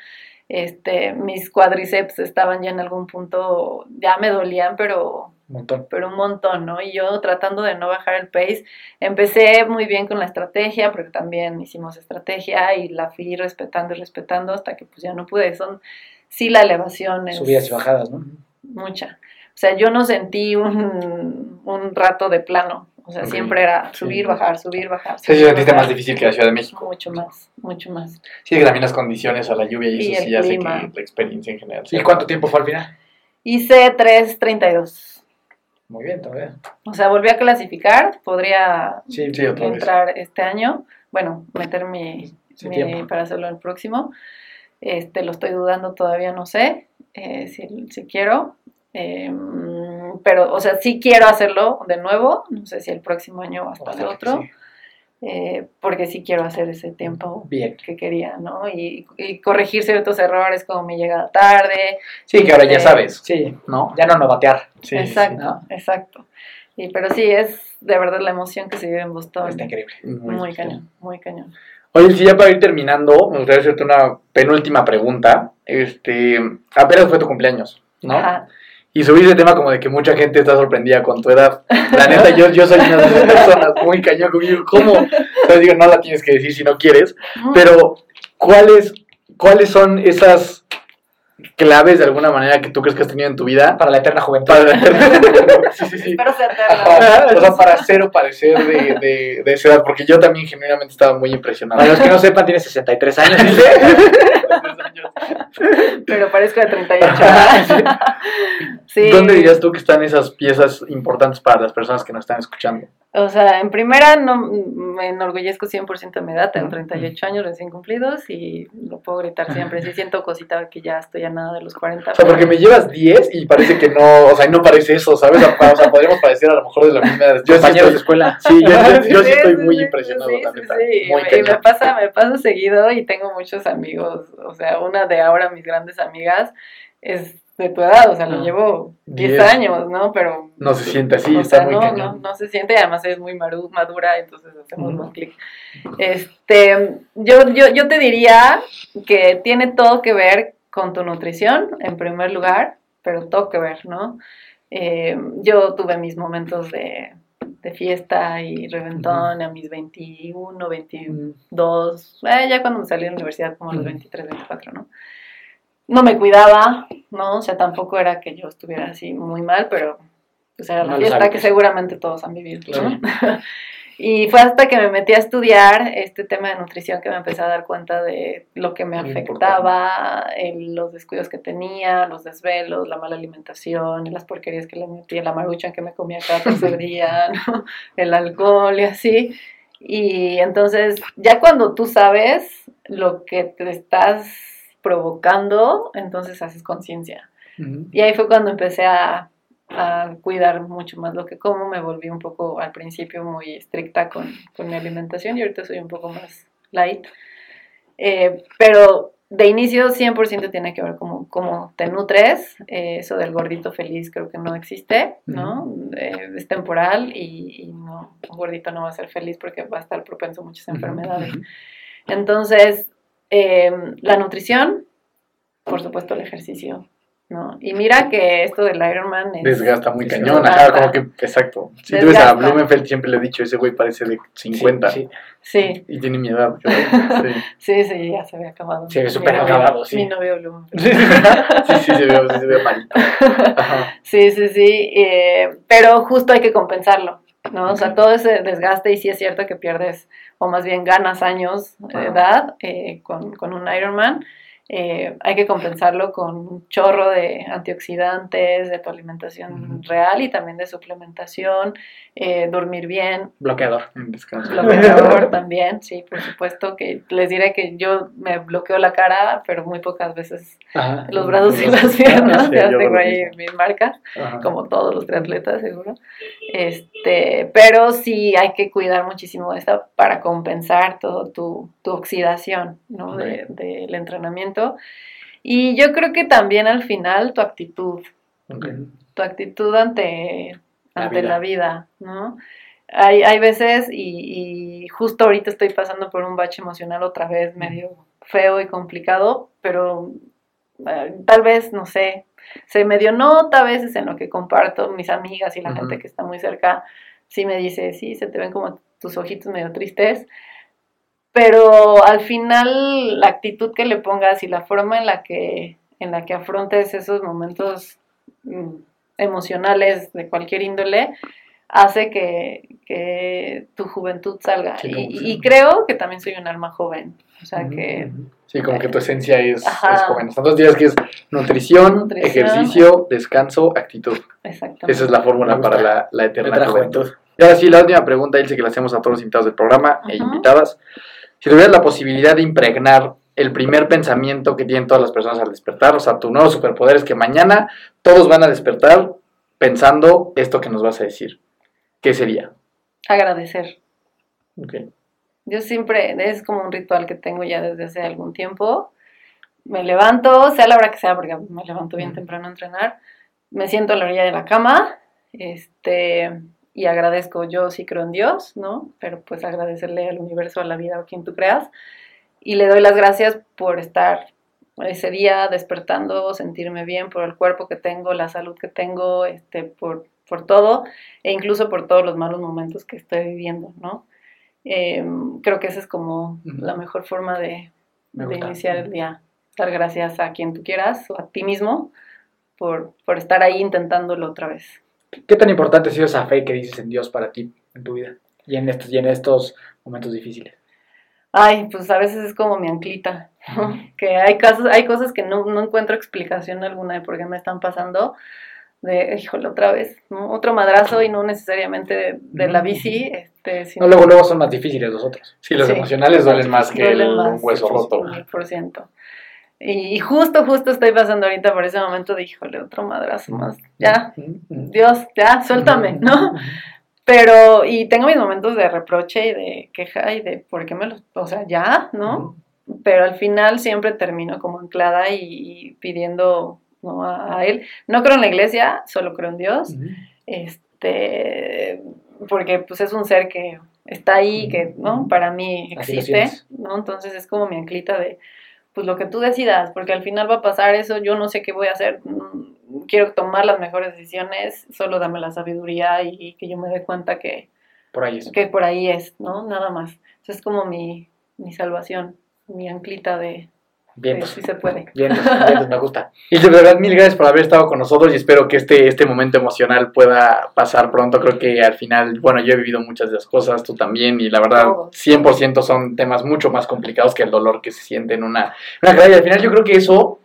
S4: este, mis cuádriceps estaban ya en algún punto, ya me dolían, pero
S6: montón.
S4: pero un montón, ¿no? Y yo tratando de no bajar el pace, empecé muy bien con la estrategia, porque también hicimos estrategia y la fui respetando y respetando hasta que pues ya no pude. Son, sí, la elevación es
S6: Subidas y bajadas, ¿no?
S4: mucha. O sea, yo no sentí un, un rato de plano. O sea, siempre era
S5: sí.
S4: subir, bajar, subir, bajar.
S5: Sí,
S4: subir,
S5: sentiste
S4: bajar.
S5: más difícil que la Ciudad de México.
S4: Mucho más, mucho más.
S5: Sí, que también las condiciones a la lluvia y
S4: Y
S5: eso sí hace que la experiencia en general
S6: ¿Y cuánto tiempo fue al final?
S4: Hice 3.32.
S6: Muy bien, todavía.
S4: O sea, volví a clasificar. Podría
S6: Sí,
S5: Sí, otra vez.
S4: entrar este año. Bueno, meter mi,
S6: Sí,
S4: mi- para hacerlo el próximo. Este, lo estoy dudando todavía, no sé eh, si, si quiero. Eh, pero, o sea, sí quiero hacerlo de nuevo. No sé si el próximo año o hasta el
S6: Ojalá que
S4: otro.
S6: sí.
S4: eh, porque sí quiero hacer ese tiempo
S6: Bien.
S4: que quería, ¿no? Y, y corregir ciertos errores como mi llegada tarde.
S5: Sí, que ahora ya
S4: Eh,
S5: sabes,
S6: Sí,
S5: ¿no?
S6: ya no novatear.
S5: Sí,
S4: exacto,
S6: ¿no?
S4: exacto. Y, pero sí, es de verdad la emoción que se vive en Boston.
S6: Está increíble.
S4: Muy, cañón, muy cañón.
S5: Oye, sí, ya para ir terminando, me gustaría hacerte una penúltima pregunta. Este, apenas fue tu cumpleaños, ¿no?
S4: Ajá.
S5: Y subí ese tema como de que mucha gente está sorprendida con tu edad. La neta, yo, yo soy una de esas personas muy cañón conmigo. ¿Cómo? Entonces digo, no la tienes que decir si no quieres. Pero, ¿cuáles, ¿cuáles son esas claves de alguna manera que tú crees que has tenido en tu vida?
S6: Para la eterna juventud.
S5: Para sí, sí, sí.
S4: Espero ser
S5: Ajá,
S4: eterna.
S5: o sea, para hacer o parecer de, de, de esa edad, porque yo también genuinamente estaba muy impresionado.
S6: Para los que no sepan, tiene 63 años.
S4: Pero parezco de 38. Sí.
S5: ¿Dónde dirías tú que están esas piezas importantes para las personas que nos están escuchando?
S4: O sea, en primera no me enorgullezco 100% de mi edad, tengo 38 años recién cumplidos y lo puedo gritar siempre. Sí siento cosita que ya estoy a nada de los 40.
S5: O sea, porque me llevas 10 y parece que no, o sea, y no parece eso, ¿sabes? O sea, podríamos parecer a lo mejor de la misma edad. Yo sí
S6: Compañeros de
S5: estoy,
S6: escuela.
S5: sí, yo, yo- yo sí
S4: Sí,
S5: estoy muy
S4: sí,
S5: impresionado,
S4: sí,
S5: la
S4: sí,
S5: neta.
S4: sí.
S5: Muy
S4: Y me pasa, me pasa seguido y tengo muchos amigos, o sea, una de ahora mis grandes amigas es de tu edad, o sea, lo
S6: Ah,
S4: llevo 10
S5: diez.
S4: años, ¿no? Pero
S5: No se siente así,
S4: o
S5: está
S4: sea,
S5: muy
S4: no,
S5: cañón.
S4: no, no se siente, además es muy madura, entonces hacemos un clic. Este, yo, yo, yo te diría que tiene todo que ver con tu nutrición, en primer lugar, pero todo que ver, ¿no? Eh, yo tuve mis momentos de, de fiesta y reventón a mis 21, 22, eh, ya cuando me salí de la universidad, como a los
S6: Ujú.
S4: 23, 24, ¿no? No me cuidaba, ¿no? O sea, tampoco era que yo estuviera así muy mal, pero pues era la fiesta que seguramente todos han vivido, ¿no?
S6: Claro.
S4: Y fue hasta que me metí a estudiar este tema de nutrición que me empecé a dar cuenta de lo que me
S5: Muy
S4: afectaba, el- los descuidos que tenía, los desvelos, la mala alimentación, las porquerías que le metía, la maruchan que me comía cada tercer día, ¿no? el alcohol y así. Y entonces, ya cuando tú sabes lo que te estás provocando, entonces haces conciencia. Y ahí fue cuando empecé a, a cuidar mucho más lo que como, me volví un poco al principio muy estricta con, con mi alimentación y ahorita soy un poco más light. Eh, pero de inicio 100% tiene que ver cómo, cómo te nutres, eh, eso del gordito feliz creo que no existe, ¿no? Eh, es temporal y, y no, un gordito no va a ser feliz porque va a estar propenso a muchas enfermedades. Entonces, eh, la nutrición, por supuesto el ejercicio, ¿no? Y mira que esto del Ironman es...
S5: Desgasta muy cañón,
S4: desgasta.
S5: ajá, como que, exacto. Si tú ves a. Blumenfeld, siempre le he dicho, ese güey parece de 50
S6: Sí,
S4: Sí,
S5: y tiene mi edad. yo Sí,
S4: sí, sí, ya se había acabado.
S6: Se ve súper acabado, sí.
S4: Mi novio Blumenfeld.
S5: sí, sí, sí, se ve, sí se ve malito. Ajá.
S4: Sí, sí, sí, eh, pero justo hay que compensarlo, ¿no? O sea, todo ese desgaste y sí es cierto que pierdes, o más bien ganas años de edad eh, con, con un Ironman. Eh, hay que compensarlo con un chorro de antioxidantes, de tu alimentación real y también de suplementación, eh, dormir bien,
S6: Bloqueador.
S5: En descanso.
S4: bloqueador también, sí, por supuesto que les diré que yo me bloqueo la cara, pero muy pocas veces
S6: Ajá.
S4: los brazos y las piernas,
S5: Sí,
S4: ya tengo ahí mis marcas
S5: Ajá.
S4: como todos los triatletas, seguro. Este, pero sí hay que cuidar muchísimo esto para compensar todo tu, tu oxidación, ¿no? De- Del entrenamiento. Y yo creo que también al final tu actitud, tu actitud ante,
S5: La
S4: ante
S5: vida.
S4: la vida, ¿no? Hay, hay veces, y, y justo ahorita estoy pasando por un bache emocional otra vez, medio feo y complicado, pero eh, tal vez, no sé, se medio nota a veces en lo que comparto mis amigas y la gente que está muy cerca, sí me dice, sí, se te ven como tus ojitos medio tristes, pero al final la actitud que le pongas y la forma en la que, en la que afrontes esos momentos mm, emocionales de cualquier índole, hace que, que tu juventud salga.
S5: Sí,
S4: y, y- creo que también soy un alma joven, o sea que...
S5: Sí, como que tu esencia es, joven. Entonces dirías que es nutrición,
S4: Nutrición.
S5: ejercicio, descanso, actitud.
S4: Exactamente.
S5: Esa es la fórmula para la, la eterna juventud.
S6: juventud.
S5: Y ahora sí, la última pregunta, Ilse, que le hacemos a todos los invitados del programa e invitadas. Si tuvieras la posibilidad de impregnar el primer pensamiento que tienen todas las personas al despertar, o sea, tu nuevo superpoder es que mañana todos van a despertar pensando esto que nos vas a decir. ¿Qué sería?
S4: Agradecer.
S5: Ok.
S4: Yo siempre, es como un ritual que tengo ya desde hace algún tiempo. Me levanto, sea la hora que sea, porque me levanto bien temprano a entrenar. Me siento a la orilla de la cama, este, y agradezco. Yo sí creo en Dios, ¿no? Pero pues agradecerle al universo, a la vida, o quien tú creas. Y le doy las gracias por estar ese día despertando, sentirme bien por el cuerpo que tengo, la salud que tengo, este, por, por todo, e incluso por todos los malos momentos que estoy viviendo, ¿no? Eh, creo que esa es como la mejor forma de, de iniciar el día. Dar gracias a quien tú quieras o a ti mismo por, por estar ahí intentándolo otra vez.
S6: ¿Qué tan importante ha sido esa fe que dices en Dios para ti en tu vida y en estos, y en estos momentos difíciles?
S4: Ay, pues a veces es como mi anclita, ¿no? que hay casos, hay cosas que no, no encuentro explicación alguna de por qué me están pasando. De, híjole, otra vez, ¿no? Otro madrazo y no necesariamente de, de la bici, este, sino-
S6: No, luego, luego son más difíciles los otros.
S5: Sí, los
S4: Sí.
S5: emocionales duelen más que
S4: Duelen
S5: el
S4: más,
S5: hueso roto.
S4: por ciento. Y, justo, justo estoy pasando ahorita por ese momento de, híjole, otro madrazo más. Ya, Dios, ya, suéltame, ¿no? Pero, y tengo mis momentos de reproche y de queja y de por qué me los, o sea, ya, ¿no? Pero al final siempre termino como anclada y, y pidiendo ¿no? a, a él. No creo en la iglesia, solo creo en Dios. Este, porque pues es un ser que está ahí, que, ¿no? Para mí existe. ¿no? Entonces es como mi anclita de, pues lo que tú decidas, porque al final va a pasar eso, yo no sé qué voy a hacer, mm, quiero tomar las mejores decisiones, solo dame la sabiduría y que yo me dé cuenta que,
S6: Por ahí es.
S4: que por ahí es, ¿no? Nada más. Eso es como mi, mi salvación, mi anclita de,
S6: Bien, pues,
S4: si se puede.
S6: bien, bien, pues, me gusta.
S5: Y de verdad, mil gracias por haber estado con nosotros y espero que este, este momento emocional pueda pasar pronto. Creo que al final, bueno, yo he vivido muchas de las cosas, tú también, y la verdad,
S4: Todos.
S5: 100% son temas mucho más complicados que el dolor que se siente en una, una carrera. Y al final yo creo que eso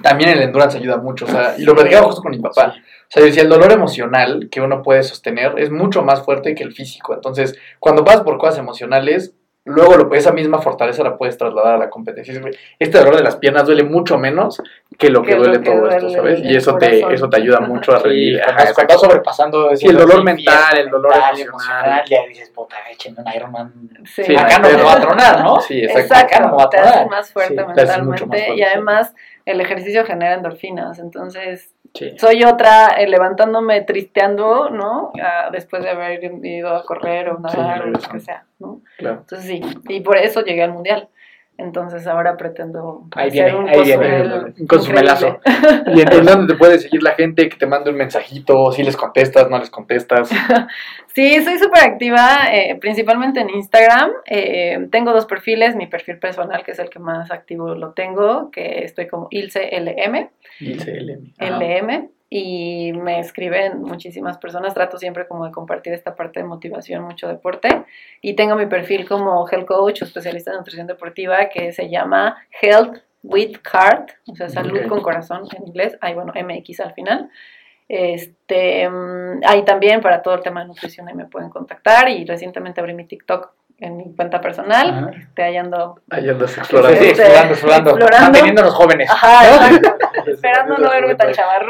S5: también en el endurance ayuda mucho. O sea, y lo platicaba justo con mi papá. O sea, yo decía, el dolor emocional que uno puede sostener es mucho más fuerte que el físico. Entonces, cuando vas por cosas emocionales, luego lo, esa misma fortaleza la puedes trasladar a la competencia. Dices, "Güey, Este dolor de las piernas duele mucho menos que lo que,
S4: Que lo
S5: duele
S4: que
S5: todo esto, ¿sabes? Y eso te, eso te ayuda mucho a
S6: Sí,
S5: rendir.
S6: cuando,
S5: Ajá,
S6: cuando sobrepasando
S5: Sí, el dolor
S6: sí,
S5: mental, el dolor
S6: mental,
S5: emocional.
S6: ya dices, puta, échenme un Ironman.
S4: Sí.
S5: Sí,
S6: Acá no me va a tronar, ¿no?
S5: Sí, exacto.
S6: Acá no va a
S4: te hace
S6: tronar.
S4: más fuerte
S6: Sí,
S5: te hace
S4: mentalmente
S5: más fuerte,
S4: y además el ejercicio genera endorfinas, entonces
S5: Sí.
S4: soy otra eh, levantándome tristeando, ¿no? Ah, después de haber ido a correr o nadar o lo que sea, ¿no?
S5: Claro.
S4: Entonces sí, y por eso llegué al mundial. Entonces ahora pretendo
S6: Ahí viene,
S4: un
S6: ahí viene,
S5: un
S4: increíble.
S5: ¿Y en dónde te puede seguir la gente que te mande un mensajito? Si les contestas, no les contestas.
S4: Sí, soy súper activa, eh, principalmente en Instagram. Eh, tengo dos perfiles, mi perfil personal, que es el que más activo lo tengo, que estoy como IlceLM,
S5: Ilse LM.
S4: LM, y me escriben muchísimas personas. Trato siempre como de compartir esta parte de motivación, mucho deporte. Y tengo mi perfil como Health Coach o especialista en nutrición deportiva, que se llama Health with Heart, o sea, salud
S5: Ok.
S4: con corazón en inglés. Hay, bueno, MX al final. Este, mm, ahí también para todo el tema de nutrición ahí me pueden contactar y recientemente abrí mi TikTok en mi cuenta personal,
S6: Ajá.
S4: este, ahí ando,
S5: Ahí
S6: Sí,
S5: explorando.
S6: sí,
S4: Este,
S6: explorando, explorando.
S4: explorando.
S6: Manteniéndonos jóvenes.
S4: ajá, exacto, esperando no verme tan chavarro.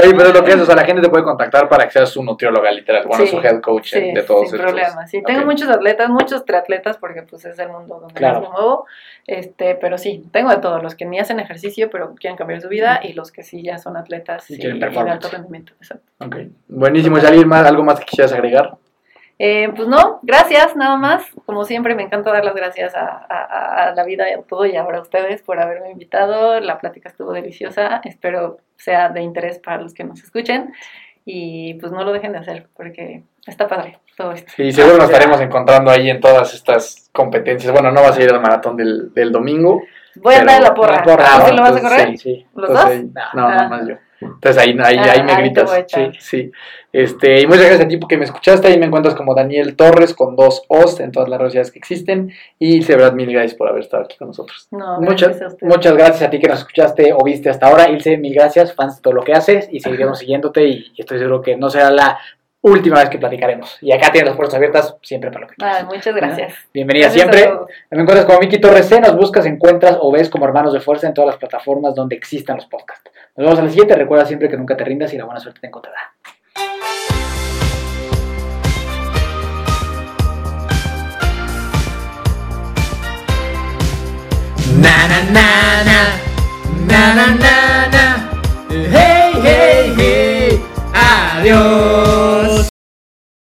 S5: Oye, pero es lo que es, o sea, la gente te puede contactar para que seas su nutrióloga, literal. Bueno,
S4: Sí,
S5: su head coach
S4: Sí,
S5: de todos
S4: sin
S5: estos.
S4: problema. Sí, tengo muchos atletas, muchos triatletas, porque pues es el mundo donde
S6: Claro.
S4: me muevo. Este, pero sí, tengo de todos, los que ni hacen ejercicio, pero quieren cambiar su vida, y los que sí ya son atletas
S6: Y
S4: y,
S6: quieren
S4: y de alto rendimiento. Exacto.
S5: Ok. Buenísimo, Yalir, ¿más- ¿algo más que quisieras agregar?
S4: Eh, pues no, gracias, nada más. Como siempre, me encanta dar las gracias a, a- a la vida y a todo y ahora a ustedes por haberme invitado. La plática estuvo deliciosa. Espero sea de interés para los que nos escuchen. Y pues no lo dejen de hacer porque está padre todo esto.
S5: Y seguro nos estaremos encontrando ahí en todas estas competencias. Bueno, no vas a ir al maratón del, del domingo.
S4: Voy a andar la porra.
S6: la porra,
S4: ¿Tú
S5: ¿no?
S4: sí lo vas a correr?
S6: Sí, sí.
S4: ¿Los
S5: Entonces,
S4: dos?
S5: no,
S4: Ah.
S5: nada más yo. Entonces ahí, ahí,
S4: Ah,
S5: ahí me
S4: ahí
S5: gritas. Sí, sí. Este, y muchas gracias a ti porque me escuchaste. Ahí me encuentras como Daniel Torres con dos O's en todas las redes sociales que existen. Y de verdad, mil gracias por haber estado aquí con nosotros.
S4: No,
S6: Muchas,
S4: gracias a
S6: muchas gracias a ti que nos escuchaste o viste hasta ahora. Ilse, mil gracias, fans de todo lo que haces y seguiremos siguiéndote y estoy seguro que no será la última vez que platicaremos. Y acá tienes las puertas abiertas siempre para lo que quieras.
S4: Ah, muchas gracias.
S6: Bienvenida
S4: Gracias
S6: siempre. Me encuentras como Miki Torres C, nos buscas, encuentras o ves como Hermanos de Fuerza en todas las plataformas donde existan los podcasts. Nos vemos a la siguiente. Recuerda siempre que nunca te rindas y la buena suerte te encontrará.
S2: Na na na na na na na na Hey hey hey Adiós